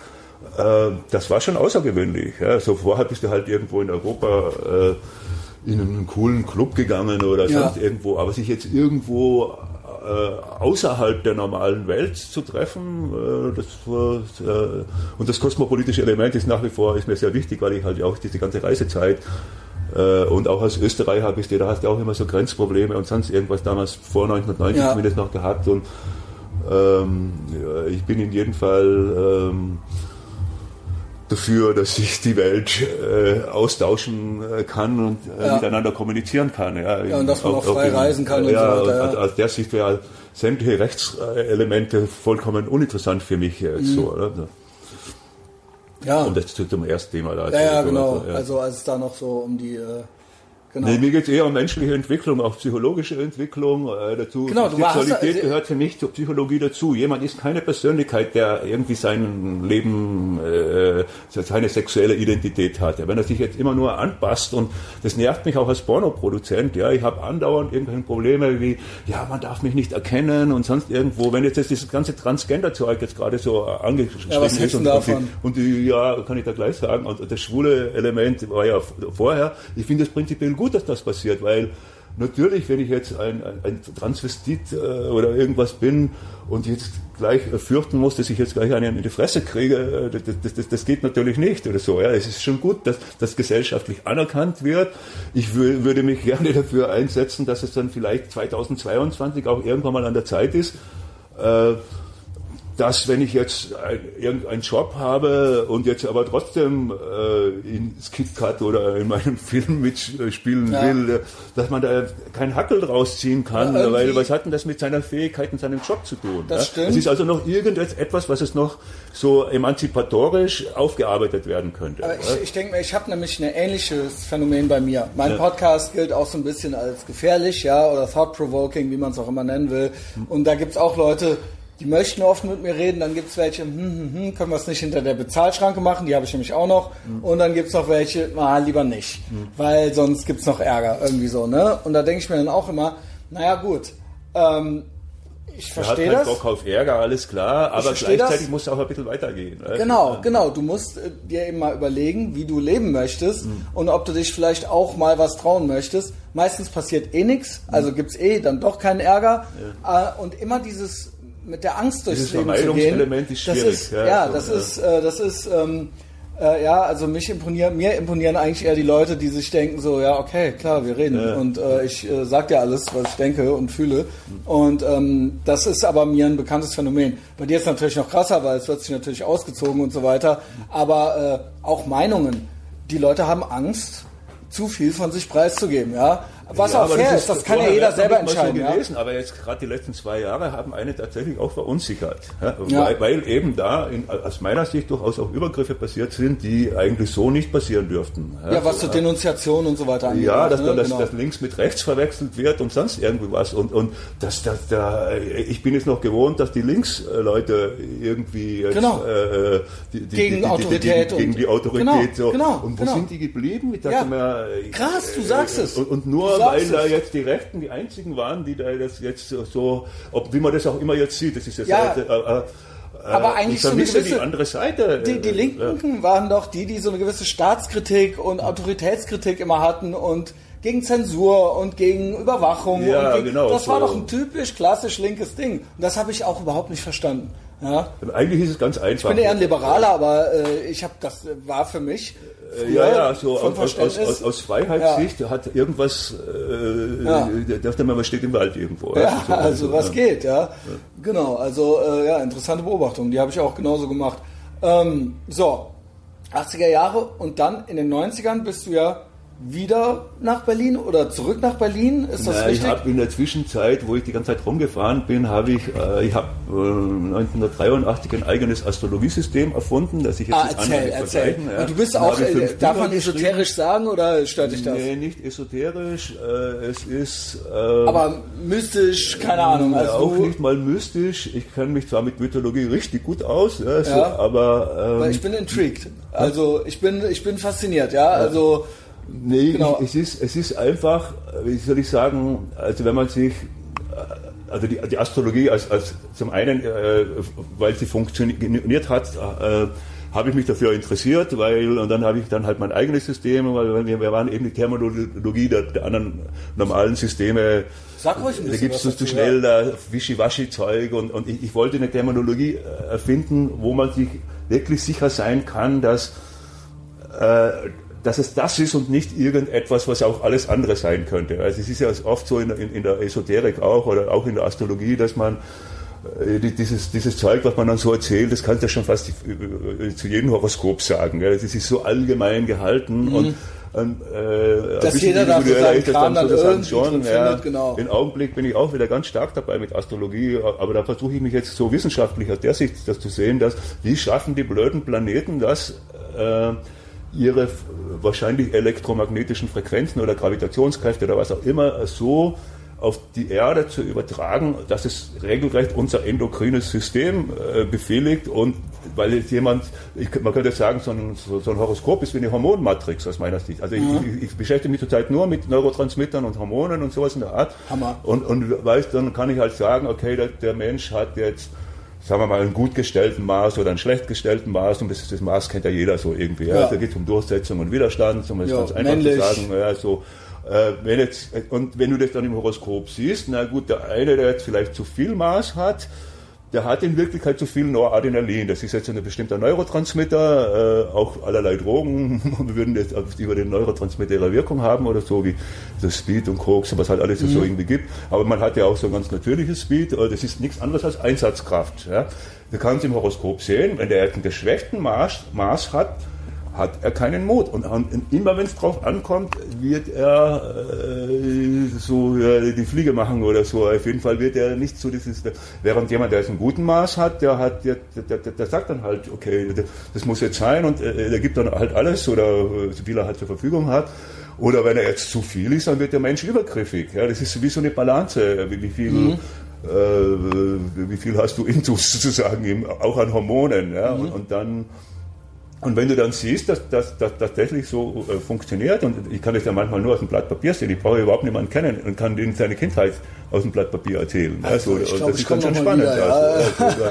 äh, das war schon außergewöhnlich. Ja. So vorher bist du halt irgendwo in Europa äh, in einen coolen Club gegangen oder ja. sonst irgendwo, aber sich jetzt irgendwo äh, außerhalb der normalen Welt zu treffen, äh, das und das kosmopolitische Element ist nach wie vor ist mir sehr wichtig, weil ich halt auch diese ganze Reisezeit und auch als Österreicher bist du, da hast du auch immer so Grenzprobleme und sonst irgendwas damals vor 1990 ja. zumindest noch gehabt. Und ähm, ich bin in jedem Fall ähm, dafür, dass sich die Welt äh, austauschen äh, kann und äh, ja. miteinander kommunizieren kann. Ja, ja und dass man auch, auch frei in, reisen kann und ja, so weiter. Ja. Aus der Sicht wäre sämtliche Rechtselemente vollkommen uninteressant für mich jetzt mhm. so. Oder? Ja. Und das zum ersten Thema da. Ja, ja, genau. Also als es da noch so um die äh, Genau. Nee, mir geht es eher um menschliche Entwicklung, auch psychologische Entwicklung äh, dazu. Genau, Sexualität hast, gehört für mich zur Psychologie dazu. Jemand ist keine Persönlichkeit, der irgendwie sein Leben, äh, seine sexuelle Identität hat. Wenn er sich jetzt immer nur anpasst und das nervt mich auch als Pornoproduzent. Ja, ich habe andauernd irgendwelche Probleme wie, ja, man darf mich nicht erkennen und sonst irgendwo. Wenn jetzt, dieses ganze Transgender-Zeug jetzt gerade so angeschrieben ja, ist und, und, die, und die, ja, kann ich da gleich sagen. Und das schwule Element war ja vorher. Ich finde das prinzipiell gut, dass das passiert, weil natürlich, wenn ich jetzt ein, ein, Transvestit äh, oder irgendwas bin und jetzt gleich fürchten muss, dass ich jetzt gleich einen in die Fresse kriege, äh, das, das, das geht natürlich nicht oder so. Ja, es ist schon gut, dass das gesellschaftlich anerkannt wird. Ich würde mich gerne dafür einsetzen, dass es dann vielleicht 2022 auch irgendwann mal an der Zeit ist, äh, dass wenn ich jetzt ein, irgendeinen Job habe und jetzt aber trotzdem äh, ins KitKat oder in meinem Film mitspielen ja. will, dass man da keinen Hackel draus ziehen kann, ja, weil was hat denn das mit seiner Fähigkeit in seinem Job zu tun? Das ja? stimmt. Es ist also noch irgendetwas, was es noch so emanzipatorisch aufgearbeitet werden könnte. Aber ich, ich denke mir, ich habe nämlich ein ähnliches Phänomen bei mir. Mein Podcast gilt auch so ein bisschen als gefährlich, ja, oder thought-provoking, wie man es auch immer nennen will. Hm. Und da gibt's auch Leute, die möchten oft mit mir reden, dann gibt's welche, hm, hm, hm, können wir es nicht hinter der Bezahlschranke machen, die habe ich nämlich auch noch. Mhm. Und dann gibt's noch welche, na, lieber nicht, mhm. weil sonst gibt's noch Ärger, irgendwie so, ne? Und da denke ich mir dann auch immer, naja gut, ähm, ich verstehe das. Bock auf Ärger, alles klar, aber gleichzeitig das. musst du auch ein bisschen weitergehen. Ne? Genau, genau. Du musst äh, dir eben mal überlegen, wie du leben möchtest mhm. und ob du dich vielleicht auch mal was trauen möchtest. Meistens passiert eh nichts, also gibt's eh dann doch keinen Ärger. Ja. Äh, und immer dieses mit der Angst durchs Dieses Leben zu gehen. Ist schwierig. Das ist, ja, ja so, das ja. ist, äh, das ist, ähm, äh, ja, also mich imponieren, mir imponieren eigentlich eher die Leute, die sich denken so, ja, okay, klar, wir reden ja. und äh, ich äh, sag dir alles, was ich denke und fühle. Und ähm, das ist aber mir ein bekanntes Phänomen. Bei dir ist es natürlich noch krasser, weil es wird sich natürlich ausgezogen und so weiter. Aber äh, auch Meinungen. Die Leute haben Angst, zu viel von sich preiszugeben, ja. Was ja, auch fair ist, das kann ja jeder selber entscheiden. So gewesen, ja? Aber jetzt gerade die letzten zwei Jahre haben eine tatsächlich auch verunsichert. Ja? Weil, weil, eben da in, aus meiner Sicht durchaus auch Übergriffe passiert sind, die eigentlich so nicht passieren dürften. Ja, was zur Denunziation und so weiter angeht. Ja, dass ne? dann das, genau. das, links mit rechts verwechselt wird und sonst irgendwie was. Und, und das, das, da, ich bin jetzt noch gewohnt, dass die Linksleute irgendwie jetzt, genau. äh, die, die, gegen die, Autorität gegen, gegen die Autorität genau, so. Genau, und wo genau. sind die geblieben? Ich dachte ja. mir, Krass, du sagst es. Und, und nur weil da jetzt die Rechten die einzigen waren, die da das jetzt so, ob, wie man das auch immer jetzt sieht, das ist jetzt ja. Äh, äh, aber eigentlich so eine gewisse, die andere Seite. Die, die Linken ja. waren doch die, die so eine gewisse Staatskritik und Autoritätskritik immer hatten und gegen Zensur und gegen Überwachung. Ja, gegen, genau. Das so. war doch ein typisch klassisch linkes Ding. Und das habe ich auch überhaupt nicht verstanden. Ja. Eigentlich ist es ganz einfach. Ich bin eher ein Liberaler, aber äh, ich habe das war für mich äh, ja, ja, so aus, aus, aus, aus Freiheitssicht ja. hat irgendwas, äh, ja. dachte man, man steht im Wald irgendwo. Ja, so, also, also was geht, ja. ja. Genau, also äh, ja, interessante Beobachtung, die habe ich auch genauso gemacht. Ähm, so, 80er Jahre und dann in den 90ern bist du ja wieder nach Berlin oder zurück nach Berlin? Ist das Na, richtig? Ich habe in der Zwischenzeit, wo ich die ganze Zeit rumgefahren bin, habe ich, äh, ich habe äh, 1983 ein eigenes Astrologiesystem erfunden, das ich jetzt ah, erzähl, erzähl. Ja. Du bist auch, äh, darf man esoterisch sagen oder stört dich das? Nee, nicht esoterisch, äh, es ist... Äh, Aber mystisch, keine Ahnung. Also auch nicht mal mystisch, ich kenne mich zwar mit Mythologie richtig gut aus, ja, so, ja. aber... Ähm, ich bin intrigued, also ich bin, ich bin fasziniert, ja, also... Nee, genau. es, ist, es ist einfach, wie soll ich sagen, also wenn man sich, äh, also die, die Astrologie als, als zum einen, äh, weil sie funktioniert hat, äh, habe ich mich dafür interessiert, weil und dann habe ich dann halt mein eigenes System, weil wir, wir waren eben die Terminologie der, der anderen normalen Systeme. Sag ruhig ein Da gibt es zu schnell da Wischiwaschi-Zeug und, und ich, ich, wollte eine Terminologie äh, erfinden, wo man sich wirklich sicher sein kann, dass äh, dass es das ist und nicht irgendetwas, was auch alles andere sein könnte. Also es ist ja oft so in, in, in der Esoterik auch oder auch in der Astrologie, dass man äh, dieses, dieses Zeug, was man dann so erzählt, das kannst du ja schon fast äh, zu jedem Horoskop sagen. Das ist so allgemein gehalten mhm. und äh, dass jeder da so seinen Kram dann, dann irgendwie schon, ja, findet, genau. Im Augenblick bin ich auch wieder ganz stark dabei mit Astrologie, aber da versuche ich mich jetzt so wissenschaftlich aus der Sicht das zu sehen, dass wie schaffen die blöden Planeten das, äh, ihre wahrscheinlich elektromagnetischen Frequenzen oder Gravitationskräfte oder was auch immer so auf die Erde zu übertragen, dass es regelrecht unser endokrines System äh, befehligt und weil jetzt jemand, ich, man könnte sagen, so ein, so, ein, Horoskop ist wie eine Hormonmatrix aus meiner Sicht. Also mhm. ich, ich, ich, beschäftige mich zurzeit nur mit Neurotransmittern und Hormonen und sowas in der Art. Hammer. Und, und weiß, dann kann ich halt sagen, okay, der, der Mensch hat jetzt sagen wir mal, einen gut gestellten Maß oder einen schlecht gestellten Maß. Und das, das Maß kennt ja jeder so irgendwie. Ja. Da geht es um Durchsetzung und Widerstand, um es ganz einfach männlich. zu sagen. Ja, so, äh, wenn jetzt, und wenn du das dann im Horoskop siehst, na gut, der eine, der jetzt vielleicht zu viel Maß hat, der hat in Wirklichkeit zu viel Noradrenalin. Das ist jetzt ein bestimmter Neurotransmitter, äh, auch allerlei Drogen wir würden jetzt über den Neurotransmitter ihre Wirkung haben oder so, wie das Speed und Koks und was halt alles mhm. so irgendwie gibt. Aber man hat ja auch so ein ganz natürliches Speed. Äh, das ist nichts anderes als Einsatzkraft. Ja. Du kannst im Horoskop sehen, wenn der einen geschwächten Maß, Maß hat, hat er keinen Mut. Und, immer wenn es drauf ankommt, wird er äh, so äh, die Fliege machen oder so. Auf jeden Fall wird er nicht so dieses, während jemand, der jetzt einen guten Maß hat, der hat, der, der, der, der sagt dann halt, okay, das muss jetzt sein und äh, der gibt dann halt alles oder äh, so viel er halt zur Verfügung hat. Oder wenn er jetzt zu viel ist, dann wird der Mensch übergriffig. Ja, das ist wie so eine Balance, wie, wie viel mhm. Äh, wie viel hast du intus sozusagen, auch an Hormonen. Ja? Mhm. Und, und, dann und wenn du dann siehst, dass das tatsächlich so äh, funktioniert, und ich kann das ja manchmal nur aus dem Blatt Papier sehen, ich brauche überhaupt niemanden kennen und kann denen seine Kindheit aus dem Blatt Papier erzählen. Also, also glaub, das ist dann schon spannend. Wieder, ja. also, also,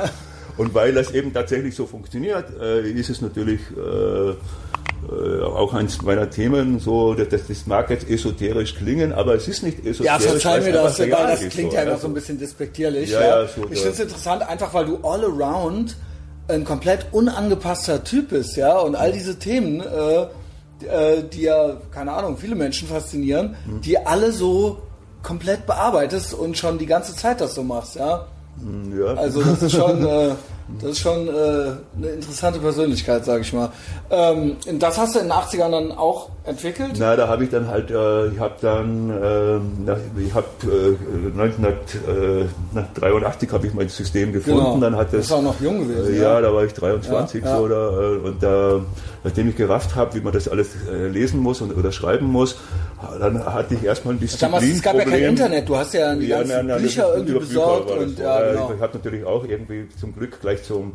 und weil das eben tatsächlich so funktioniert, äh, ist es natürlich äh, äh, auch eins meiner Themen, so, das, das mag jetzt esoterisch klingen, aber es ist nicht esoterisch. Ja, verzeih mir das, weil das klingt so, ja immer so ein bisschen despektierlich. Ja, ja. ja so, ich finde es interessant, einfach weil du all around ein komplett unangepasster Typ ist, ja, und all diese Themen, äh, äh, die ja, keine Ahnung, viele Menschen faszinieren, mhm. die alle so komplett bearbeitest und schon die ganze Zeit das so machst, ja. Mhm, ja. Also das ist schon, äh, Das ist schon äh, eine interessante Persönlichkeit, sag ich mal. Ähm, das hast du in den 80ern dann auch entwickelt? Na, da habe ich dann halt, äh, ich habe dann, äh, ich habe äh, 1983 habe ich mein System gefunden. Genau. Dann hat das, das war noch jung gewesen. Ja, ja, da war ich 23 ja, so, da, äh, und da, nachdem ich gerafft habe, wie man das alles äh, lesen muss und, oder schreiben muss, dann hatte ich erstmal ein Disziplin. Damals, es gab ja kein Internet, du hast ja die ja, ganzen na, na, Bücher irgendwie besorgt. Und, ja, genau. Ich habe natürlich auch irgendwie zum Glück gleich zum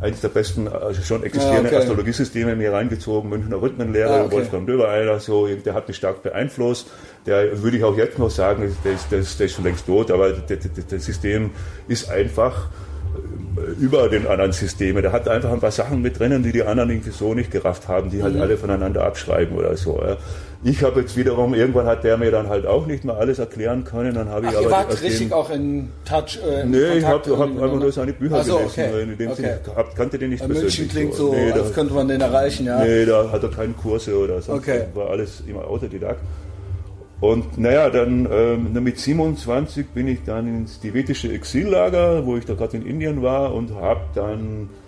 eines der besten also schon existierenden ja, okay. Astrologiesysteme mir reingezogen, Münchner Rhythmenlehre, ja, okay. Wolfgang Döbereiner, so, der hat mich stark beeinflusst. Der würde ich auch jetzt noch sagen, der ist, der ist, der ist schon längst tot, aber das System ist einfach über den anderen Systemen. Der hat einfach ein paar Sachen mit drinnen, die die anderen irgendwie so nicht gerafft haben, die halt mhm. alle voneinander abschreiben oder so. Ich habe jetzt wiederum, irgendwann hat der mir dann halt auch nicht mehr alles erklären können. Dann habe ich Ach, aber. Ihr wart richtig auch in Touch? Äh, nee, Kontakt ich habe hab einfach nur seine Bücher so, gelesen. Okay. In dem okay. Sinne, hab, kannte den nicht Bei persönlich. München klingt so, nee, als könnte man den erreichen, ja. Nee, da hat er keine Kurse oder so. Okay. War alles immer Autodidakt. Und naja, dann ähm, mit 27 bin ich dann ins tibetische Exillager, wo ich da gerade in Indien war und habe dann äh,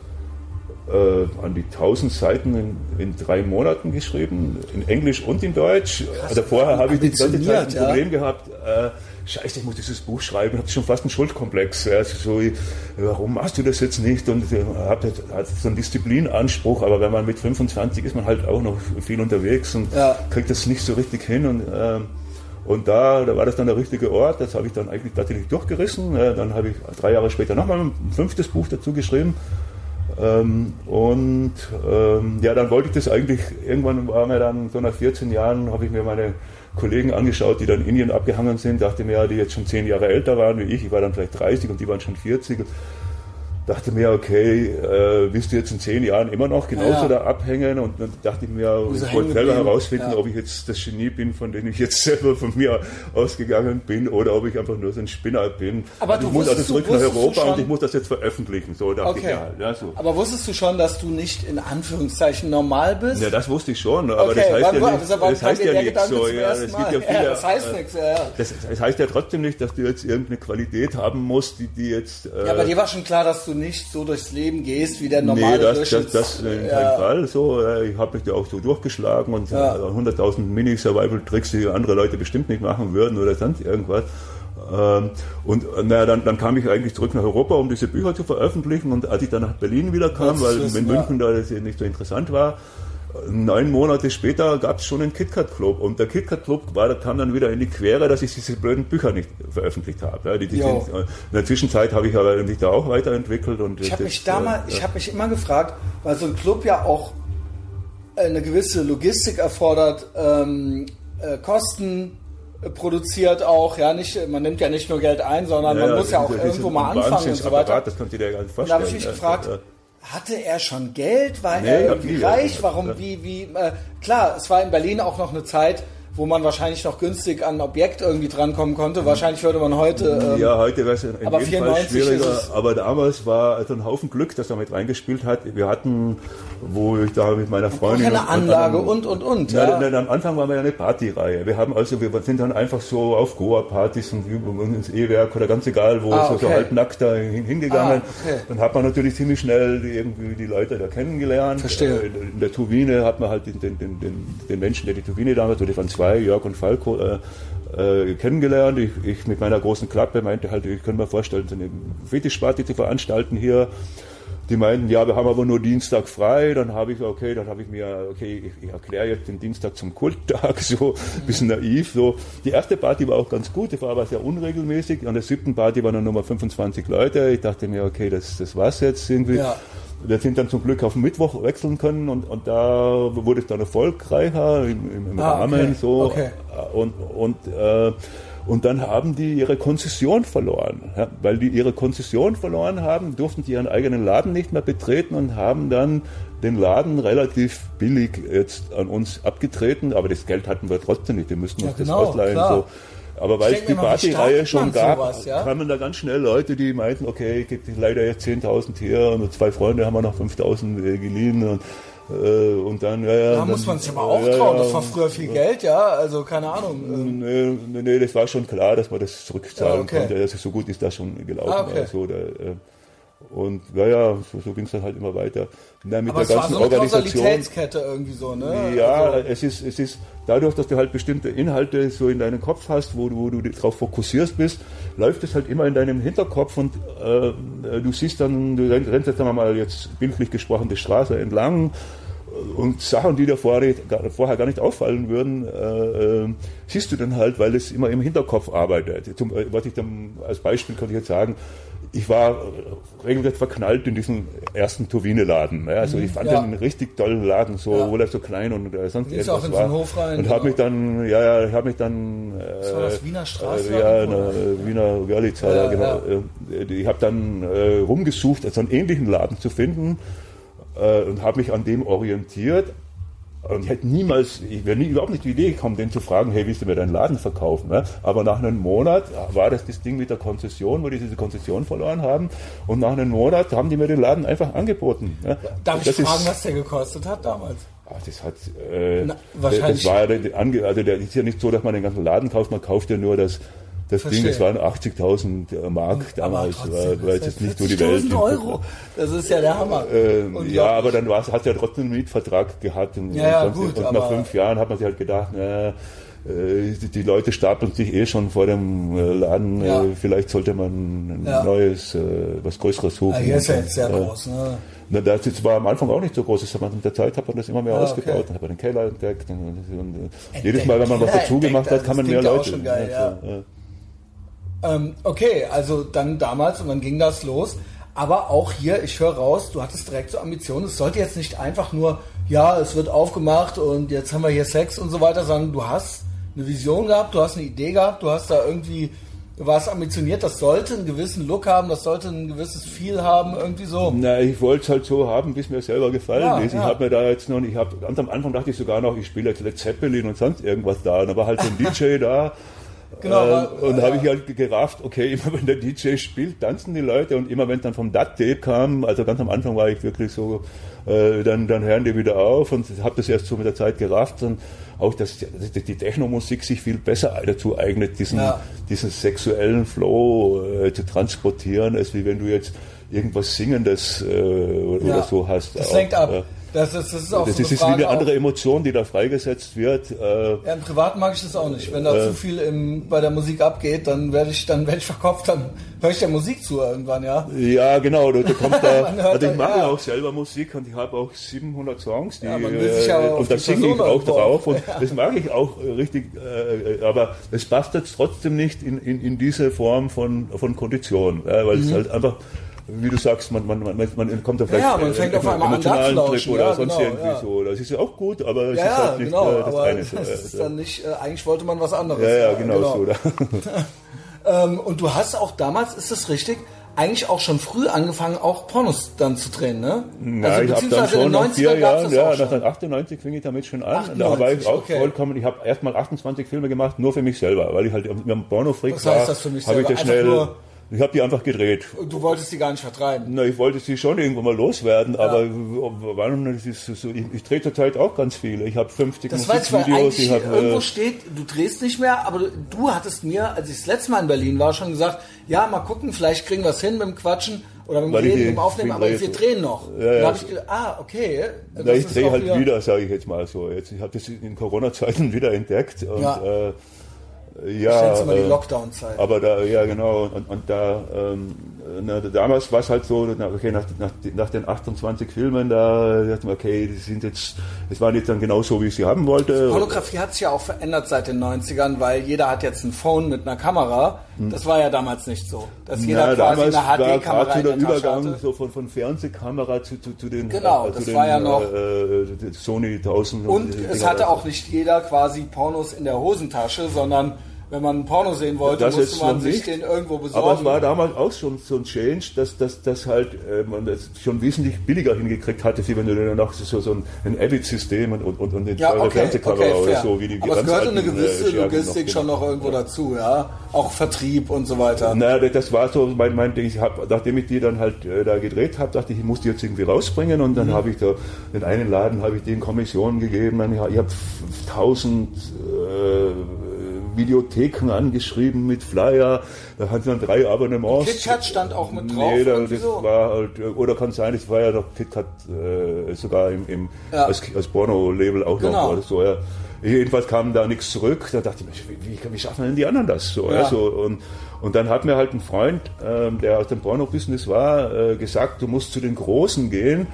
an die 1000 Seiten in, in, drei Monaten geschrieben, in Englisch und in Deutsch. Also vorher habe ich die ganze Zeit ein Problem ja. gehabt. Äh, Scheiße, ich muss dieses Buch schreiben, hatte schon fast einen Schuldkomplex. Also so, warum machst du das jetzt nicht? Und äh, habe halt so einen Disziplinanspruch, aber wenn man mit 25 ist man halt auch noch viel unterwegs und ja. kriegt das nicht so richtig hin. Und äh, und da, da war das dann der richtige Ort, das habe ich dann eigentlich tatsächlich durchgerissen. Dann habe ich drei Jahre später nochmal ein fünftes Buch dazu geschrieben. Ähm, und ähm, ja, dann wollte ich das eigentlich, irgendwann war mir dann so nach 14 Jahren, habe ich mir meine Kollegen angeschaut, die dann in Indien abgehangen sind, dachte mir, ja, die jetzt schon zehn Jahre älter waren wie ich, ich war dann vielleicht 30 und die waren schon 40 dachte mir, okay, äh, willst du jetzt in zehn Jahren immer noch genauso ja. da abhängen? Und dann dachte ich mir, ich wollte selber herausfinden, ja. ob ich jetzt das Genie bin, von dem ich jetzt selber von mir ausgegangen bin, oder ob ich einfach nur so ein Spinner bin. Aber also ich muss also zurück nach Europa und ich muss das jetzt veröffentlichen. So dachte okay. ich ja, ja so. Aber wusstest du schon, dass du nicht in Anführungszeichen normal bist? Ja, das wusste ich schon, aber okay. das heißt Wann, ja nicht, das, das heißt ja nichts so. Ja, das, gibt ja viele, das heißt äh, nichts, ja, ja. Das, das, heißt ja trotzdem nicht, dass du jetzt irgendeine Qualität haben musst, die, die jetzt... Äh, ja, aber dir war schon klar, dass du nicht so durchs Leben gehst wie der normale Nee, das, das, das in ja. Fall. So, äh, ich habe mich da auch so durchgeschlagen und ja. 100.000 Mini-Survival-Tricks, die andere Leute bestimmt nicht machen würden oder sonst irgendwas. Ähm, und naja, dann, dann kam ich eigentlich zurück nach Europa, um diese Bücher zu veröffentlichen. Und als ich dann nach Berlin wieder kam, weil in München ja. da das nicht so interessant war, neun Monate später gab es schon einen KitKat Club und der KitKat Club war, kam dann wieder in die Quere, dass ich diese blöden Bücher nicht veröffentlicht habe. Ja, die, die sind, in der Zwischenzeit habe ich aber mich da auch weiterentwickelt und ich habe mich damals, äh, ich habe mich immer gefragt, weil so ein Club ja auch eine gewisse Logistik erfordert, ähm, äh, Kosten produziert auch, ja nicht, man nimmt ja nicht nur Geld ein, sondern ja, man muss ja auch irgendwo mal anfangen und so weiter. Das könnt ihr dir gar nicht vorstellen. Da habe ich mich gefragt, hatte er schon Geld? War nee, er irgendwie reich? Warum, wie, wie, äh, klar, es war in Berlin auch noch eine Zeit, wo man wahrscheinlich noch günstig an ein Objekt irgendwie drankommen konnte. Wahrscheinlich würde man heute. Ähm, ja, heute wäre es in aber jedem Fall schwieriger. Aber damals war also ein Haufen Glück, dass er mit reingespielt hat. Wir hatten, wo ich da mit meiner Freundin. Eine Anlage und und und. Ja. Nein, nein, am Anfang waren wir ja eine Partyreihe. Wir haben also, wir sind dann einfach so auf Goa-Partys und ins E-Werk oder ganz egal wo, ah, okay. so, so halb nackt da hingegangen. Ah, okay. Dann hat man natürlich ziemlich schnell irgendwie die Leute da kennengelernt. Verstehe. In der Turbine hat man halt den, den, den, den Menschen, der die Turbine damals, oder die waren zwei zwei, Jörg und Falco, äh, äh, kennengelernt. Ich, ich, mit meiner großen Klappe meinte halt, ich könnte mir vorstellen, so eine Fetischparty zu veranstalten hier. Die meinten, ja, wir haben aber nur Dienstag frei. Dann habe ich, okay, dann habe ich mir, okay, ich, ich erkläre jetzt den Dienstag zum Kulttag, so ein bisschen naiv. So. Die erste Party war auch ganz gut, die war aber sehr unregelmäßig. An der siebten Party waren dann nochmal 25 Leute. Ich dachte mir, okay, das, das war's jetzt irgendwie. Ja. Wir sind dann zum Glück auf den Mittwoch wechseln können und, und da wurde es dann erfolgreicher im, im, im ah, Rahmen okay. so okay. und und äh, und dann haben die ihre Konzession verloren. Ja, weil die ihre Konzession verloren haben, durften die ihren eigenen Laden nicht mehr betreten und haben dann den Laden relativ billig jetzt an uns abgetreten. Aber das Geld hatten wir trotzdem nicht. Wir müssten uns ja, genau, das ausleihen. So. Aber weil es die Partyreihe schon gab, sowas, ja? kamen da ganz schnell Leute, die meinten, okay, ich gebe leider jetzt 10.000 her und zwei Freunde haben wir noch 5.000 äh, geliehen und und dann, ja, ja. Da dann, muss man sich aber auch ja, trauen, das war früher viel Geld, ja, also keine Ahnung. Ähm. Nee, nee, nee, das war schon klar, dass man das zurückzahlen ja, okay. konnte. Also so gut ist das schon gelaufen. Ah, okay. also, da, äh, Und naja, so, so ging es dann halt immer weiter. Na, mit Aber der ganzen war so eine Organisation. Irgendwie so, ne? Ja, also. es ist, es ist dadurch, dass du halt bestimmte Inhalte so in deinem Kopf hast, wo du, wo du darauf fokussierst bist, läuft es halt immer in deinem Hinterkopf und äh, du siehst dann, du rennst jetzt mal jetzt bildlich gesprochen die Straße entlang und Sachen, die dir vorher, vorher gar nicht auffallen würden, äh, äh, siehst du dann halt, weil es immer im Hinterkopf arbeitet. Zum, was ich dann als Beispiel kann ich jetzt sagen, ich war regelrecht verknallt in diesen ersten Turbine-Laden. Ja, also ich fand ja. den einen richtig tollen Laden, so, ja. obwohl er so klein und äh, sonst ist irgendwas auch in war. Hof rein, und genau. habe mich dann, ja, ja, habe mich dann. Das war das Wiener Straße? Äh, ja, Wiener Görlitzer, ja, genau. Äh, ich habe dann äh, rumgesucht, also einen ähnlichen Laden zu finden äh, und habe mich an dem orientiert. Und ich hätte niemals, ich wäre nie überhaupt nicht die Idee gekommen, den zu fragen, hey, willst du mir deinen Laden verkaufen? Ne? Aber nach einem Monat war das das Ding mit der Konzession, wo die diese Konzession verloren haben. Und nach einem Monat haben die mir den Laden einfach angeboten. Ne? Darf das ich fragen, ist, was der gekostet hat damals? Ach, das hat, äh, Na, wahrscheinlich. Das war, also der ist ja nicht so, dass man den ganzen Laden kauft, man kauft ja nur das, das Verstehe. Ding, das waren 80.000 Mark damals, trotzdem, war, war jetzt nicht nur die Welt. Euro, das ist ja der Hammer. Äh, ja, aber dann war es, hat er trotzdem einen Mietvertrag gehabt und, ja, und, gut, und nach fünf Jahren hat man sich halt gedacht, na, äh, die Leute stapeln sich eh schon vor dem äh, Laden. Ja. Vielleicht sollte man ein ja. neues, was Größeres suchen. Ja, hier ist ja jetzt sehr groß. Ne? Na, das war am Anfang auch nicht so groß. Das mit der Zeit hat man das immer mehr ah, ausgebaut. Okay. Dann hat man den Keller entdeckt. Und, und, jedes Mal, wenn man was dazu gemacht hat, kann man mehr Leute. Schon geil, ja. Ähm, okay, also dann damals und dann ging das los. Aber auch hier, ich höre raus, du hattest direkt so Ambitionen. Es sollte jetzt nicht einfach nur, ja, es wird aufgemacht und jetzt haben wir hier Sex und so weiter, sondern du hast eine Vision gehabt, du hast eine Idee gehabt, du hast da irgendwie, du warst ambitioniert, das sollte einen gewissen Look haben, das sollte ein gewisses Feel haben, irgendwie so. Na, ich wollte es halt so haben, wie es mir selber gefallen ja, ist. Ich habe mir da jetzt noch, ich habe, ganz am Anfang dachte ich sogar noch, ich spiele jetzt Led Zeppelin und sonst irgendwas da. Und da war halt so ein DJ da Genau, äh, und ja. habe ich halt gerafft, okay, immer wenn der DJ spielt, tanzen die Leute und immer wenn dann vom Dat-Tape kam, also ganz am Anfang war ich wirklich so, äh, dann, dann hören die wieder auf und habe das erst so mit der Zeit gerafft und auch, dass die, die Technomusik sich viel besser dazu eignet, diesen, ja. diesen sexuellen Flow äh, zu transportieren, als wie wenn du jetzt irgendwas Singendes äh, oder ja. so hast. Das lenkt ab. Das ist, das ist auch das so ist eine, Frage wie eine andere. Emotion, die da freigesetzt wird. Äh, ja, im Privaten mag ich das auch nicht. Wenn da äh, zu viel im, bei der Musik abgeht, dann werde ich, dann werde ich verkopft, dann höre ich der Musik zu irgendwann, ja. Ja, genau. Du, du kommst da, also ich mache ja auch selber Musik und ich habe auch 700 Songs, die, ja, äh, und da singe ich auch drauf und ja. das mag ich auch richtig, äh, aber es passt jetzt trotzdem nicht in, in, in diese Form von, von Kondition, weil mhm. es halt einfach wie du sagst, man, man, man, man kommt da vielleicht ja, man fängt auf einmal an lauschen, oder ja, sonst genau, irgendwie ja. so. Das ist ja auch gut, aber es ja, ist halt nicht genau, äh, das aber eine. Das ist dann nicht, äh, eigentlich wollte man was anderes. Ja, ja, genau, genau. so. ähm, und du hast auch damals, ist das richtig, eigentlich auch schon früh angefangen, auch Pornos dann zu drehen, ne? Ja, also, ich habe dann schon nach vier Jahren, ja, 1998 fing ich damit schon an. 98, da war ich auch okay. vollkommen, ich habe erstmal 28 Filme gemacht, nur für mich selber, weil ich halt mit einem Porno-Freak war. Was heißt das für mich selber? Ich das schnell, ich habe die einfach gedreht. Du wolltest die gar nicht vertreiben? Na, ich wollte sie schon irgendwann mal loswerden, ja. aber warum, das ist so, ich, ich drehe zurzeit auch ganz viele. Ich habe 50 das Musikvideos. ich hab, irgendwo äh, steht, du drehst nicht mehr, aber du, du hattest mir, als ich das letzte Mal in Berlin war, schon gesagt, ja, mal gucken, vielleicht kriegen wir es hin mit dem Quatschen oder mit dem Reden, mit dem Aufnehmen, aber wir drehen noch. Ja, ja. Da habe ich gedacht, ah, okay. Na, ich drehe halt wieder, wieder sage ich jetzt mal so. Jetzt, ich habe das in Corona-Zeiten wieder entdeckt und ja. äh, ja, ich mal die äh, Lockdown-Zeit. Aber da, ja genau, und, und da, ähm, na, damals war es halt so, okay, nach, nach, nach, den 28 Filmen, da dachte man, okay, die sind jetzt, es waren jetzt dann genau so, wie ich sie haben wollte. Fotografie hat sich ja auch verändert seit den 90ern, weil jeder hat jetzt ein Phone mit einer Kamera. Hm. Das war ja damals nicht so. Dass jeder na, quasi eine HD-Kamera war der Übergang hatte. so von, von Fernsehkamera zu, zu, zu den, genau, äh, das den, war ja noch äh, Sony 1000. Und, und es hatte auch nicht jeder quasi Pornos in der Hosentasche, sondern wenn man Porno sehen wollte, das musste man sich den irgendwo besorgen. Aber es war damals auch schon so ein Change, dass, dass, dass halt äh, man das schon wesentlich billiger hingekriegt hatte, wie wenn du dann noch so, so ein, ein Avid-System und, und, und eine ja, okay, Fernsehkamera okay, oder so. Wie die Aber es gehörte eine gewisse äh, Logistik noch schon noch irgendwo ja. dazu, ja? Auch Vertrieb und so weiter. Na, das war so mein, mein Ding. Ich hab, nachdem ich die dann halt äh, da gedreht habe, dachte ich, ich muss die jetzt irgendwie rausbringen und dann mhm. habe ich da den einen Laden habe ich den Kommissionen gegeben. Ich habe tausend äh, Videotheken angeschrieben mit Flyer. Da hatten dann drei Abonnements. KitKat stand auch mit drauf. Nee, da, das so. war halt, oder kann sein, das war ja noch KitKat äh, sogar im, im Ja. als, als Porno-Label auch Genau. noch so. Ja. Jedenfalls kam da nichts zurück. Da dachte ich mir, wie, wie, schaffen denn die anderen das so? Ja. So und, und dann hat mir halt ein Freund, ähm, der aus dem Porno-Business war, äh, gesagt, du musst zu den Großen gehen.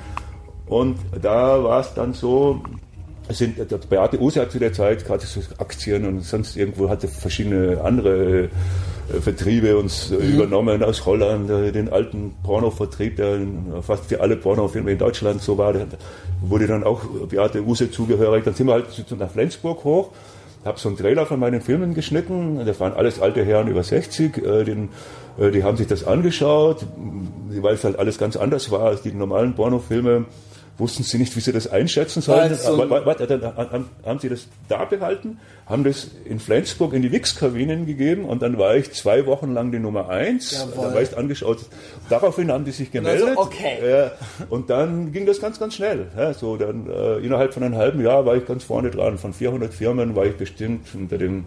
Und da war es dann so, es sind, der Beate Use hat zu der Zeit gerade so Aktien und sonst irgendwo hatte verschiedene andere äh, Vertriebe uns äh, übernommen aus Holland, äh, den alten Pornovertrieb, der fast für alle Pornofilme in Deutschland so war, wurde dann auch Beate Use zugehörig. Dann sind wir halt nach Flensburg hoch, habe so einen Trailer von meinen Filmen geschnitten, das waren alles alte Herren über 60, äh, den, die haben sich das angeschaut, weil es halt alles ganz anders war als die normalen Pornofilme wussten sie nicht, wie sie das einschätzen sollen. Weil es so ein- Aber, warte, dann haben, haben sie das da behalten, haben das in Flensburg in die Wix-Kabinen gegeben und dann war ich zwei Wochen lang die Nummer eins. Jawohl. Da war ich angeschaut. Daraufhin haben die sich gemeldet. Also, okay. Ja, und dann ging das ganz, ganz schnell. Ja, so dann äh, innerhalb von einem halben Jahr war ich ganz vorne dran. Von 400 Firmen war ich bestimmt unter den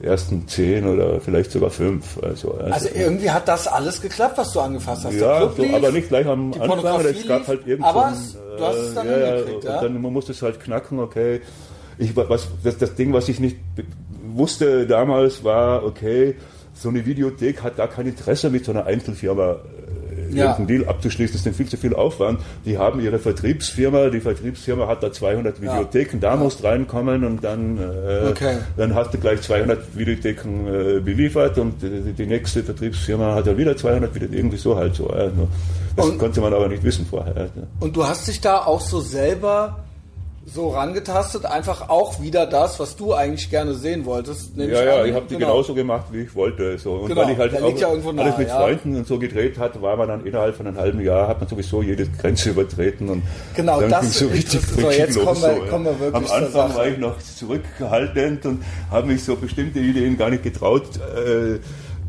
ersten zehn oder vielleicht sogar fünf. Also, Also irgendwie hat das alles geklappt, was du angefasst hast. Ja, so, lief, aber nicht gleich am Anfang. Es gab halt irgend aber so ein, du hast es dann äh, ja, hingekriegt, ja, dann man musste es halt knacken, okay. Ich, was, das, das Ding, was ich nicht wusste damals, war, okay, so eine Videothek hat gar kein Interesse mit so einer Einzelfirma äh, Ja. irgendeinen Deal abzuschließen. Das ist viel zu viel Aufwand. Die haben ihre Vertriebsfirma, die Vertriebsfirma hat da 200 Videotheken, da musst reinkommen und dann, äh, Okay. dann hast du gleich 200 Videotheken äh, beliefert und die, die nächste Vertriebsfirma hat ja wieder 200 Videotheken, irgendwie so halt so. Ja. Das Und- konnte man aber nicht wissen vorher. Ja. Und du hast dich da auch so selber so rangetastet, einfach auch wieder das, was du eigentlich gerne sehen wolltest. Ja, ja, an. ich habe die Genau. genauso gemacht, wie ich wollte. So. Und Genau, weil ich halt liegt ja irgendwo alles mit ja. Freunden und so gedreht hat, war man dann innerhalb von einem halben Jahr, hat man sowieso jede Grenze übertreten und Genau, dann das so richtig interessant. So, jetzt los. kommen wir- so, ja. kommen wir wirklich Am Anfang war ich noch zurückhaltend und habe mich so bestimmte Ideen gar nicht getraut, äh,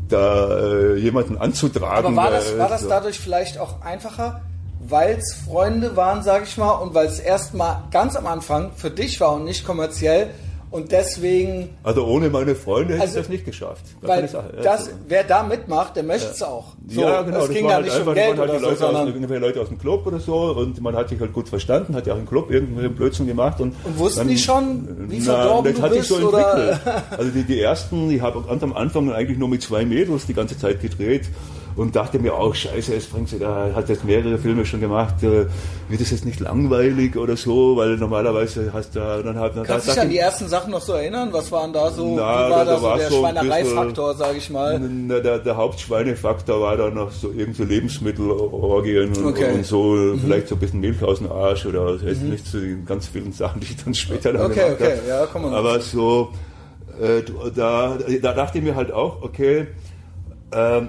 da äh, jemanden anzutragen. Aber war das, äh, war das dadurch vielleicht auch einfacher, weil es Freunde waren, sage ich mal, und weil es erstmal ganz am Anfang für dich war und nicht kommerziell und deswegen, Also ohne meine Freunde hätte Also, ich das nicht geschafft. Gar weil Sache. Ja, das, so. wer da mitmacht, der möchte es auch. So, ja, genau. Es das ging da halt nicht um einfach, Geld das waren oder halt die so, Leute, aus, irgendwelche Leute aus dem Club oder so und man hat sich halt gut verstanden, hat ja auch im Club irgendeinen Blödsinn gemacht. Und, Und wussten dann- die schon, wie Na, verdorben das du bist, so oder? Also die, die ersten, ich habe am Anfang eigentlich nur mit zwei Mädels die ganze Zeit gedreht und dachte mir auch, scheiße, jetzt bringt sie da, hat jetzt mehrere Filme schon gemacht, äh, wird es jetzt nicht langweilig oder so, weil normalerweise hast du dann halt... dann Kannst du dich an die ersten Sachen noch so erinnern? Was waren da so, Na, wie war da- da so war der so ein Schweinereifaktor, sage ich mal? Na, Der, der Hauptschweinefaktor war dann noch so irgend so Lebensmittelorgien und, Okay. und so, vielleicht so ein bisschen Milch aus dem Arsch oder das heißt nicht so die ganz vielen Sachen, die ich dann später dann Okay, gemacht okay, habe. ja, komm mal. Aber so, äh, da, da dachte ich mir halt auch, okay,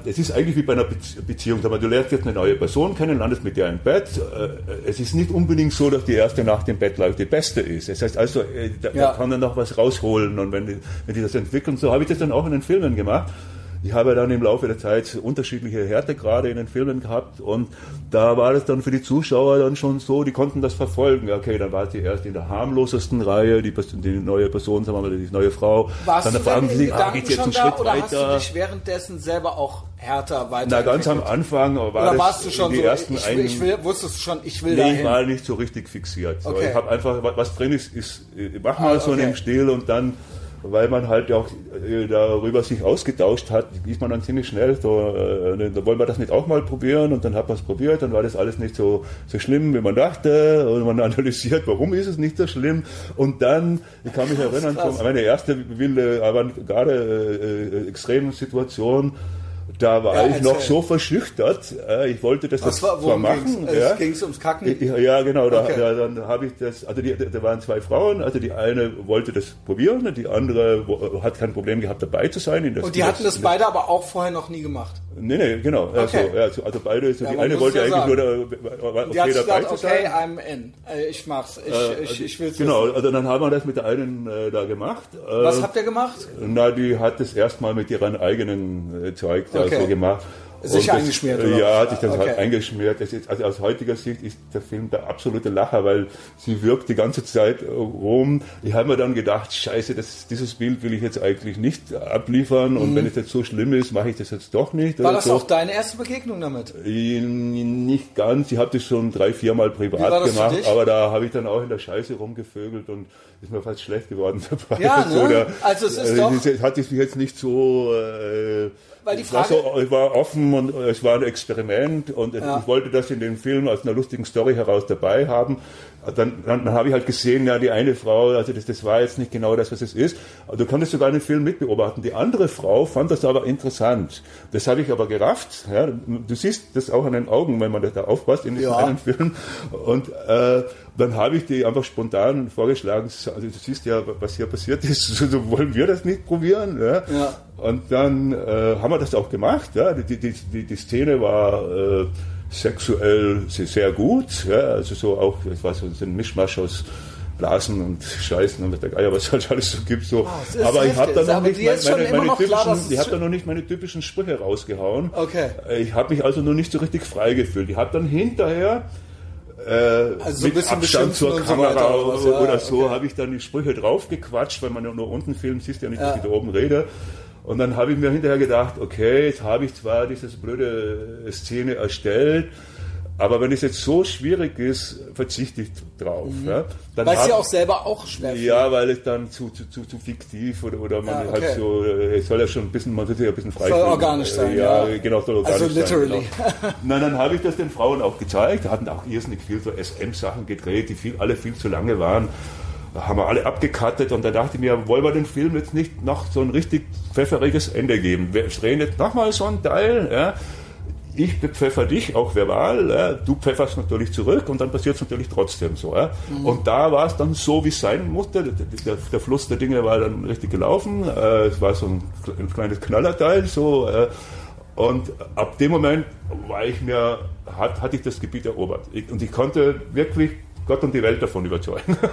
es ist eigentlich wie bei einer Bezie- Beziehung. Mal, Du lernst jetzt eine neue Person kennen, landest mit der im Bett. Äh, Es ist nicht unbedingt so, dass die erste Nacht im Bett gleich die beste ist. Das heißt also, äh, da, Ja. kann man noch was rausholen. Und wenn die, wenn die das entwickeln, so habe ich das dann auch in den Filmen gemacht. Ich habe dann im Laufe der Zeit unterschiedliche Härtegrade in den Filmen gehabt und da war das dann für die Zuschauer dann schon so, die konnten das verfolgen. Okay, dann war sie erst in der harmlosesten Reihe, die, die neue Person, sagen wir mal, die neue Frau. Warst dann du fragen sie sich, ah, geht's jetzt einen da Schritt oder hast du weiter? dich währenddessen selber auch härter weiter? Na, ganz am Anfang war Oder das warst du schon die so, ersten ich, will, ich will, wusstest du schon, ich will Nee, ich dahin? war nicht so richtig fixiert. So, Okay. Ich habe einfach, wa- was drin ist, ist äh, mach mal Ah, so in dem Stil und dann, weil man halt auch äh, darüber sich ausgetauscht hat, ist man dann ziemlich schnell so, äh, da wollen wir das nicht auch mal probieren und dann hat man es probiert, dann war das alles nicht so, so schlimm, wie man dachte und man analysiert, warum ist es nicht so schlimm und dann, ich kann mich erinnern, so, meine erste wilde, avantgarde äh, äh, extreme Situation, da war Ja, ich noch erzähl. so verschüchtert, äh, ich wollte das Was jetzt war, zwar machen, ging's? ja, Es ging ums Kacken? ja, ja, genau. Da, Okay. da, dann habe ich das. Also die, da waren zwei Frauen. Also die eine wollte das probieren, die andere hat kein Problem gehabt, dabei zu sein. In das, Und die hatten das in beide aber auch vorher noch nie gemacht. Nee, nee, genau. Also, Okay. ja, also, also beide. So Ja, die eine wollte ja eigentlich sagen. nur da, war Die hat okay dabei gesagt, zu okay, sein. I'm in. Äh, Ich mach's. Ich, Äh, ich, ich will's genau, wissen. also dann haben wir das mit der einen äh, da gemacht. Äh, Was habt ihr gemacht? Na, die hat das erstmal mit ihrem eigenen Zeug da Okay. So gemacht. Sich das, eingeschmiert, oder? Ja, hat sich dann Okay. halt eingeschmiert. Das ist, also aus heutiger Sicht ist der Film der absolute Lacher, weil sie wirkt die ganze Zeit rum. Ich habe mir dann gedacht, scheiße, das, dieses Bild will ich jetzt eigentlich nicht abliefern und wenn es jetzt so schlimm ist, mache ich das jetzt doch nicht. Mhm. War das so. auch deine erste Begegnung damit? Nicht ganz. Ich habe das schon drei, viermal privat das gemacht, aber da habe ich dann auch in der Scheiße rumgevögelt und ist mir fast schlecht geworden dabei. Ja, ne? der- Also es ist doch- es hat sich jetzt nicht so. Äh, Weil die es war, Frage- so, es war offen und es war ein Experiment und Ja. ich wollte das in dem Film aus einer lustigen Story heraus dabei haben. Dann, dann, dann habe ich halt gesehen, ja, die eine Frau, also das, das war jetzt nicht genau das, was es ist. Du konntest sogar den Film mitbeobachten. Die andere Frau fand das aber interessant. Das habe ich aber gerafft. Ja. Du siehst das auch an den Augen, wenn man da aufpasst in diesem Ja. einen Film. Und äh, dann habe ich die einfach spontan vorgeschlagen, also du siehst ja, was hier passiert ist, so wollen wir das nicht probieren. Ja. Ja. Und dann äh, haben wir das auch gemacht. Ja. Die, die, die, die Szene war äh, sexuell sehr, gut. Ja. Also so auch, es war so ein Mischmasch aus Blasen und Scheißen und der Geier, was es halt alles so gibt. So. ist aber ich habe da noch nicht meine, immer meine noch typischen, dass es ich habe da noch nicht meine typischen Sprüche rausgehauen. Okay. Ich habe mich also noch nicht so richtig frei gefühlt. Ich habe dann hinterher äh, Also so ein mit bisschen Abstand zur so Kamera weiter oder ja, oder so okay. habe ich dann die Sprüche draufgequatscht, weil man ja nur unten filmt, siehst ja nicht, dass ich da oben rede. Und dann habe ich mir hinterher gedacht, okay, jetzt habe ich zwar diese blöde Szene erstellt, aber wenn es jetzt so schwierig ist, verzichte ich drauf. Ja. Dann Mhm. Weil es ja auch selber auch schwer ja, weil es dann zu, zu, zu, zu fiktiv oder, oder man Ja, okay. halt so, äh, es soll ja schon ein bisschen, man soll sich ja ein bisschen frei Soll fühlen. organisch sein, Äh, Ja, ja. genau, soll organisch Also literally. sein. Genau. Nein, dann habe ich das den Frauen auch gezeigt. Da hatten auch irrsinnig viel so SM-Sachen gedreht, die viel, alle viel zu lange waren. Da haben wir alle abgekattet und da dachte ich mir, wollen wir den Film jetzt nicht noch so ein richtig pfefferiges Ende geben? Wir drehen jetzt nochmal so ein Teil, ja. Ich bepfeffer dich, auch verbal, du pfefferst natürlich zurück und dann passiert es natürlich trotzdem so. Ja. Und da war es dann so, wie es sein musste. Der, der, der Fluss der Dinge war dann richtig gelaufen. Äh, es war so ein, ein kleines Knallerteil. So, äh, und ab dem Moment war ich mir, hat, hatte ich das Gebiet erobert. Ich, und ich konnte wirklich Gott und die Welt davon überzeugen.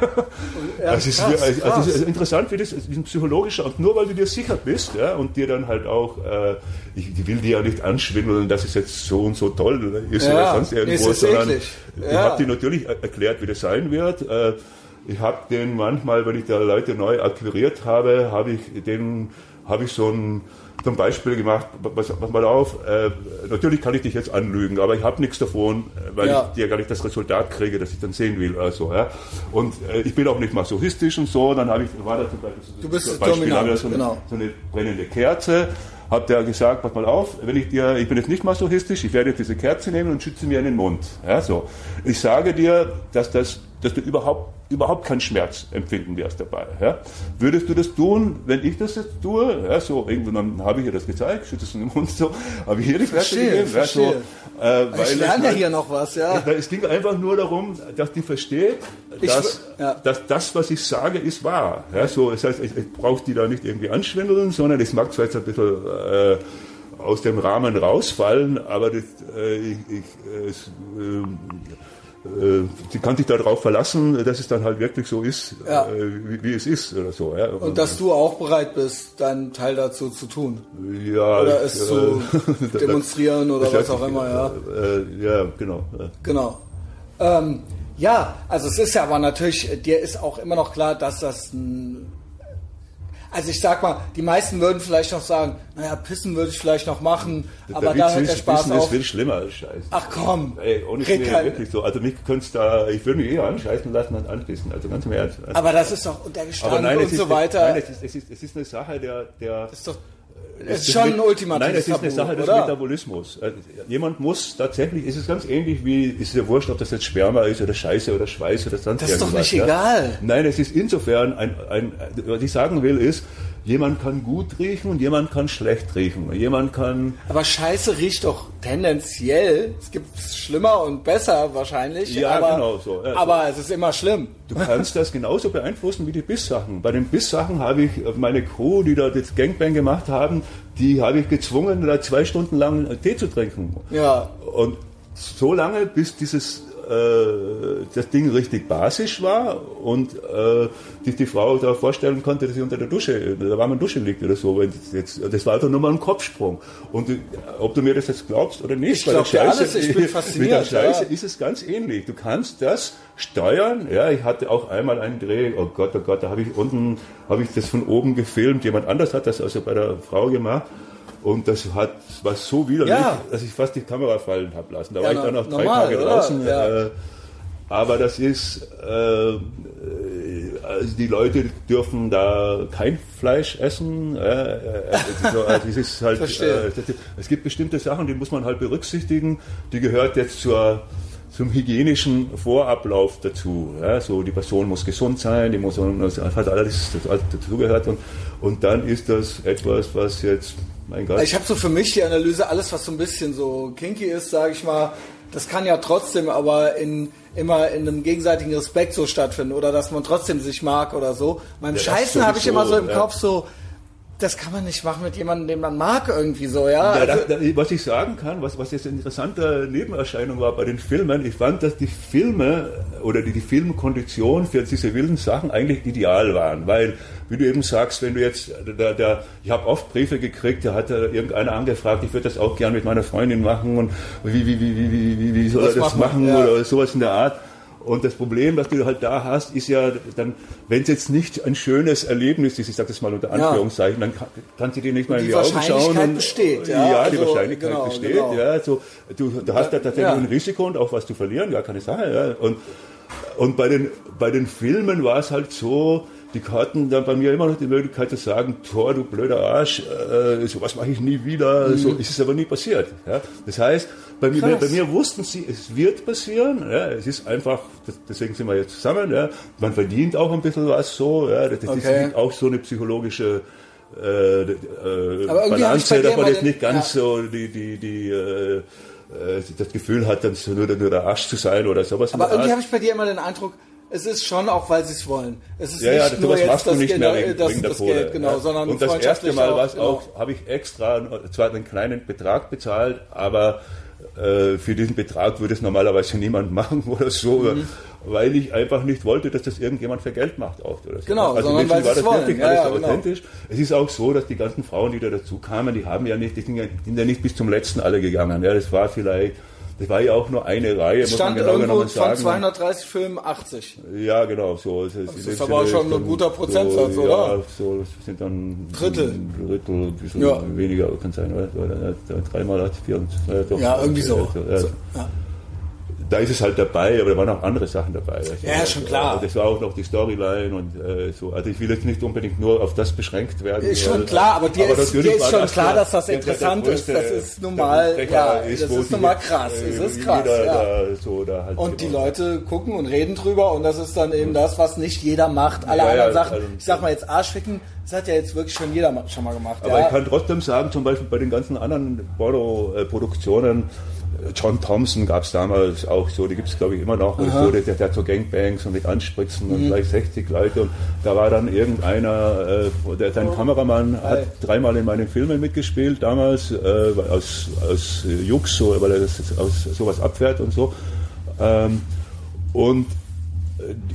Ja, Also ist, krass, also krass. ist interessant, wie das ist ein psychologischer, und nur weil du dir sicher bist ja, und dir dann halt auch, äh, ich, ich will dir ja nicht anschwindeln, dass es jetzt so und so toll ist Ja, oder sonst irgendwo, ist sondern eklig. ich Ja. habe dir natürlich er- erklärt, wie das sein wird. Äh, ich habe den manchmal, wenn ich da Leute neu akquiriert habe, habe ich den, habe ich so ein zum Beispiel gemacht, pass, pass mal auf, äh, natürlich kann ich dich jetzt anlügen, aber ich habe nichts davon, äh, weil Ja. ich dir gar nicht das Resultat kriege, das ich dann sehen will. Also, ja. Und äh, ich bin auch nicht masochistisch und so, dann habe ich, war da zum Beispiel so, Du bist zum Beispiel, habe ich so, eine, genau. so eine brennende Kerze, hat der gesagt, pass mal auf, wenn ich dir, ich bin jetzt nicht masochistisch, ich werde jetzt diese Kerze nehmen und schütze mir in den Mund. Ja, so. Ich sage dir, dass das, dass du überhaupt, überhaupt keinen Schmerz empfinden wirst dabei. Ja. Würdest du das tun, wenn ich das jetzt tue? Ja, so, irgendwann habe ich ihr das gezeigt, schütze es in den Mund, so, habe ich hier die Verstehe, gegeben. Ja, so, äh, Ich es lerne ja halt- hier noch was, ja. Es ging einfach nur darum, dass die versteht, Ich dass, w- ja. dass das, was ich sage, ist wahr. Ja, so, das heißt, ich, ich brauche die da nicht irgendwie anschwindeln, sondern es mag zwar jetzt ein bisschen äh, aus dem Rahmen rausfallen, aber das, äh, ich, ich, es, ähm, äh, sie kann sich darauf verlassen, dass es dann halt wirklich so ist, Ja. äh, wie, wie es ist oder so. Ja. Und dass du auch bereit bist, deinen Teil dazu zu tun. ja, Oder es zu da- demonstrieren oder was auch immer, ja. Äh, ja, genau. Genau. Ähm, ja, also es ist ja aber natürlich, dir ist auch immer noch klar, dass das ein. Also ich sag mal, die meisten würden vielleicht noch sagen, naja, pissen würde ich vielleicht noch machen, aber der da Witz hört der Spaß Wissen auf. ist viel schlimmer als Scheiß. Ach komm, Ey, ohne Schmäh, wirklich so. Also mich könntest da, ich würde mich eher anscheißen lassen und anpissen. Also ganz im Ernst. Also, aber das ist doch und der aber Gestank nein, und ist, so weiter. Nein, es ist, es ist, es ist eine Sache der, der das ist doch es ist schon ein ultimatives Nein, es ist eine Sache des oder? Metabolismus. Äh, Jemand muss tatsächlich, es ist ganz ähnlich wie, ist ja wurscht, ob das jetzt Sperma ist oder Scheiße oder Schweiß oder sonst Das ist doch nicht egal. Nein, es ist insofern, ein, ein, was ich sagen will, ist, jemand kann gut riechen und jemand kann schlecht riechen. Jemand kann, Aber Scheiße riecht doch tendenziell. Es gibt schlimmer und besser wahrscheinlich. Ja, aber, genau so, ja, so. aber es ist immer schlimm. Du kannst das genauso beeinflussen wie die Bisssachen. Bei den Bisssachen habe ich meine Crew, die da das Gangbang gemacht haben, die habe ich gezwungen, da zwei Stunden lang Tee zu trinken. Ja. Und so lange, bis dieses äh, das Ding richtig basisch war und äh, die, die Frau da vorstellen konnte, dass sie unter der Dusche, da war man Dusche liegt oder so. Jetzt, das war einfach nur mal ein Kopfsprung. Und äh, ob du mir das jetzt glaubst oder nicht, ich bei der Scheiße, alles, ich bin fasziniert, mit der Scheiße ja. ist es ganz ähnlich. Du kannst das steuern. Ja, ich hatte auch einmal einen Dreh, oh Gott, oh Gott, da habe ich unten, habe ich das von oben gefilmt. Jemand anders hat das also bei der Frau gemacht. Und das hat, war so widerlich, ja. dass ich fast die Kamera fallen habe lassen. Da ja, war ich dann noch drei normal, Tage draußen. Ja. Äh, aber das ist, äh, also die Leute dürfen da kein Fleisch essen. Äh, also, also es ist halt, äh, es gibt bestimmte Sachen, die muss man halt berücksichtigen. Die gehört jetzt zur zum hygienischen Vorablauf dazu. Ja, so die Person muss gesund sein, die muss das hat alles dazugehört und, und dann ist das etwas, was jetzt mein Gott. Ich habe so für mich die Analyse, alles was so ein bisschen so kinky ist, sage ich mal, das kann ja trotzdem aber in immer in einem gegenseitigen Respekt so stattfinden oder dass man trotzdem sich mag oder so. Beim ja, Scheißen habe ich immer so im ja. Kopf so, das kann man nicht machen mit jemandem, den man mag irgendwie so, ja. ja also, da, da, was ich sagen kann, was, was jetzt eine interessante Nebenerscheinung war bei den Filmen, ich fand, dass die Filme oder die, die Filmkonditionen für diese wilden Sachen eigentlich ideal waren, weil, wie du eben sagst, wenn du jetzt, der, der, ich habe oft Briefe gekriegt, da hat irgendeiner angefragt, ich würde das auch gern mit meiner Freundin machen und wie, wie, wie, wie, wie, wie soll er das machen, ja. oder sowas in der Art. Und das Problem, das du halt da hast, ist ja dann, wenn es jetzt nicht ein schönes Erlebnis ist, ich sage das mal unter Anführungszeichen, dann kann, kannst du dir nicht mal in die, die Augen schauen. Und, besteht, ja. Ja, die also, Wahrscheinlichkeit genau, besteht, genau. ja. So, du, du hast da tatsächlich ja. ein Risiko und auch was zu verlieren, gar keine Sache, ja. Und, und bei den, bei den Filmen war es halt so, die hatten dann bei mir immer noch die Möglichkeit zu sagen, Tor, du blöder Arsch, äh, sowas mache ich nie wieder. Mhm. So ist es aber nie passiert. Ja? Das heißt, bei mir, bei mir wussten sie, es wird passieren. Ja? Es ist einfach, deswegen sind wir jetzt zusammen. Ja? Man verdient auch ein bisschen was so. Ja? Das okay. ist auch so eine psychologische äh, äh, Balance, dass man jetzt nicht ganz ja. so die, die, die äh, äh das Gefühl hat, dann nur, nur der Arsch zu sein oder sowas. Aber irgendwie habe ich bei dir immer den Eindruck, es ist schon auch, weil sie es wollen. Es ist ja, nicht ja, nur jetzt machst das, du nicht Geld, mehr wegen, das, wegen das Geld, genau, ja. sondern Und das erste Mal war es genau. auch, habe ich extra zwar einen kleinen Betrag bezahlt, aber äh, für diesen Betrag würde es normalerweise niemand machen oder so, mhm. weil ich einfach nicht wollte, dass das irgendjemand für Geld macht auch. Oder so. Genau, also sondern weil war das wollen. wirklich alles ja, genau. authentisch. Es ist auch so, dass die ganzen Frauen, die da dazu kamen, die haben ja nicht, die sind ja, sind ja nicht bis zum letzten alle gegangen. Ja, das war vielleicht das war ja auch nur eine Reihe, es muss man genau genommen sagen. von 230 Filmen 80. Ja, genau, so. Das, das ist aber schon ein guter Prozentsatz, so, oder? Ja, so, das sind dann Drittel. Ein Drittel, ein bisschen ja. weniger kann sein, oder? Dreimal hat vier und, äh, doch, Ja, irgendwie so. so ja da ist es halt dabei, aber da waren auch andere Sachen dabei. Also, ja, schon klar. Das war auch noch die Storyline und äh, so. Also ich will jetzt nicht unbedingt nur auf das beschränkt werden. Ist schon klar, aber dir aber ist, dir ist schon klar, dass das interessant der, der ist. Das ist normal, ja, ist, das ist normal krass. Äh, es ist krass, ja. Da, so, da halt und die Leute gucken und reden drüber und das ist dann eben das, was nicht jeder macht. Alle ja, anderen Sachen, also, ich sag mal jetzt Arschficken, das hat ja jetzt wirklich schon jeder schon mal gemacht. Aber ich kann trotzdem sagen, zum Beispiel bei den ganzen anderen Bordeaux-Produktionen, John Thompson gab es damals auch so, die gibt es glaube ich immer noch, so, der, der zur Gangbangs und mit Anspritzen mhm. und gleich 60 Leute und da war dann irgendeiner, äh, der, sein oh. Kameramann hat dreimal in meinen Filmen mitgespielt damals, äh, aus, aus Jux, so, weil er das aus sowas abfährt und so. Ähm, und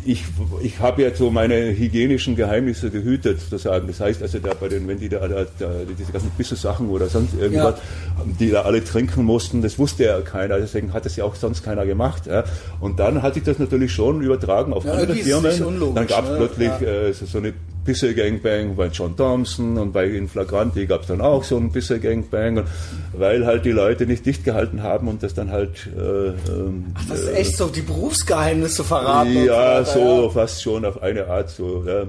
ich, ich habe jetzt so meine hygienischen Geheimnisse gehütet, sozusagen. Das heißt also, da bei den, wenn die da, da, da diese ganzen Bisse-Sachen oder sonst irgendwas, ja. die da alle trinken mussten, das wusste ja keiner, deswegen hat das ja auch sonst keiner gemacht. Ja. Und dann hat sich das natürlich schon übertragen auf ja, andere Firmen. Dann gab es ne? plötzlich äh, so, so eine Bisse Gangbang bei John Thompson und bei Inflagranti gab es dann auch so ein Bisse Gangbang, und, weil halt die Leute nicht dicht gehalten haben und das dann halt. Äh, ähm, Ach, das ist äh, echt so die Berufsgeheimnisse verraten. Ja, so, so fast schon auf eine Art so. Ja.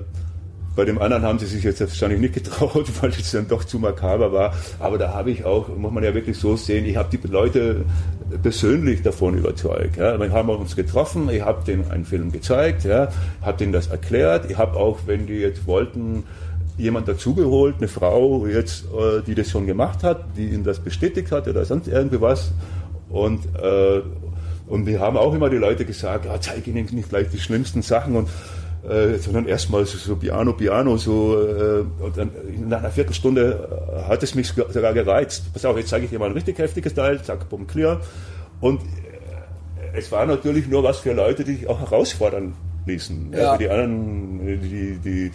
Bei dem anderen haben sie sich jetzt wahrscheinlich nicht getraut, weil es dann doch zu makaber war. Aber da habe ich auch, muss man ja wirklich so sehen, ich habe die Leute persönlich davon überzeugt. Ja. Wir haben uns getroffen, ich habe denen einen Film gezeigt, ja, habe denen das erklärt. Ich habe auch, wenn die jetzt wollten, jemand dazugeholt, eine Frau jetzt, äh, die das schon gemacht hat, die ihnen das bestätigt hat oder sonst irgendwie was. Und, äh, und wir haben auch immer die Leute gesagt, ja, zeig ihnen nicht gleich die schlimmsten Sachen und äh, sondern erstmal so, so Piano, Piano, so äh, und dann nach einer Viertelstunde äh, hat es mich sogar gereizt. Pass auf, jetzt zeige ich dir mal ein richtig heftiges Teil, zack, bumm, clear. Und es war natürlich nur was für Leute, die sich auch herausfordern ließen. Ja. Also die anderen, die, die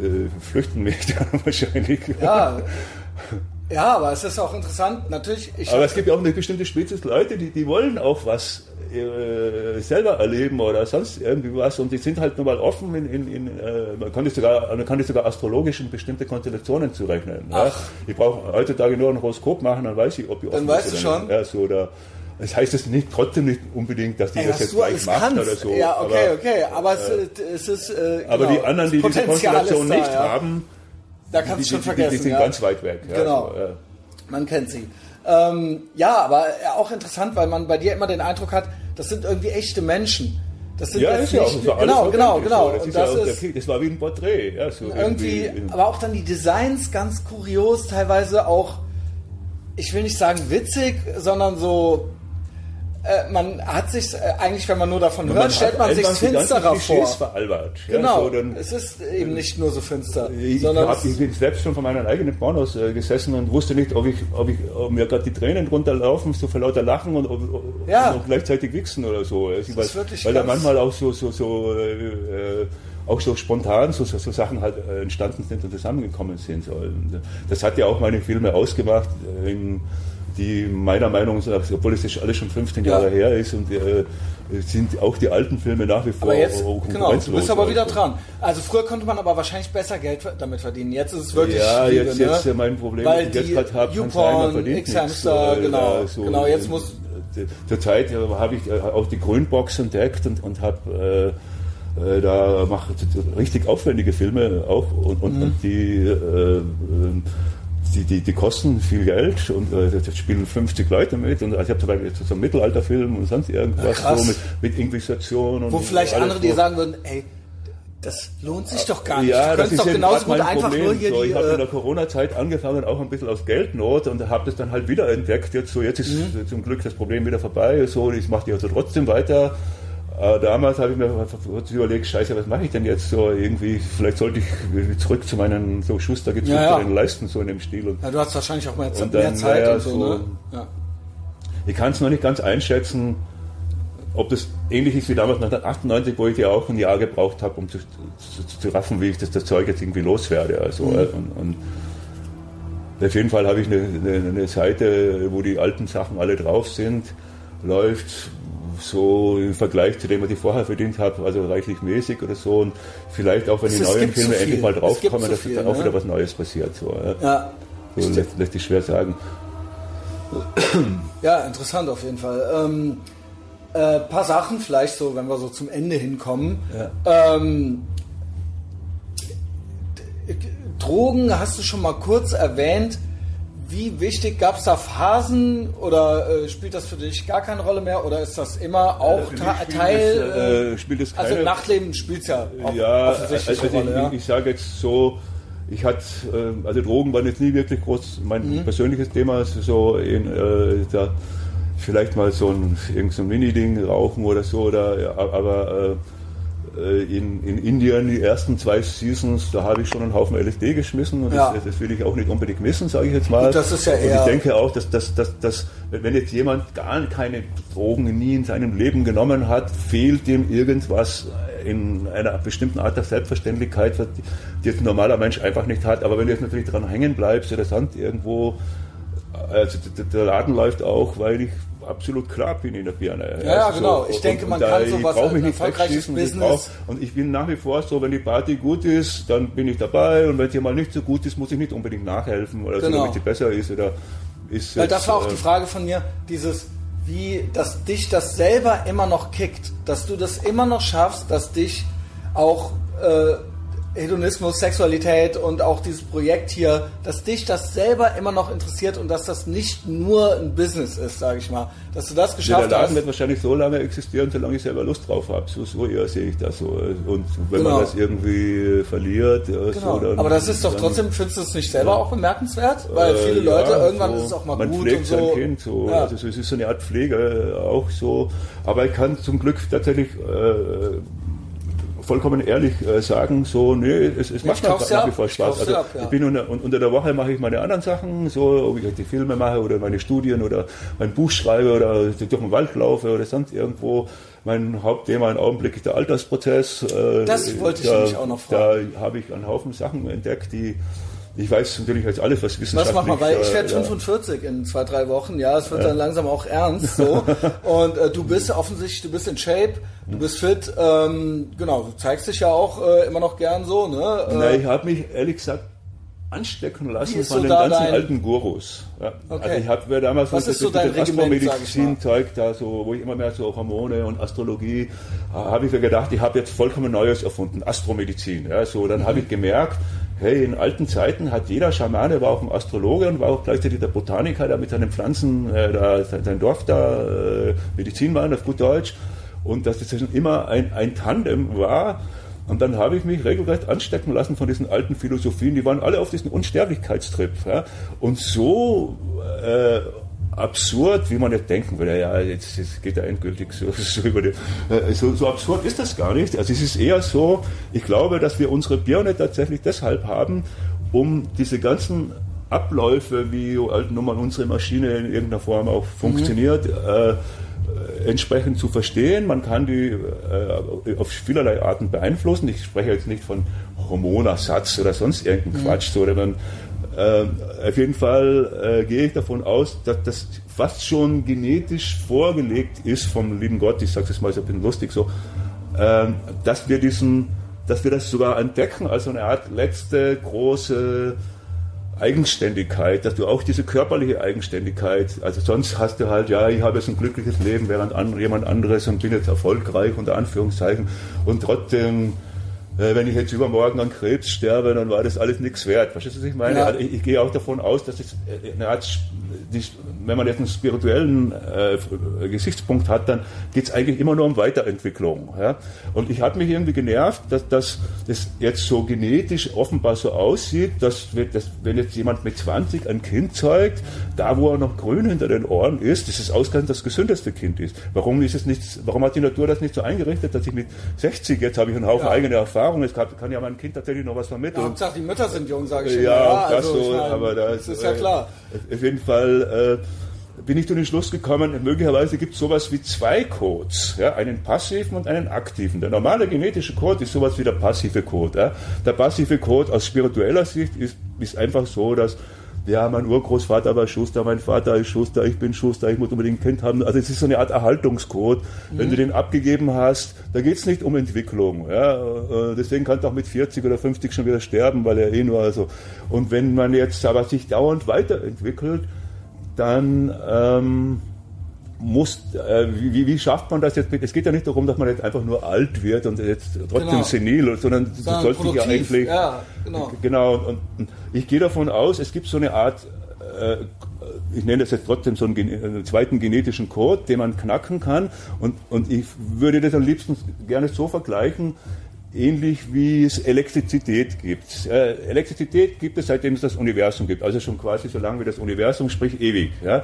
äh, flüchten mich dann wahrscheinlich. Ja. Ja, aber es ist auch interessant. Natürlich, ich Aber es gibt ja auch eine bestimmte Spezies Leute, die, die wollen auch was äh, selber erleben oder sonst irgendwie was und die sind halt nur mal offen in, in, in äh, man kann sogar man kann das sogar astrologisch in bestimmte Konstellationen zurechnen. Ja? Ich brauche heutzutage nur ein Horoskop machen, dann weiß ich, ob ich offen Dann weißt du schon. Ja, so, oder, das heißt es nicht trotzdem nicht unbedingt, dass die Ey, das jetzt gleich macht kannst. oder so. Ja, okay, aber, okay. Aber es, äh, es ist. Äh, aber genau, die anderen, die diese Konstellation da, nicht ja. haben, da die, kannst die, schon die, die, vergessen. sind ja. ganz weit weg. Genau. So, ja. Man kennt sie. Ähm, ja, aber auch interessant, weil man bei dir immer den Eindruck hat, das sind irgendwie echte Menschen. Das sind Ja, ist ja auch. alles genau, genau, genau. so. Das, ja das der ist das war wie ein Porträt. Ja, so irgendwie, in- aber auch dann die Designs ganz kurios, teilweise auch, ich will nicht sagen witzig, sondern so, äh, man hat sich eigentlich, wenn man nur davon hört, stellt man sich finsterer vor. veralbert. Ja, Genau, so, dann, es ist eben nicht nur so finster, ich, sondern hab, ich bin selbst schon von meinen eigenen Pornos äh, gesessen und wusste nicht, ob, ich, ob, ich, ob mir gerade die Tränen runterlaufen, so vor lauter Lachen und, ob, Ja. und gleichzeitig wichsen oder so. Also, weil weil da manchmal auch so, so, so äh, äh, auch so spontan so, so, so Sachen halt äh, entstanden sind und zusammengekommen sind. So. Und, äh, das hat ja auch meine Filme ausgemacht, äh, in, die meiner Meinung nach, obwohl es alles schon 15 Ja. Jahre her ist und äh, sind auch die alten Filme nach wie vor Aber jetzt, genau, du bist aber wieder Also. dran. Also früher konnte man aber wahrscheinlich besser Geld damit verdienen. Jetzt ist es wirklich Ja, Liebe, jetzt, ne? jetzt äh, mein Problem, Weil ich die jetzt gerade habe, YouPorn, X-Hamster, äh, genau, ja, so, genau, jetzt muss- Zurzeit äh, habe ich äh, auch die Grünbox entdeckt und, und habe äh, da mache richtig aufwendige Filme auch und, und, Mhm. und die, äh, die, die, die kosten viel Geld und äh, da spielen 50 Leute mit und also ich habe zum Beispiel so einen Mittelalterfilm und sonst irgendwas krass. so mit, mit Inquisition und Wo vielleicht alles, andere dir sagen würden, ey, das lohnt sich doch gar nicht. ja, du das ist doch genauso gut einfach Problem. nur hier so, ich habe in Äh, der Corona-Zeit angefangen, auch ein bisschen aus Geldnot und habe das dann halt wieder entdeckt. Jetzt, so, jetzt ist Mhm. zum Glück das Problem wieder vorbei. So, ich mache die also trotzdem weiter. Äh, damals habe ich mir kurz überlegt, scheiße, was mache ich denn jetzt so irgendwie, vielleicht sollte ich zurück zu meinen so Schuster Ja, ja. Leisten so in dem Stil. Und ja, du hast wahrscheinlich auch mehr, Und mehr dann, Zeit naja, und so, so- ne? Ja. ich kann es noch nicht ganz einschätzen, ob das ähnlich ist wie damals 1998, wo ich ja auch ein Jahr gebraucht habe, um zu, zu, zu raffen, wie ich das, das Zeug jetzt irgendwie loswerde. Also, Mhm. äh, und, und auf jeden Fall habe ich eine, eine, eine Seite, wo die alten Sachen alle drauf sind, läuft so im Vergleich zu dem, was ich vorher verdient habe, also reichlich mäßig oder so. Und vielleicht auch, wenn die es neuen so Filme viel. endlich mal draufkommen, so dass viel, dann auch ne? wieder was Neues passiert. So, ja. Ja. so lässt, lässt sich schwer sagen. ja, interessant auf jeden Fall. Ähm, äh, paar Sachen vielleicht so, wenn wir so zum Ende hinkommen. Ähm, d- Drogen hast du schon mal kurz erwähnt. Wie wichtig gab es da Phasen oder äh, spielt das für dich gar keine Rolle mehr oder ist das immer auch Ta spielt Teil? das, äh, äh, spielt das also keine Nachtleben spielt ja auch ja, offensichtlich also Rolle. ich, Ja. ich sage jetzt so, ich hatte, äh, also Drogen waren jetzt nie wirklich groß mein Mhm. persönliches Thema, also so in, äh, da vielleicht mal so ein, irgend so ein Mini-Ding rauchen oder so, oder, ja, aber äh, äh, in, in Indien die ersten zwei Seasons, da habe ich schon einen Haufen LSD geschmissen und Ja. das, das will ich auch nicht unbedingt missen, sage ich jetzt mal. Gut, das ist ja und eher- ich denke auch, dass, dass, dass, dass wenn jetzt jemand gar keine Drogen nie in seinem Leben genommen hat, fehlt ihm irgendwas in einer bestimmten Art der Selbstverständlichkeit, die jetzt ein normaler Mensch einfach nicht hat. Aber wenn du jetzt natürlich dran hängen bleibst sonst irgendwo, also der Laden läuft auch, weil ich absolut klar bin in der Birne. Ja, ja, Also genau. Ich denke, man da- kann ich sowas brauch als mich nicht erfolgreiches wegschießen, ich brauch- Und ich bin nach wie vor so, wenn die Party gut ist, dann bin ich dabei und wenn es hier mal nicht so gut ist, muss ich nicht unbedingt nachhelfen oder Genau. so, damit sie besser ist oder ist Weil jetzt, das war auch äh, die Frage von mir, dieses, wie, dass dich das selber immer noch kickt, dass du das immer noch schaffst, dass dich auch äh, Hedonismus, Sexualität und auch dieses Projekt hier, dass dich das selber immer noch interessiert und dass das nicht nur ein Business ist, sage ich mal, dass du das Ja, der geschafft Laden hast. wird wahrscheinlich so lange existieren, solange ich selber Lust drauf habe. So, so eher sehe ich das so. Und wenn Genau. man das irgendwie verliert, ja, Genau. so, dann, Aber das ist doch dann, trotzdem, findest du es nicht selber auch bemerkenswert? Weil äh, viele ja, Leute, irgendwann so, ist es auch mal man gut pflegt und so. sein Kind so. Ja. Also so, es ist so eine Art Pflege auch so. Aber ich kann zum Glück tatsächlich äh, vollkommen ehrlich äh, sagen, so, nee, es, es macht mir nach wie vor Spaß. Also, ab, ja. ich bin unter, unter der Woche mache ich meine anderen Sachen, so, ob ich halt die Filme mache oder meine Studien oder mein Buch schreibe oder durch den Wald laufe oder sonst irgendwo. Mein Hauptthema im Augenblick ist der Altersprozess. Äh, das wollte ich da, nämlich auch noch fragen. Da habe ich einen Haufen Sachen entdeckt, die ich weiß natürlich jetzt alles, was wissenschaftlich... Was mach mal, weil ich werde 45 in zwei, drei Wochen, ja, es wird ja. dann langsam auch ernst, so. Und äh, du bist offensichtlich, du bist in Shape, du bist fit, ähm, genau, du zeigst dich ja auch äh, immer noch gern so, ne? Äh, Na, ich habe mich ehrlich gesagt anstecken lassen von so den ganzen dein... alten Gurus. Ja. Okay. Also ich habe damals Was ist so dein Astromedizin-Zeug da, so, wo ich immer mehr so Hormone und Astrologie, habe ich mir gedacht, ich habe jetzt vollkommen Neues erfunden, Astromedizin. Ja, so, dann mhm. habe ich gemerkt, hey, in alten Zeiten hat jeder Schamane, war auch ein Astrologe und war auch gleichzeitig der Botaniker, der mit seinen Pflanzen äh, da, sein Dorf da äh, Medizinmann auf gut Deutsch und dass das immer ein, ein Tandem war. Und dann habe ich mich regelrecht anstecken lassen von diesen alten Philosophien. Die waren alle auf diesen Unsterblichkeitstrip. Ja? Und so äh, absurd, wie man jetzt denken würde, ja, jetzt, jetzt geht er endgültig so, so über die, äh, so, so absurd ist das gar nicht. Also es ist eher so, ich glaube, dass wir unsere Birne tatsächlich deshalb haben, um diese ganzen Abläufe, wie halt nun mal unsere Maschine in irgendeiner Form auch funktioniert, mhm. äh, entsprechend zu verstehen. Man kann die äh, auf vielerlei Arten beeinflussen. Ich spreche jetzt nicht von Hormonersatz oder sonst irgendein mhm. Quatsch, so, sondern auf jeden Fall äh, gehe ich davon aus, dass das fast schon genetisch vorgelegt ist vom lieben Gott, ich sage es mal so ein bisschen lustig so, äh, dass wir diesen, dass wir das sogar entdecken als eine Art letzte große Eigenständigkeit, dass du auch diese körperliche Eigenständigkeit, also sonst hast du halt, ja, ich habe jetzt ein glückliches Leben, während jemand anderes und bin jetzt erfolgreich, unter Anführungszeichen, und trotzdem äh, wenn ich jetzt übermorgen an Krebs sterbe, dann war das alles nichts wert. Verstehst du, was ich meine? Ja. Also ich, ich, gehe auch davon aus, dass es äh, eine Art, wenn man jetzt einen spirituellen äh, Gesichtspunkt hat, dann geht es eigentlich immer nur um Weiterentwicklung. Ja? Und ich habe mich irgendwie genervt, dass, dass das jetzt so genetisch offenbar so aussieht, dass, dass wenn jetzt jemand mit 20 ein Kind zeugt, da wo er noch grün hinter den Ohren ist, das ist ausgerechnet das gesündeste Kind ist. Warum ist es nicht, warum hat die Natur das nicht so eingerichtet, dass ich mit 60, jetzt habe ich einen Haufen ja. eigene Erfahrungen, Erfahrung. Es kann, kann ja mein Kind tatsächlich noch was vermitteln. Ja, Hauptsache die Mütter sind jung, sage ich schon. Ja, ja das also, so, meine, aber da das ist ja klar. Äh, auf jeden Fall äh, bin ich zu dem Schluss gekommen, möglicherweise gibt es sowas wie zwei Codes, ja, einen passiven und einen aktiven. Der normale genetische Code ist sowas wie der passive Code. Ja. Der passive Code aus spiritueller Sicht ist, ist einfach so, dass ja, mein Urgroßvater war Schuster, mein Vater ist Schuster, ich bin Schuster, ich muss unbedingt ein Kind haben. Also es ist so eine Art Erhaltungscode. Mhm. Wenn du den abgegeben hast, da geht es nicht um Entwicklung. Ja? Äh, deswegen kannst du auch mit 40 oder 50 schon wieder sterben, weil er eh nur also. Und wenn man jetzt aber sich dauernd weiterentwickelt, dann ähm, muss, äh, wie, wie schafft man das jetzt? Es geht ja nicht darum, dass man jetzt einfach nur alt wird und jetzt trotzdem genau. senil, sondern du sollst dich ja eigentlich. Ja, genau. genau und, und, ich gehe davon aus, es gibt so eine Art, äh, ich nenne das jetzt trotzdem so einen, einen, zweiten genetischen Code, den man knacken kann. Und, und ich würde das am liebsten gerne so vergleichen, ähnlich wie es Elektrizität gibt. Äh, Elektrizität gibt es seitdem es das Universum gibt, also schon quasi so lange wie das Universum, sprich ewig. Ja.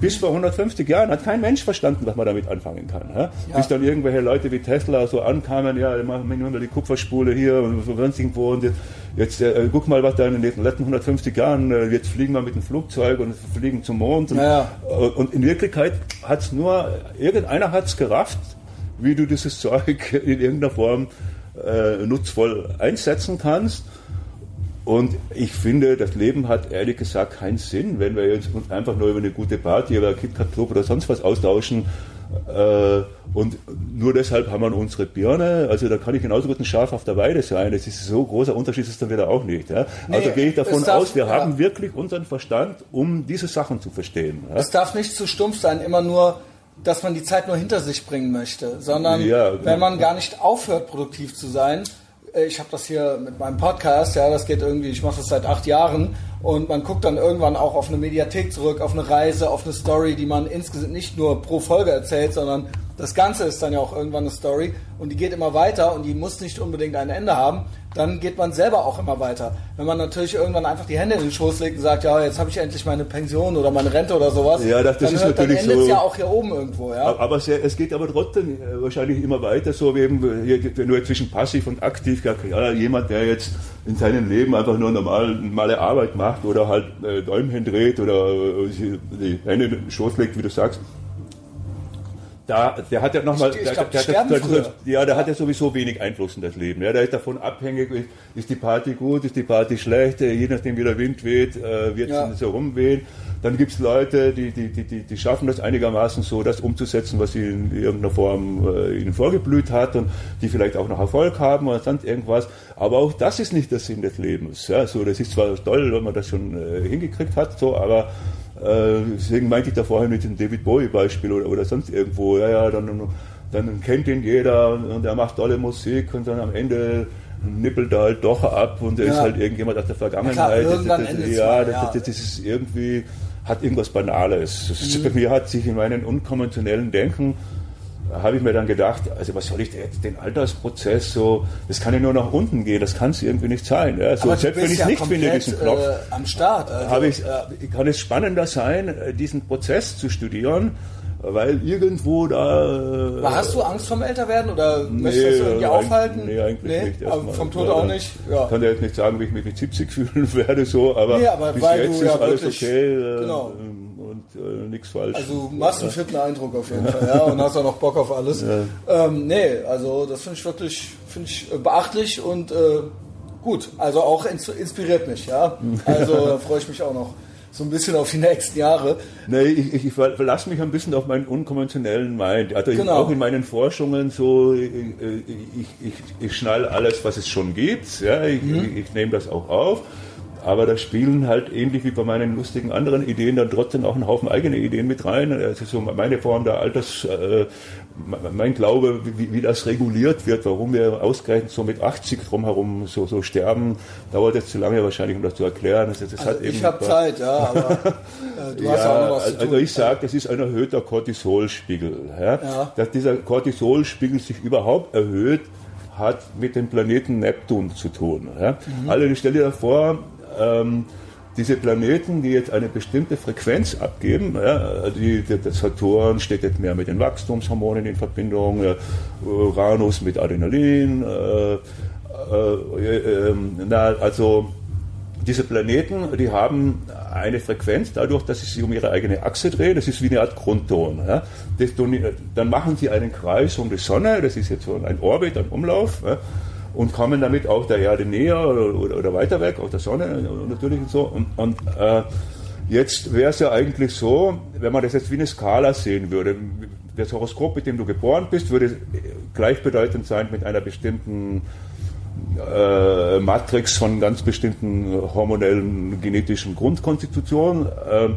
Bis vor 150 Jahren hat kein Mensch verstanden, was man damit anfangen kann. Ja. Ja. Bis dann irgendwelche Leute wie Tesla so ankamen, ja, machen wir die Kupferspule hier und sonst irgendwo und jetzt äh, guck mal, was da in den letzten 150 Jahren, äh, jetzt fliegen wir mit dem Flugzeug und fliegen zum Mond. Und, ja, und in Wirklichkeit hat es nur, irgendeiner hat es gerafft, wie du dieses Zeug in irgendeiner Form äh, nutzvoll einsetzen kannst. Und ich finde, das Leben hat ehrlich gesagt keinen Sinn, wenn wir uns einfach nur über eine gute Party oder KitKat Club oder sonst was austauschen. Äh, und nur deshalb haben wir unsere Birne. Also da kann ich genauso gut ein Schaf auf der Weide sein. Das ist so großer Unterschied ist dann wieder auch nicht. Ja? Nee, also gehe ich davon darf, aus, wir ja. haben wirklich unseren Verstand, um diese Sachen zu verstehen. Ja? Es darf nicht zu stumpf sein, immer nur dass man die Zeit nur hinter sich bringen möchte, sondern ja, wenn man gar nicht aufhört, produktiv zu sein. Äh, ich habe das hier mit meinem Podcast, ja, das geht irgendwie, ich mache das seit acht Jahren und man guckt dann irgendwann auch auf eine Mediathek zurück, auf eine Reise, auf eine Story, die man insgesamt nicht nur pro Folge erzählt, sondern das Ganze ist dann ja auch irgendwann eine Story und die geht immer weiter und die muss nicht unbedingt ein Ende haben. Dann geht man selber auch immer weiter. Wenn man natürlich irgendwann einfach die Hände in den Schoß legt und sagt, ja, jetzt habe ich endlich meine Pension oder meine Rente oder sowas, ja, das, das dann, ist hört, natürlich dann endet so. ja auch hier oben irgendwo. Ja? Aber es geht aber trotzdem äh, wahrscheinlich immer weiter, so wie eben, wenn du jetzt zwischen passiv und aktiv, ja, jemand, der jetzt in seinem Leben einfach nur normal, normale Arbeit macht oder halt äh, Däumchen dreht oder äh, die Hände in den Schoß legt, wie du sagst, da, der hat ja nochmal, ja, der hat ja sowieso wenig Einfluss in das Leben. Ja, der ist davon abhängig, ist die Party gut, ist die Party schlecht, äh, je nachdem wie der Wind weht, äh, wird ja. es so rumwehen. Dann gibt es Leute, die, die, die, die schaffen das einigermaßen so, das umzusetzen, was sie in irgendeiner Form äh, ihnen vorgeblüht hat und die vielleicht auch noch Erfolg haben oder sonst irgendwas. Aber auch das ist nicht der Sinn des Lebens. Ja, so, das ist zwar toll, wenn man das schon äh, hingekriegt hat, so, aber deswegen meinte ich da vorher mit dem David Bowie-Beispiel oder, oder sonst irgendwo. Ja, ja, dann, dann kennt ihn jeder und er macht tolle Musik und dann am Ende nippelt er halt doch ab und er ja. ist halt irgendjemand aus der Vergangenheit. Ja, klar, das, das, das, ja, das, das, ist irgendwie, hat irgendwas Banales. Mhm. Bei mir hat sich in meinem unkonventionellen Denken habe ich mir dann gedacht, also was soll ich jetzt den Altersprozess so, das kann ja nur nach unten gehen, das kann es irgendwie nicht sein. Ja. So, selbst wenn ich ja nicht finde, diesen Knopf, äh, am Start. Also, ich, äh, kann es spannender sein, äh, diesen Prozess zu studieren, weil irgendwo da. Aber hast du Angst vom Älterwerden oder nee, möchtest du irgendwie aufhalten? Nee, eigentlich nee, nicht. Aber vom Tod auch nicht. Ja. Ich kann ja jetzt nicht sagen, wie ich mich mit 70 fühlen werde, so, aber, nee, aber bis weil jetzt du ist ja alles wirklich, okay. Äh, genau. Und äh, nichts falsch. Also machst einen fitten Eindruck auf jeden Fall, ja, und hast auch noch Bock auf alles. Ja. Ähm, nee, also das finde ich wirklich finde ich äh, beachtlich und äh, gut. Also auch inspiriert mich, ja. Also da freue ich mich auch noch so ein bisschen auf die nächsten Jahre. Nee, ich, ich verlasse mich ein bisschen auf meinen unkonventionellen Mind. Also genau. auch in meinen Forschungen so, ich, ich, ich, ich schnall alles, was es schon gibt. Ja, ich, mhm. ich, ich nehme das auch auf. Aber da spielen halt ähnlich wie bei meinen lustigen anderen Ideen dann trotzdem auch ein Haufen eigene Ideen mit rein. Das ist so meine Form der Alters, äh, mein Glaube, wie, wie das reguliert wird, warum wir ausgerechnet so mit 80 drumherum so, so sterben, dauert jetzt zu lange wahrscheinlich, um das zu erklären. Das, das also ich habe Zeit, ja, aber äh, du ja, hast auch noch was zu tun. Also ich sage, das ist ein erhöhter Cortisolspiegel. Ja? ja. Dass dieser Cortisolspiegel sich überhaupt erhöht, hat mit dem Planeten Neptun zu tun. Ja? Mhm. Also stell dir vor, ähm, diese Planeten, die jetzt eine bestimmte Frequenz abgeben, ja, die, der Saturn steht jetzt mehr mit den Wachstumshormonen in Verbindung, äh, Uranus mit Adrenalin, äh, äh, ähm, na, also diese Planeten, die haben eine Frequenz dadurch, dass sie sich um ihre eigene Achse drehen. Das ist wie eine Art Grundton. Ja. Das, dann machen sie einen Kreis um die Sonne. Das ist jetzt so ein Orbit, ein Umlauf. Ja und kommen damit auch der Erde näher oder, oder, oder weiter weg, auch der Sonne natürlich und so. Und, und äh, jetzt wäre es ja eigentlich so, wenn man das jetzt wie eine Skala sehen würde, das Horoskop, mit dem du geboren bist, würde gleichbedeutend sein mit einer bestimmten äh, Matrix von ganz bestimmten hormonellen genetischen Grundkonstitutionen. Äh,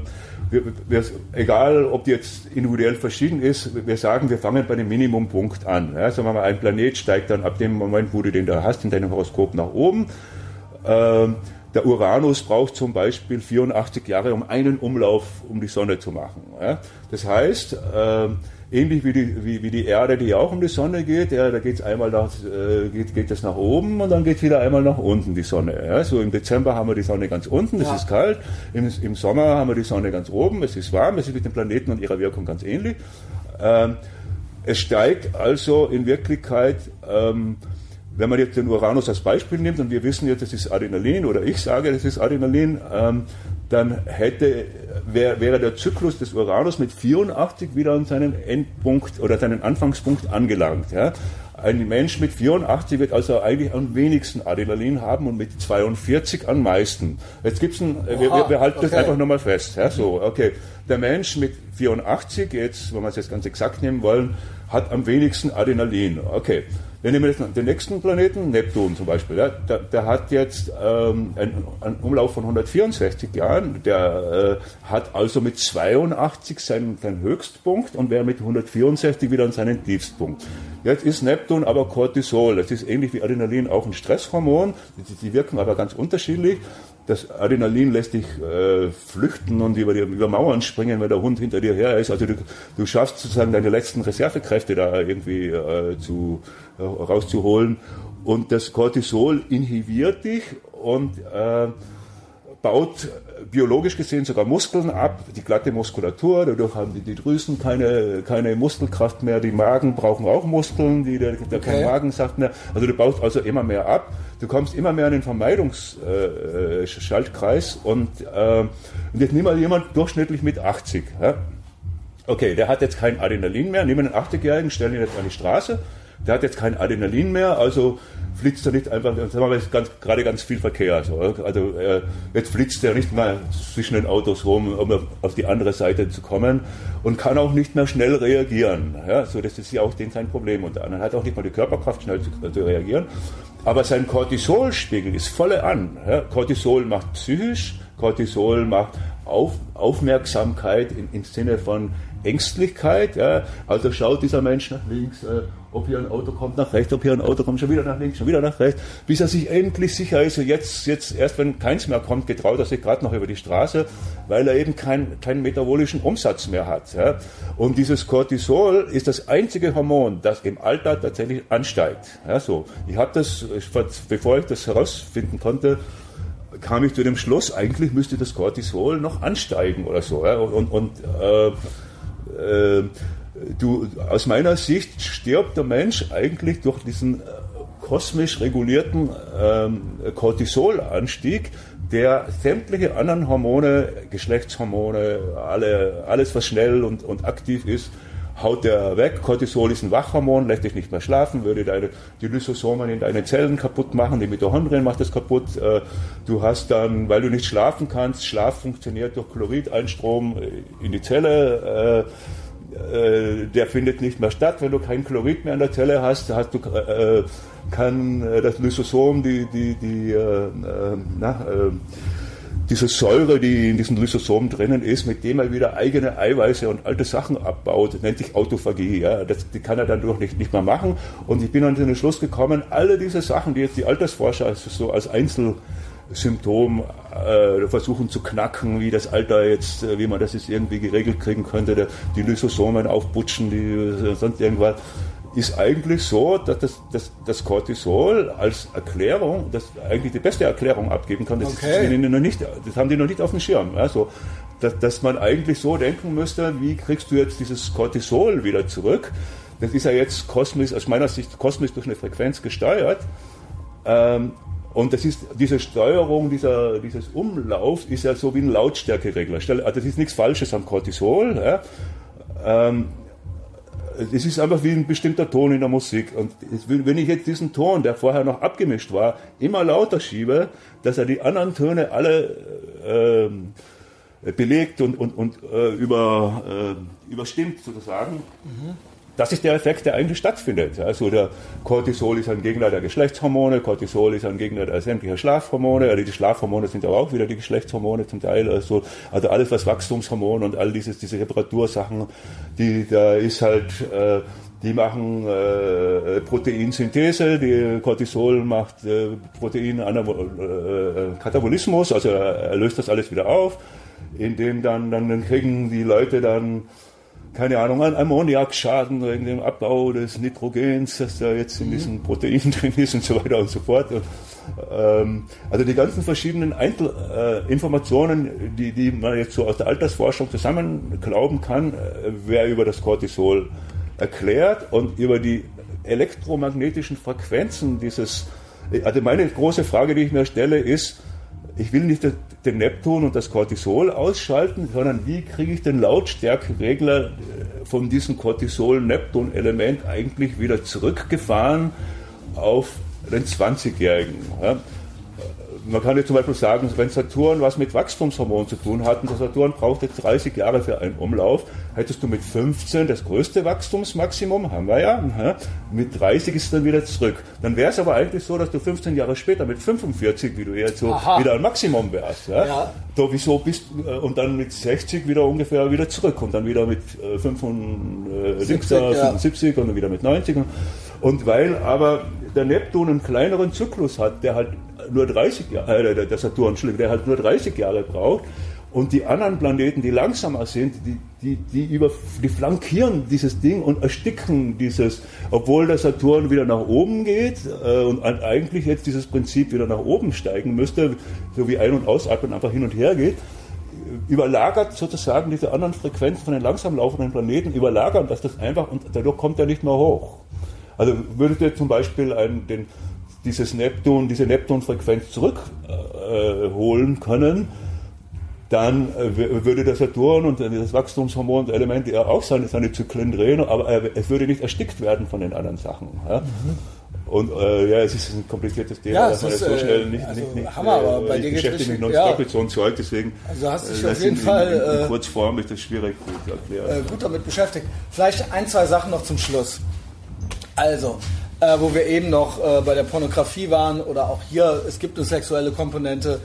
wir, wir, egal ob die jetzt individuell verschieden ist, wir sagen, wir fangen bei dem Minimumpunkt an. Ja, sagen wir mal, ein Planet steigt dann ab dem Moment, wo du den da hast, in deinem Horoskop nach oben. Ähm, der Uranus braucht zum Beispiel 84 Jahre, um einen Umlauf um die Sonne zu machen. Ja. Das heißt, ähm, ähnlich wie die, wie, wie die Erde, die auch um die Sonne geht, ja, da geht's einmal nach, äh, geht, geht das nach oben und dann geht wieder einmal nach unten die Sonne. Ja. So im Dezember haben wir die Sonne ganz unten, es ja. ist kalt, Im, im Sommer haben wir die Sonne ganz oben, es ist warm, es ist mit den Planeten und ihrer Wirkung ganz ähnlich. Ähm, es steigt also in Wirklichkeit ähm, wenn man jetzt den Uranus als Beispiel nimmt und wir wissen jetzt, das ist Adrenalin oder ich sage, das ist Adrenalin, ähm, dann hätte, wär, wäre der Zyklus des Uranus mit 84 wieder an seinen Endpunkt oder seinen Anfangspunkt angelangt. Ja. Ein Mensch mit 84 wird also eigentlich am wenigsten Adrenalin haben und mit 42 am meisten. Jetzt gibt's ein, Oha, wir, wir, wir, halten okay. das einfach nochmal fest. Ja, so, okay. Der Mensch mit 84, jetzt, wenn wir es jetzt ganz exakt nehmen wollen, hat am wenigsten Adrenalin. Okay. Wir nehmen jetzt den nächsten Planeten, Neptun zum Beispiel. Ja, der, der, hat jetzt ähm, einen, einen, Umlauf von 164 Jahren. Der äh, hat also mit 82 seinen, seinen Höchstpunkt und wäre mit 164 wieder an seinen Tiefstpunkt. Jetzt ist Neptun aber Cortisol. Das ist ähnlich wie Adrenalin auch ein Stresshormon. Die, die wirken aber ganz unterschiedlich. das Adrenalin lässt dich äh, flüchten und über, die, über Mauern springen, wenn der Hund hinter dir her ist. Also du, du schaffst sozusagen deine letzten Reservekräfte da irgendwie äh, zu, äh, rauszuholen. Und das Cortisol inhibiert dich und äh, baut biologisch gesehen sogar Muskeln ab, die glatte Muskulatur, dadurch haben die, die Drüsen keine, keine Muskelkraft mehr, die Magen brauchen auch Muskeln, die, der, der okay. kein Magensaft mehr, also du baust also immer mehr ab, du kommst immer mehr in den Vermeidungsschaltkreis äh, und, äh, und jetzt nimm mal jemand durchschnittlich mit 80, ja? okay, der hat jetzt kein Adrenalin mehr, nehmen einen 80-Jährigen, stellen ihn jetzt an die Straße, der hat jetzt kein Adrenalin mehr, also flitzt er nicht einfach, sagen wir mal, ganz, gerade ganz viel Verkehr. So, also äh, jetzt flitzt er nicht mal zwischen den Autos rum, um auf die andere Seite zu kommen und kann auch nicht mehr schnell reagieren. Ja, so das ist ja auch den sein Problem. Und der andere hat auch nicht mal die Körperkraft, schnell zu, zu reagieren. Aber sein Cortisolspiegel ist volle an. Ja, Cortisol macht psychisch, Cortisol macht auf, Aufmerksamkeit im Sinne von Ängstlichkeit. Ja. Also schaut dieser Mensch nach links, äh, ob hier ein Auto kommt nach rechts, ob hier ein Auto kommt, schon wieder nach links, schon wieder nach rechts, bis er sich endlich sicher ist. Und jetzt, jetzt erst wenn keins mehr kommt, getraut er sich gerade noch über die Straße, weil er eben kein, keinen metabolischen Umsatz mehr hat. Ja. Und dieses Cortisol ist das einzige Hormon, das im Alter tatsächlich ansteigt. Ja, so. Ich habe das, bevor ich das herausfinden konnte, kam ich zu dem Schluss, eigentlich müsste das Cortisol noch ansteigen oder so. Ja. Und, und äh, äh, du, aus meiner Sicht stirbt der Mensch eigentlich durch diesen äh, kosmisch regulierten ähm, Cortisolanstieg, der sämtliche anderen Hormone, Geschlechtshormone, alle, alles was schnell und, und aktiv ist, haut der weg. Cortisol ist ein Wachhormon, lässt dich nicht mehr schlafen, würde deine, die Lysosomen in deinen Zellen kaputt machen, die Mitochondrien macht das kaputt. Äh, du hast dann, weil du nicht schlafen kannst, Schlaf funktioniert durch Chlorideinstrom in die Zelle äh, der findet nicht mehr statt. Wenn du kein Chlorid mehr in der Zelle hast, hast du, äh, kann äh, das Lysosom, die, die, die, äh, äh, na, äh, diese Säure, die in diesem Lysosom drinnen ist, mit dem er wieder eigene Eiweiße und alte Sachen abbaut, nennt sich Autophagie. Ja. Das, die kann er dann durch nicht, nicht mehr machen. Und ich bin dann zu dem Schluss gekommen, alle diese Sachen, die jetzt die Altersforscher so als Einzel Symptom äh, versuchen zu knacken, wie das Alter jetzt, äh, wie man das jetzt irgendwie geregelt kriegen könnte, der, die Lysosomen aufputschen, die äh, sonst irgendwas, ist eigentlich so, dass das, das, das Cortisol als Erklärung, das eigentlich die beste Erklärung abgeben kann. Das, okay. ist noch nicht, das haben die noch nicht auf dem Schirm. Also, dass, dass man eigentlich so denken müsste, wie kriegst du jetzt dieses Cortisol wieder zurück? Das ist ja jetzt kosmisch, aus meiner Sicht kosmisch durch eine Frequenz gesteuert. Ähm, und das ist, diese Steuerung, dieser, dieses Umlauf ist ja so wie ein Lautstärkeregler. Also das ist nichts Falsches am Cortisol. Ja. Ähm, es ist einfach wie ein bestimmter Ton in der Musik. Und wenn ich jetzt diesen Ton, der vorher noch abgemischt war, immer lauter schiebe, dass er die anderen Töne alle äh, belegt und, und, und äh, über, äh, überstimmt sozusagen, mhm das ist der Effekt, der eigentlich stattfindet. Also der Cortisol ist ein Gegner der Geschlechtshormone, Cortisol ist ein Gegner der sämtlicher Schlafhormone, die Schlafhormone sind aber auch wieder die Geschlechtshormone zum Teil, also, also alles was Wachstumshormon und all dieses, diese Reparatursachen, die, da ist halt, äh, die machen äh, Proteinsynthese, die Cortisol macht äh, Protein äh, Katabolismus, also er, löst das alles wieder auf, indem dann, dann kriegen die Leute dann keine Ahnung, an Ammoniakschaden wegen dem Abbau des Nitrogens, das da jetzt in mhm. diesen Proteinen drin ist und so weiter und so fort. Und, ähm, also die ganzen verschiedenen Einzel äh, Informationen, die, die man jetzt so aus der Altersforschung zusammen glauben kann, äh, wer über das Cortisol erklärt und über die elektromagnetischen Frequenzen dieses, also meine große Frage, die ich mir stelle, ist, ich will nicht den Neptun und das Cortisol ausschalten, sondern wie kriege ich den Lautstärkeregler äh, von diesem Cortisol-Neptun-Element eigentlich wieder zurückgefahren auf den 20-Jährigen. Ja? Man kann jetzt zum Beispiel sagen, wenn Saturn was mit Wachstumshormon zu tun hat und der Saturn braucht jetzt 30 Jahre für einen Umlauf, hättest du mit 15 das größte Wachstumsmaximum, haben wir ja, mit 30 ist es dann wieder zurück. Dann wäre es aber eigentlich so, dass du 15 Jahre später mit 45, wie du jetzt so Aha. wieder ein Maximum wärst. Ja? ja. So, wieso bist äh, und dann mit 60 wieder ungefähr wieder zurück und dann wieder mit 75, 70, 75 ja. und dann wieder mit 90. Und weil aber der Neptun einen kleineren Zyklus hat, der halt nur 30 Jahre, äh, der Saturn, Entschuldigung, der halt nur 30 Jahre braucht. Und die anderen Planeten, die langsamer sind, die, die, die, über, die flankieren dieses Ding und ersticken dieses, obwohl der Saturn wieder nach oben geht äh, und eigentlich jetzt dieses Prinzip wieder nach oben steigen müsste, so wie Ein- und Ausatmen einfach hin und her geht, überlagert sozusagen diese anderen Frequenzen von den langsam laufenden Planeten, überlagern das das einfach und dadurch kommt er nicht mehr hoch. Also würdet ihr zum Beispiel einen, den, dieses Neptun, diese Neptun-Frequenz zurückholen äh, können, dann äh, würde der Saturn und das Wachstumshormon Element ja auch seine, seine Zyklen drehen, aber es würde nicht erstickt werden von den anderen Sachen. Ja? Mhm. Und äh, ja, es ist ein kompliziertes Thema, ja, dass man ist, so schnell äh, nicht, also nicht, nicht Hammer, aber bei ich dir beschäftige mich nonstop ja. mit so einem Zeug, deswegen Also hast dich äh, auf jeden in, Fall in, in, äh, Kurzform ist das schwierig gut äh, gut damit beschäftigt. Vielleicht ein, zwei Sachen noch zum Schluss. Also, äh, wo wir eben noch äh, bei der Pornografie waren oder auch hier, es gibt eine sexuelle Komponente.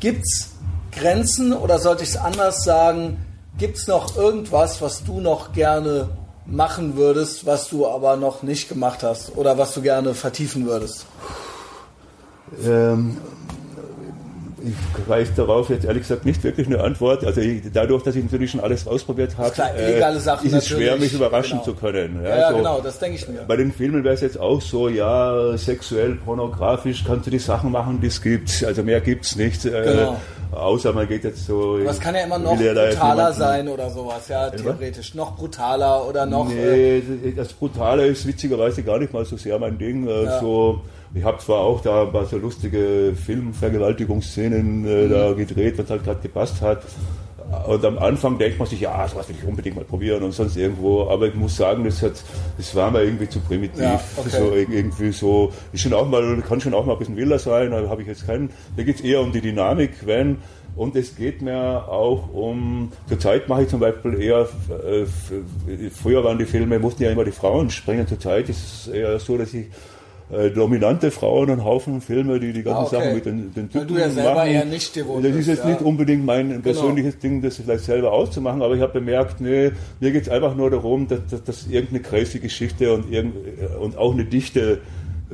Gibt es Grenzen oder sollte ich es anders sagen? Gibt es noch irgendwas, was du noch gerne machen würdest, was du aber noch nicht gemacht hast oder was du gerne vertiefen würdest? Ähm, ich weiß darauf jetzt ehrlich gesagt nicht wirklich eine Antwort. Also ich, dadurch, dass ich natürlich schon alles ausprobiert habe, illegale Sachen ist es schwer, mich überraschen genau. zu können. Ja, ja so. genau, das denke ich mir. Bei den Filmen wäre es jetzt auch so, ja, sexuell, pornografisch kannst du die Sachen machen, die es gibt. Also mehr gibt es nicht. Äh, Genau. außer man geht jetzt so. Aber es kann ja immer noch brutaler sein oder sowas, ja, theoretisch. Noch brutaler oder noch. Nee, Äh, das Brutale ist witzigerweise gar nicht mal so sehr mein Ding. Äh, Ja. So, ich habe zwar auch da ein paar so lustige Filmvergewaltigungsszenen äh, da Mhm. gedreht, was halt gerade gepasst hat. Und am Anfang denkt man sich, ja, sowas will ich unbedingt mal probieren und sonst irgendwo. Aber ich muss sagen, das, hat, das war mir irgendwie zu primitiv. Ja, okay. so, ir- irgendwie so, ist schon auch mal, kann schon auch mal ein bisschen wilder sein, da habe ich jetzt keinen. Da geht es eher um die Dynamik, wenn. Und es geht mir auch um, zurzeit mache ich zum Beispiel eher, äh, früher waren die Filme, mussten ja immer die Frauen springen, zurzeit ist es eher so, dass ich äh, dominante Frauen und Haufen Filme, die die ganzen Ah, okay. Sachen mit den, den Typen du ja selber machen. eher nicht devot Das ist jetzt ja. Genau. nicht unbedingt mein persönliches Ding, das vielleicht selber auszumachen, aber ich habe bemerkt, nee, mir geht es einfach nur darum, dass, dass, dass irgendeine crazy Geschichte und, irgend, und auch eine dichte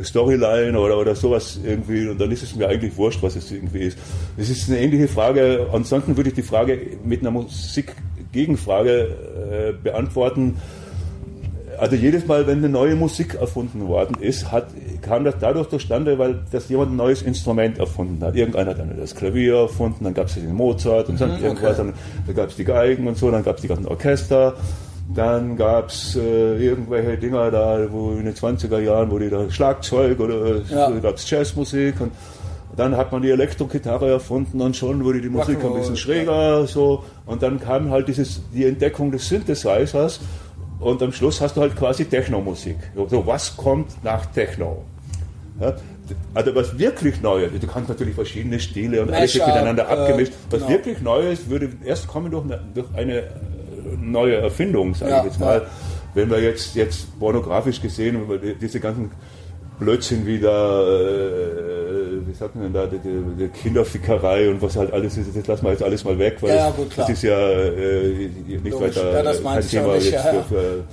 Storyline oder, oder sowas irgendwie, und dann ist es mir eigentlich wurscht, was es irgendwie ist. Es ist eine ähnliche Frage, ansonsten würde ich die Frage mit einer Musik-Gegenfrage äh, beantworten. Also jedes Mal, wenn eine neue Musik erfunden worden ist, hat, kam das dadurch zustande, weil das jemand ein neues Instrument erfunden hat. Irgendeiner hat dann das Klavier erfunden, dann gab es den Mozart und sonst irgendwas, dann, dann gab es die Geigen und so, dann gab es die ganzen Orchester, dann gab es äh, irgendwelche Dinger da, wo in den 20er Jahren, wo die da Schlagzeug oder Ja. gab es Jazzmusik und dann hat man die Elektrogitarre erfunden und schon wurde die Musik ein bisschen schräger so und dann kam halt dieses die Entdeckung des Synthesizers und am Schluss hast du halt quasi Techno-Musik. So, was kommt nach Techno? Ja, also was wirklich Neues, du kannst natürlich verschiedene Stile und alles miteinander äh, abgemischt. Was genau. wirklich Neues würde erst kommen durch eine, durch eine äh, neue Erfindung, sage Ja, ich jetzt mal. ja. Wenn wir jetzt, jetzt pornografisch gesehen, wenn wir diese ganzen Blödsinn wie da, äh, wie sagt man denn da, die, die, die Kinderfickerei und was halt alles ist, das lassen wir jetzt alles mal weg, weil Ja, gut, das ist ja äh, nicht Logisch. weiter Ja, das ich auch Thema nicht, jetzt ja. Für, für,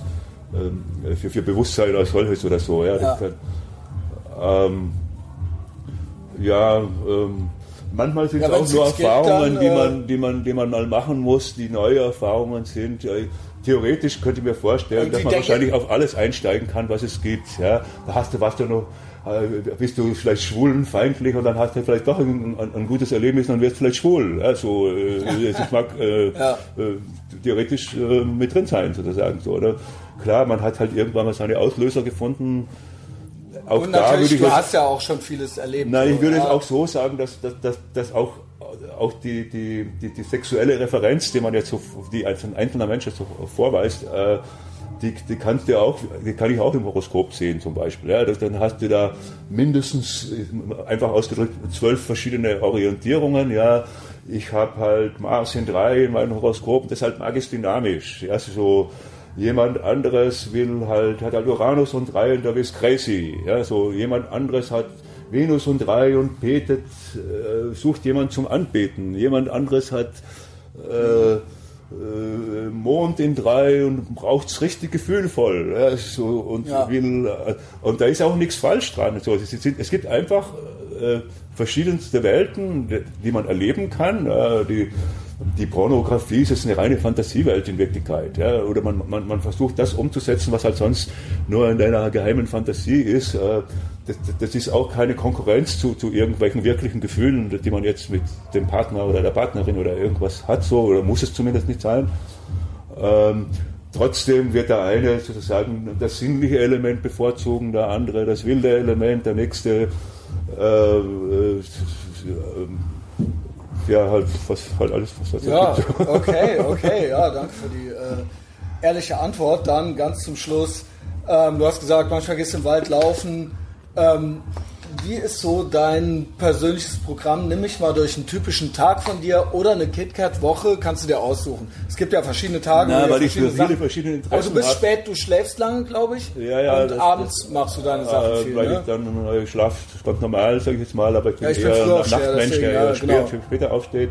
ähm, für, für Bewusstsein als solches oder so. Ja, Ja. Kann, ähm, ja ähm, manchmal sind es auch nur Erfahrungen, dann, die, äh, man, die, man, die man mal machen muss, die neue Erfahrungen sind. Ja, theoretisch könnte ich mir vorstellen, dass man wahrscheinlich auf alles einsteigen kann, was es gibt. Ja, da hast du was du noch äh, bist du vielleicht schwulenfeindlich und dann hast du vielleicht doch ein, ein, ein gutes Erlebnis und dann wirst du vielleicht schwul. Ja, so, äh, das mag äh, Ja. äh, theoretisch äh, mit drin sein, sozusagen. So, oder? Klar, man hat halt irgendwann mal seine Auslöser gefunden. Auch Und da würde natürlich, ich du jetzt- hast ja auch schon vieles erlebt. Nein, ich würde ja. es auch so sagen, dass, dass, dass, dass auch, auch die, die, die, die sexuelle Referenz, die man jetzt so, die ein einzelner Mensch jetzt so vorweist, äh, die, die kannst du auch, die kann ich auch im Horoskop sehen zum Beispiel. Ja, dann hast du da mindestens, einfach ausgedrückt, zwölf verschiedene Orientierungen. Ja, ich habe halt Mars in drei in meinem Horoskop, das ist halt magisch dynamisch. Ja, so jemand anderes will halt, hat halt Uranus und drei und da ist crazy. Ja, so jemand anderes hat Venus und drei und betet, äh, sucht jemand zum Anbeten. Jemand anderes hat äh, äh, Mond in drei und braucht's richtig gefühlvoll. Ja, so, und Ja. will, äh, und da ist auch nichts falsch dran. So, es, es gibt einfach äh, verschiedenste Welten, die man erleben kann. Äh, die, die Pornografie ist jetzt eine reine Fantasiewelt in Wirklichkeit. Ja? Oder man, man, man versucht das umzusetzen, was halt sonst nur in deiner geheimen Fantasie ist. Äh, das, das ist auch keine Konkurrenz zu, zu irgendwelchen wirklichen Gefühlen, die man jetzt mit dem Partner oder der Partnerin oder irgendwas hat, so, oder muss es zumindest nicht sein. Ähm, trotzdem wird der eine sozusagen das sinnliche Element bevorzugen, der andere das wilde Element, der nächste äh, äh, ja, halt, was, halt alles, was das Ja, gibt. okay, okay, ja, danke für die äh, ehrliche Antwort. Dann ganz zum Schluss, ähm, du hast gesagt, manchmal gehst du im Wald laufen. Ähm, wie ist so dein persönliches Programm? Nimm mich mal durch einen typischen Tag von dir oder eine KitKat-Woche kannst du dir aussuchen. Es gibt ja verschiedene Tage. Na, weil ich für viele verschiedene Interessen Aber du bist spät, du schläfst lange, glaube ich. Ja, ja. Und das, abends das, machst du deine Sachen äh, viel, Weil ne? ich dann, ich schlafe ganz normal, sage ich jetzt mal, aber ich bin ja, ich eher ein Nachtmensch, der ja, genau. später, später aufsteht.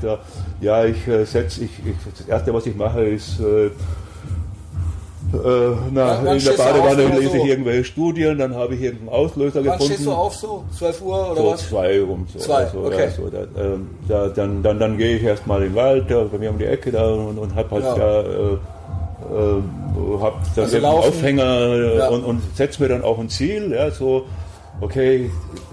Ja, ich äh, setze, ich, ich, das Erste, was ich mache, ist... Äh, äh, na, ja, in der Badewanne lese so? ich irgendwelche Studien, dann habe ich irgendeinen Auslöser wann gefunden. Wann stehst du auf so? 12 Uhr oder so was? zwei rum. So, zwei, also, okay. Ja, so, da, ähm, da, dann, dann, dann gehe ich erstmal in den Wald, da, bei mir um die Ecke da und, und habe halt ja, ja äh, äh, hab dann also einen Aufhänger ja. und, und setze mir dann auch ein Ziel, ja, so okay,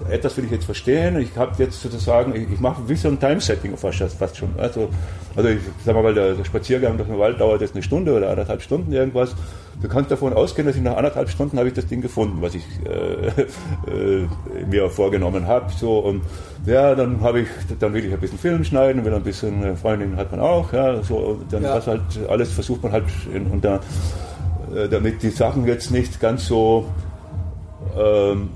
etwas will ich jetzt verstehen, ich habe jetzt sozusagen, ich, ich mache wie so ein Time-Setting fast, fast schon. Also, also ich sag mal, der, der Spaziergang durch den Wald dauert jetzt eine Stunde oder anderthalb Stunden irgendwas. Du kannst davon ausgehen, dass ich nach anderthalb Stunden habe ich das Ding gefunden, was ich äh, äh, mir vorgenommen habe. So und ja, dann habe ich, dann will ich ein bisschen Film schneiden, will ein bisschen äh, Freundin hat man auch, ja, so dann ja. das halt alles versucht man halt in, und da, äh, damit die Sachen jetzt nicht ganz so ähm,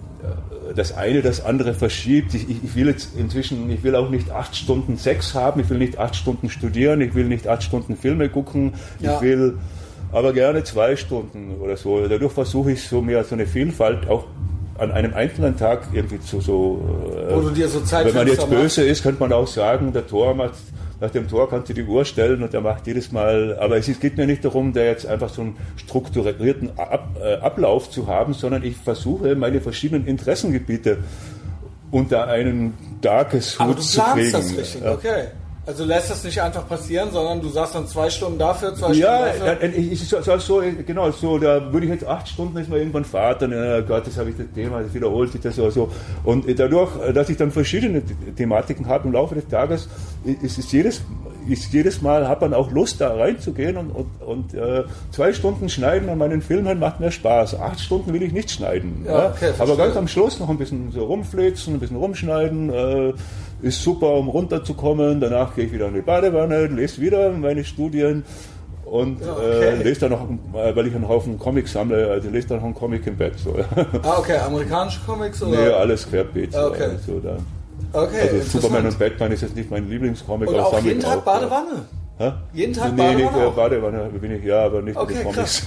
das eine das andere verschiebt. Ich, ich, will jetzt inzwischen, ich will auch nicht acht Stunden Sex haben, ich will nicht acht Stunden studieren, ich will nicht acht Stunden Filme gucken, ja. ich will aber gerne zwei Stunden oder so. Dadurch versuche ich so mehr so eine Vielfalt auch an einem einzelnen Tag irgendwie zu so. Äh, Wo du dir so Zeit Wenn man jetzt böse ist, könnte man auch sagen, der Tor macht nach dem Tor kannst du die Uhr stellen und der macht jedes Mal, aber es geht mir nicht darum, da jetzt einfach so einen strukturierten Ab, äh, Ablauf zu haben, sondern ich versuche meine verschiedenen Interessengebiete unter einen Darkes-Hut zu kriegen. Das richtig, okay. Also lässt das nicht einfach passieren, sondern du sagst dann zwei Stunden dafür, zwei ja, Stunden dafür. Ja, ich, so, so, genau, so, da würde ich jetzt acht Stunden ist mal irgendwann Vater, ja Gott, das habe ich das Thema, das wiederholt sich das so, so. Und dadurch, dass ich dann verschiedene Thematiken habe im Laufe des Tages, ist es jedes, ist jedes Mal, hat man auch Lust, da reinzugehen und, und, und äh, zwei Stunden schneiden an meinen Filmen macht mir Spaß. Acht Stunden will ich nicht schneiden. Ja, okay, Aber ganz am Schluss noch ein bisschen so rumflitzen, ein bisschen rumschneiden, äh, ist super, um runterzukommen. Danach gehe ich wieder in die Badewanne, lese wieder meine Studien und ja, okay. äh, lese dann noch, äh, weil ich einen Haufen Comics sammle, also lese dann noch einen Comic im Bett. So. ah, okay, amerikanische Comics oder? Nee, alles querbeet. Okay. So, da. okay also Superman und Batman ist jetzt nicht mein Lieblingscomic. Und auch jeden Tag auch, Badewanne? Hä? Jeden Tag nee, Badewanne? Nee, Badewanne bin ich, ja, aber nicht okay, mit den Comics.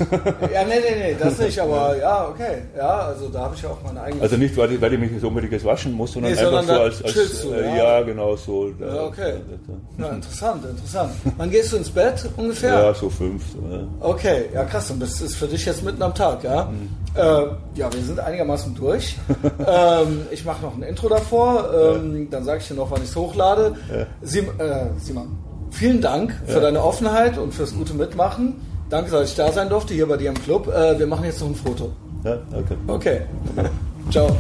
ja, nee, nee, nee, das nicht, aber ja, okay. Ja, also da habe ich ja auch meine eigene. Also nicht, weil ich, weil ich mich so unbedingt jetzt waschen muss, sondern nee, einfach sondern so als, als du, äh, ja. genau so. Da, ja, okay. Da, da, ja, interessant, interessant. Wann gehst du ins Bett ungefähr? Ja, so fünf. Ja. Okay, ja krass, und das ist für dich jetzt mitten am Tag, ja? Mhm. Äh, ja, wir sind einigermaßen durch. ähm, ich mache noch ein Intro davor, ähm, dann sage ich dir noch, wann ich es hochlade. Sim, äh, Simon, vielen Dank für deine Offenheit und fürs gute Mitmachen. Danke, dass ich da sein durfte, hier bei dir im Club. Äh, wir machen jetzt noch ein Foto. Ja, okay. Okay. Ciao.